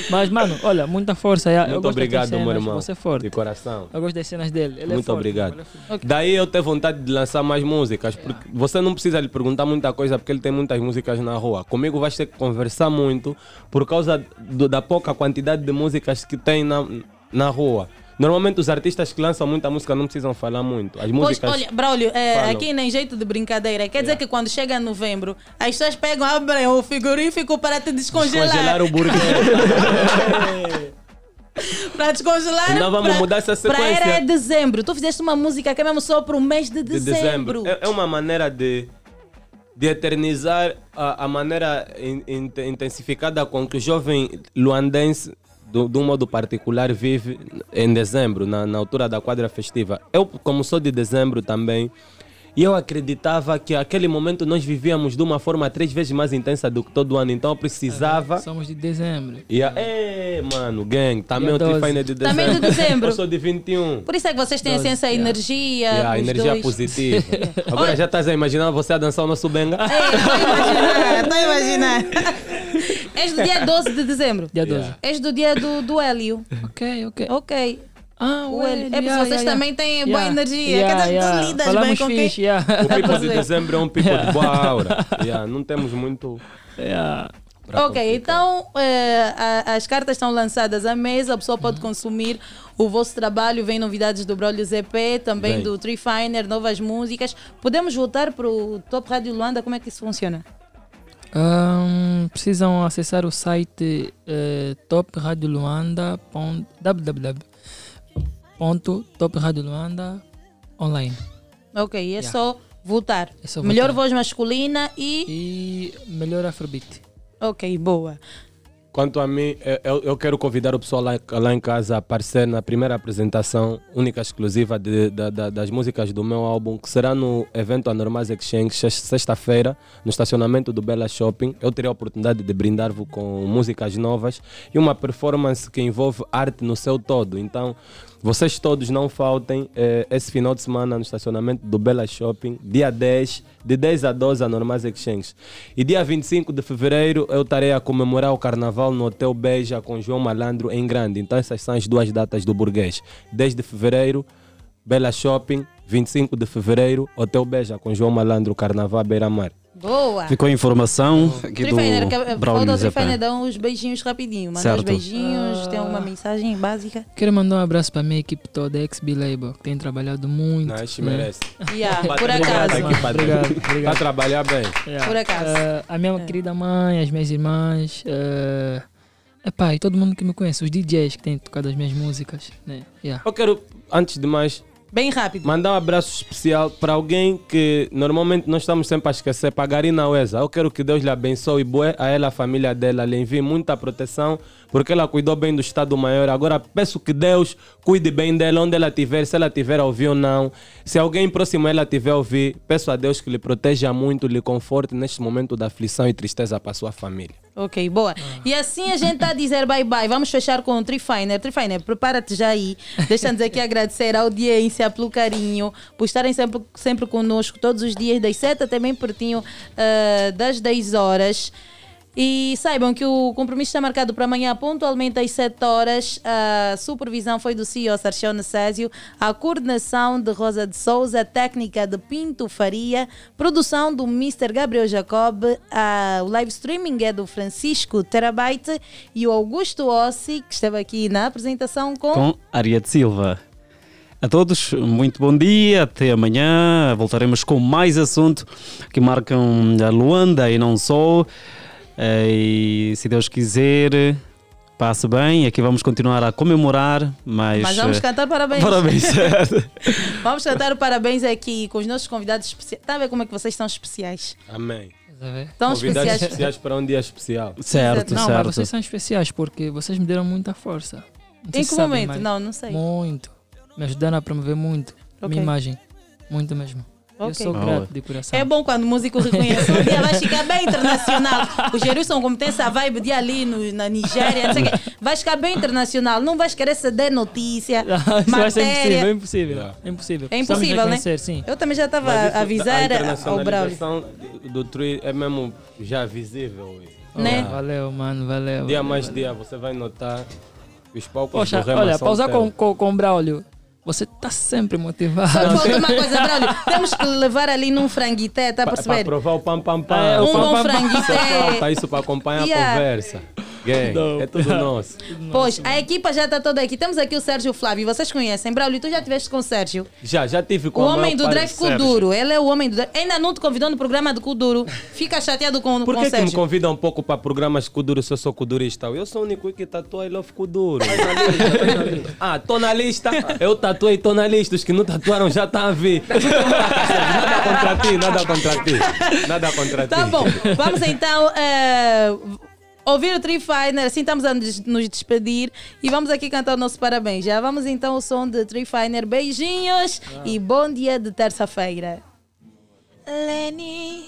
Speaker 25: Mas, mano, olha, muita força. yeah. eu
Speaker 24: Muito obrigado,
Speaker 25: cenas,
Speaker 24: meu irmão.
Speaker 25: Você é forte.
Speaker 24: De coração.
Speaker 25: Eu gosto das cenas dele. Ele é
Speaker 24: Muito
Speaker 25: forte,
Speaker 24: obrigado.
Speaker 25: ele é forte.
Speaker 24: Daí eu ter vontade de lançar mais músicas, porque você não precisa lhe perguntar muita coisa, porque ele tem muitas músicas na rua. Comigo vais ter que conversar muito por causa do- da pouca quantidade de músicas que tem na, na rua. Normalmente os artistas que lançam muita música não precisam falar muito. As
Speaker 9: Pois,
Speaker 24: músicas.
Speaker 9: olha, Braulio, é, aqui nem jeito de brincadeira. Quer dizer que quando chega novembro, as pessoas pegam, abrem o frigorífico para te descongelar.
Speaker 24: Descongelar o burguês.
Speaker 9: para descongelar.
Speaker 24: Então vamos
Speaker 9: pra-
Speaker 24: mudar essa
Speaker 9: Para
Speaker 24: sequência.
Speaker 9: era dezembro. Tu fizeste uma música que é mesmo só para o mês de
Speaker 24: de
Speaker 9: dezembro.
Speaker 24: dezembro. É, é uma maneira de, de eternizar a, a maneira in- in- intensificada com que o jovem luandense, do, de um modo particular, vive em dezembro, na, na altura da quadra festiva. Eu, como sou de dezembro também, e eu acreditava que aquele momento nós vivíamos de uma forma três vezes mais intensa do que todo ano. Então eu precisava.
Speaker 25: Somos de dezembro.
Speaker 24: E a, Ei, mano, gang, também
Speaker 25: 12.
Speaker 24: Tifine é de dezembro.
Speaker 9: Também de dezembro.
Speaker 24: Eu sou de 21.
Speaker 9: Por isso é que vocês têm assim,
Speaker 25: Doze,
Speaker 9: essa
Speaker 25: yeah.
Speaker 9: energia.
Speaker 24: Yeah, energia
Speaker 9: dois.
Speaker 24: positiva. Agora já estás a imaginar você a dançar o nosso benga?
Speaker 9: Estou a imaginar. És do dia 12 de dezembro.
Speaker 25: Dia 12.
Speaker 9: És do dia do, do Hélio.
Speaker 25: Ok, ok.
Speaker 9: Ok.
Speaker 25: Ah,
Speaker 9: O
Speaker 25: o
Speaker 9: Hélio. É porque
Speaker 25: yeah,
Speaker 9: vocês
Speaker 25: yeah,
Speaker 9: também
Speaker 25: yeah.
Speaker 9: têm boa
Speaker 25: Yeah,
Speaker 9: energia.
Speaker 25: yeah,
Speaker 9: Quer dizer, tu
Speaker 25: yeah.
Speaker 9: lidas
Speaker 25: Falamos
Speaker 9: bem com quem?
Speaker 25: fixe, yeah.
Speaker 24: O people de dezembro é um people de boa aura. Yeah, não temos muito.
Speaker 25: Yeah.
Speaker 9: Ok,
Speaker 24: complicar.
Speaker 9: então eh, a- as cartas estão lançadas à mesa, a pessoa pode
Speaker 25: Uhum.
Speaker 9: consumir o vosso trabalho, vem novidades do Brolio ZP, também
Speaker 24: Vem.
Speaker 9: do Tree Finer, novas músicas. Podemos voltar para o Top Rádio Luanda, como é que isso funciona?
Speaker 25: Ahn, precisam acessar o site eh, topradioluanda.www.topradioluanda online.
Speaker 9: Ok, é
Speaker 25: Yeah.
Speaker 9: só votar.
Speaker 25: É só
Speaker 9: Melhor
Speaker 25: votar.
Speaker 9: voz masculina e...
Speaker 25: E melhor Afrobeat.
Speaker 9: Ok, boa.
Speaker 24: Quanto a mim, eu- eu, quero convidar o pessoal lá, lá em casa a aparecer na primeira apresentação única exclusiva de- da- da- das músicas do meu álbum, que será no evento Anormais Exchange, sex- sexta-feira, no estacionamento do Bela Shopping. Eu terei a oportunidade de brindar-vos com músicas novas e uma performance que envolve arte no seu todo. Então, vocês todos não faltem eh, esse final de semana no estacionamento do Bela Shopping, dia 10, de 10 a 12, Anormais Exchange. E dia 25 de fevereiro eu estarei a comemorar o carnaval no Hotel Beija com João Malandro em Grande. Então essas são as duas datas do burguês. 10 de fevereiro, Bela Shopping, 25 de fevereiro, Hotel Beija com João Malandro, Carnaval Beira Mar.
Speaker 9: Boa.
Speaker 10: Ficou a informação aqui
Speaker 9: Trifiner,
Speaker 10: do
Speaker 9: que- falta
Speaker 10: Braulio
Speaker 9: Trifiner dar uns beijinhos rapidinho. Manda uns
Speaker 10: Certo.
Speaker 9: beijinhos, tem alguma mensagem básica?
Speaker 25: Quero mandar um abraço para a minha equipe toda, XB Label, que tem trabalhado muito.
Speaker 24: Não, este
Speaker 25: né?
Speaker 24: merece.
Speaker 9: Yeah,
Speaker 24: Bate-
Speaker 9: por acaso.
Speaker 25: Obrigado,
Speaker 24: Está a
Speaker 25: obrigado.
Speaker 24: trabalhar bem.
Speaker 25: Yeah.
Speaker 9: Por acaso.
Speaker 25: Eh, a minha querida mãe, as minhas irmãs, uh, epá, e todo mundo que me conhece, os DJs que têm tocado as minhas músicas. Né? Yeah.
Speaker 24: Eu quero, antes de mais,
Speaker 9: Bem rápido.
Speaker 24: Mandar um abraço especial para alguém que normalmente nós estamos sempre a esquecer, para a Garina Ueza. Eu quero que Deus lhe abençoe bué, a ela, a família dela, lhe envie muita proteção, porque ela cuidou bem do Estado Maior. Agora peço que Deus cuide bem dela, onde ela estiver, se ela estiver a ouvir ou não. Se alguém próximo a ela estiver a ouvir, peço a Deus que lhe proteja muito, lhe conforte neste momento da aflição e tristeza para a sua família.
Speaker 9: Ok, boa. E assim a gente está a dizer bye bye. Vamos fechar com o Trifiner. Trifiner, prepara-te já aí. Deixa-nos aqui agradecer a audiência pelo carinho, por estarem sempre, sempre conosco todos os dias, das 7 até bem pertinho ah, das 10 horas. E saibam que o compromisso está marcado para amanhã, pontualmente às 7 horas. A supervisão foi do CEO Sarchão Necésio, a coordenação de Rosa de Souza, técnica de Pinto Faria, produção do Mr. Gabriel Jacob, a- o live streaming é do Francisco Terabyte e o Augusto Ossi, que esteve aqui na apresentação com.
Speaker 10: Com Ariete Silva. A todos, muito bom dia, até amanhã. Voltaremos com mais assunto que marcam a Luanda e não só. Eh, E se Deus quiser, passe bem. Aqui vamos continuar a comemorar, mas.
Speaker 9: Mas vamos
Speaker 10: eh,
Speaker 9: cantar parabéns.
Speaker 10: Parabéns.
Speaker 9: Vamos cantar parabéns aqui com os nossos convidados especiais. Está a ver como é que vocês são especiais?
Speaker 24: Amém.
Speaker 9: Tão
Speaker 24: Convidados
Speaker 9: especiais.
Speaker 24: especiais para um dia especial.
Speaker 10: Certo,
Speaker 25: não,
Speaker 10: certo.
Speaker 25: mas vocês são especiais porque vocês me deram muita força.
Speaker 9: Em que
Speaker 25: sabem,
Speaker 9: momento?
Speaker 25: mas
Speaker 9: Não, não sei.
Speaker 25: Muito. Me ajudaram a promover muito a
Speaker 9: Ok.
Speaker 25: minha imagem. Muito mesmo. Eu
Speaker 9: Ok.
Speaker 25: sou grato de coração.
Speaker 9: É bom quando o músico reconhece. Um dia vai ficar bem internacional. O Jerusalém, como tem essa vibe de ali no- na Nigéria, não sei o quê, vai ficar bem internacional. Não vais querer ceder notícia,
Speaker 25: Isso vai ser impossível, é
Speaker 9: matéria.
Speaker 25: impossível. É impossível.
Speaker 9: É impossível, né?
Speaker 25: Sim.
Speaker 9: Eu também já estava a avisar
Speaker 24: a
Speaker 9: ao Braulio.
Speaker 24: do Tree é mesmo já visível.
Speaker 9: Né?
Speaker 24: Ah,
Speaker 25: Valeu, mano, valeu.
Speaker 24: Dia
Speaker 25: valeu,
Speaker 24: mais
Speaker 25: valeu.
Speaker 24: dia você vai notar que os palcos
Speaker 25: Poxa,
Speaker 24: do Rema
Speaker 25: olha,
Speaker 24: são
Speaker 25: para usar
Speaker 24: teu.
Speaker 25: com, com, com o Braulio, você tá sempre motivado.
Speaker 9: Só falta uma coisa, Braulio. Temos que levar ali num franguité, tá a
Speaker 24: Pa- Para
Speaker 9: perceber?
Speaker 24: provar o pam pam pam.
Speaker 25: É,
Speaker 9: Um
Speaker 25: pam,
Speaker 9: bom
Speaker 25: pam, pam.
Speaker 9: franguité.
Speaker 24: Falta isso para acompanhar
Speaker 9: Yeah.
Speaker 24: a conversa. Gang,
Speaker 25: Não.
Speaker 24: é tudo nosso.
Speaker 9: Pois, a equipa já está toda aqui. Temos aqui o Sérgio Flávio. Vocês conhecem? Braulio, tu já estiveste com o Sérgio?
Speaker 24: Já, já tive
Speaker 9: O
Speaker 24: com a
Speaker 9: homem do Drake Kuduro. Ele é o homem do Drake. Ainda não te convidou no programa do Kuduro. Fica chateado com,
Speaker 24: Por
Speaker 9: com o
Speaker 24: que, que me
Speaker 9: Sérgio.
Speaker 24: convida um pouco para programas Kuduro se eu sou Kudurista? Eu sou o único que tatua I Love Kuduro. ah, tô na lista. Eu tatuei, tô na lista. Os que não tatuaram já estão a ver. nada contra ti, nada contra ti. Nada contra ti.
Speaker 9: Tá bom. Vamos então eh, ouvir o Tree Finer. Assim estamos a nos despedir. E vamos aqui cantar o nosso parabéns. Já vamos então ao som de Tree Finer. Beijinhos e bom dia de terça-feira.
Speaker 6: Lenny,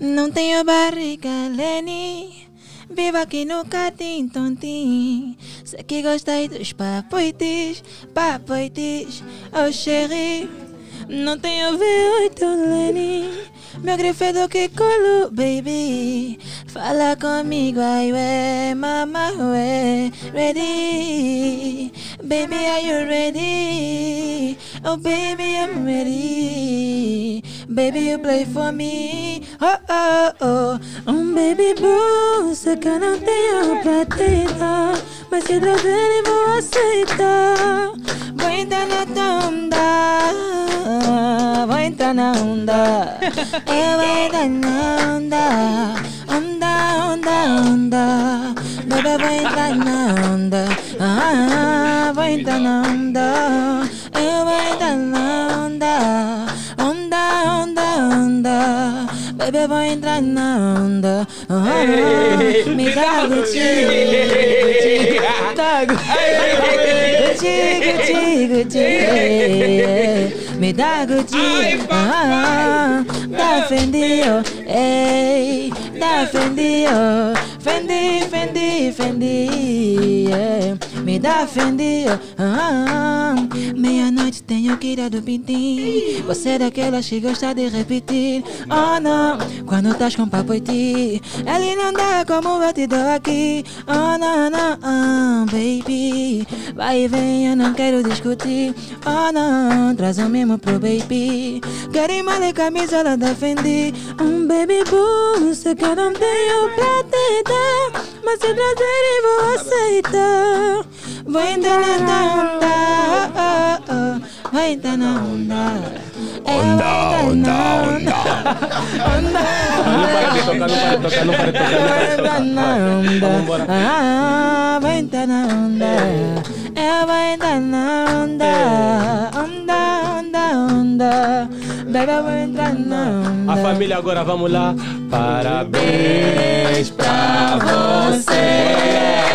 Speaker 6: não tenho barriga, Lenny. Vivo aqui no Catim Tontim. Sei que gostei dos papoites, papoites. Oh, chéri, não tenho V8, Lenny. Meu grifo é do que colo, baby. Fala comigo, aí, ué, mama, ué. Ready, baby, are you ready? Oh, baby, I'm ready. Baby, you play for me. Oh, oh, oh. Um baby boo, sei que eu não tenho pra te dar. Mas se trazer, vou aceitar. Vou entrar na tua onda. Vou entrar na onda. Eu entrar na onda. Onda, onda, onda. Bebê, vou entrar na onda. Ah, vou entrar na onda. Eu entrar na onda. Onda, onda, onda. Bebê, vou entrar na onda. Ah, me dá Gucci. Dá Gucci, Gucci, Gucci. Me dá Gucci. Ah, dá Fendi, oh. Ei, dá Fendi, oh. Fendi, Fendi, Fendi. yeah. Me dá Fendi, oh. Ah, meia-noite tenho que ir do pintim. Você é daquelas que gosta de repetir. Oh não, quando estás com papo e ti, ele não dá como eu te dou aqui. Oh não, não, ah, baby. Vai e vem, eu não quero discutir. Oh não, traz o mesmo pro baby. Quero ir mal de camisola da Fendi. Um baby boo, sei que eu não tenho pra te dar. Mas se trazer eu vou aceitar. Vou entrar na onda. Vou entrar na onda. Onda, onda, onda. Onda,
Speaker 24: Não para de tocar, não para de tocar, não para de tocar,
Speaker 6: onda. Ah, vai entrar na onda. Eu vou entrar na onda. Onda, onda, onda. Eu vou entrar na onda.
Speaker 24: A família agora, vamos lá. Parabéns pra você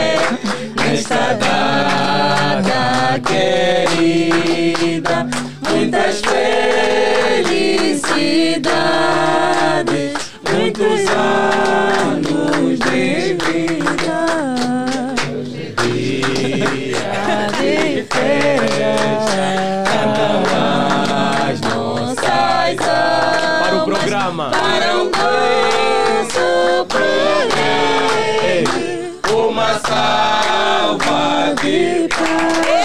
Speaker 24: nesta data querida. Muitas felicidades, muitos anos de vida. Dia de festa, cantam as nossas Para o programa.
Speaker 6: Para o nosso programa.
Speaker 24: Uma salva de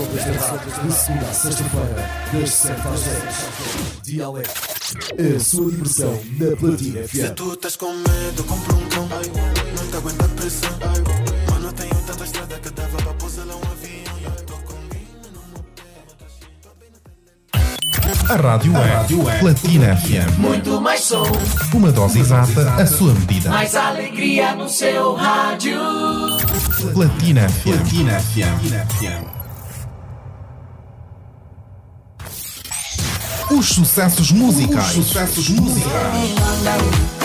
Speaker 5: rádio, ondas do rádio, de segunda a sexta-feira, das 7 às 10. Dialeto, a sua diversão na Platina
Speaker 27: Se
Speaker 5: FM.
Speaker 27: tu estás com medo, compra um cão. Não te aguenta a pressão. Mano, tenho tanta estrada que dava para pousar lá um avião. E eu tô com
Speaker 21: A rádio é Platina FM.
Speaker 8: Muito mais som,
Speaker 21: Uma dose exata, a sua medida.
Speaker 8: mais alegria no seu rádio.
Speaker 21: Platina FM. Platina FM. Os sucessos musicais. Os sucessos musicais.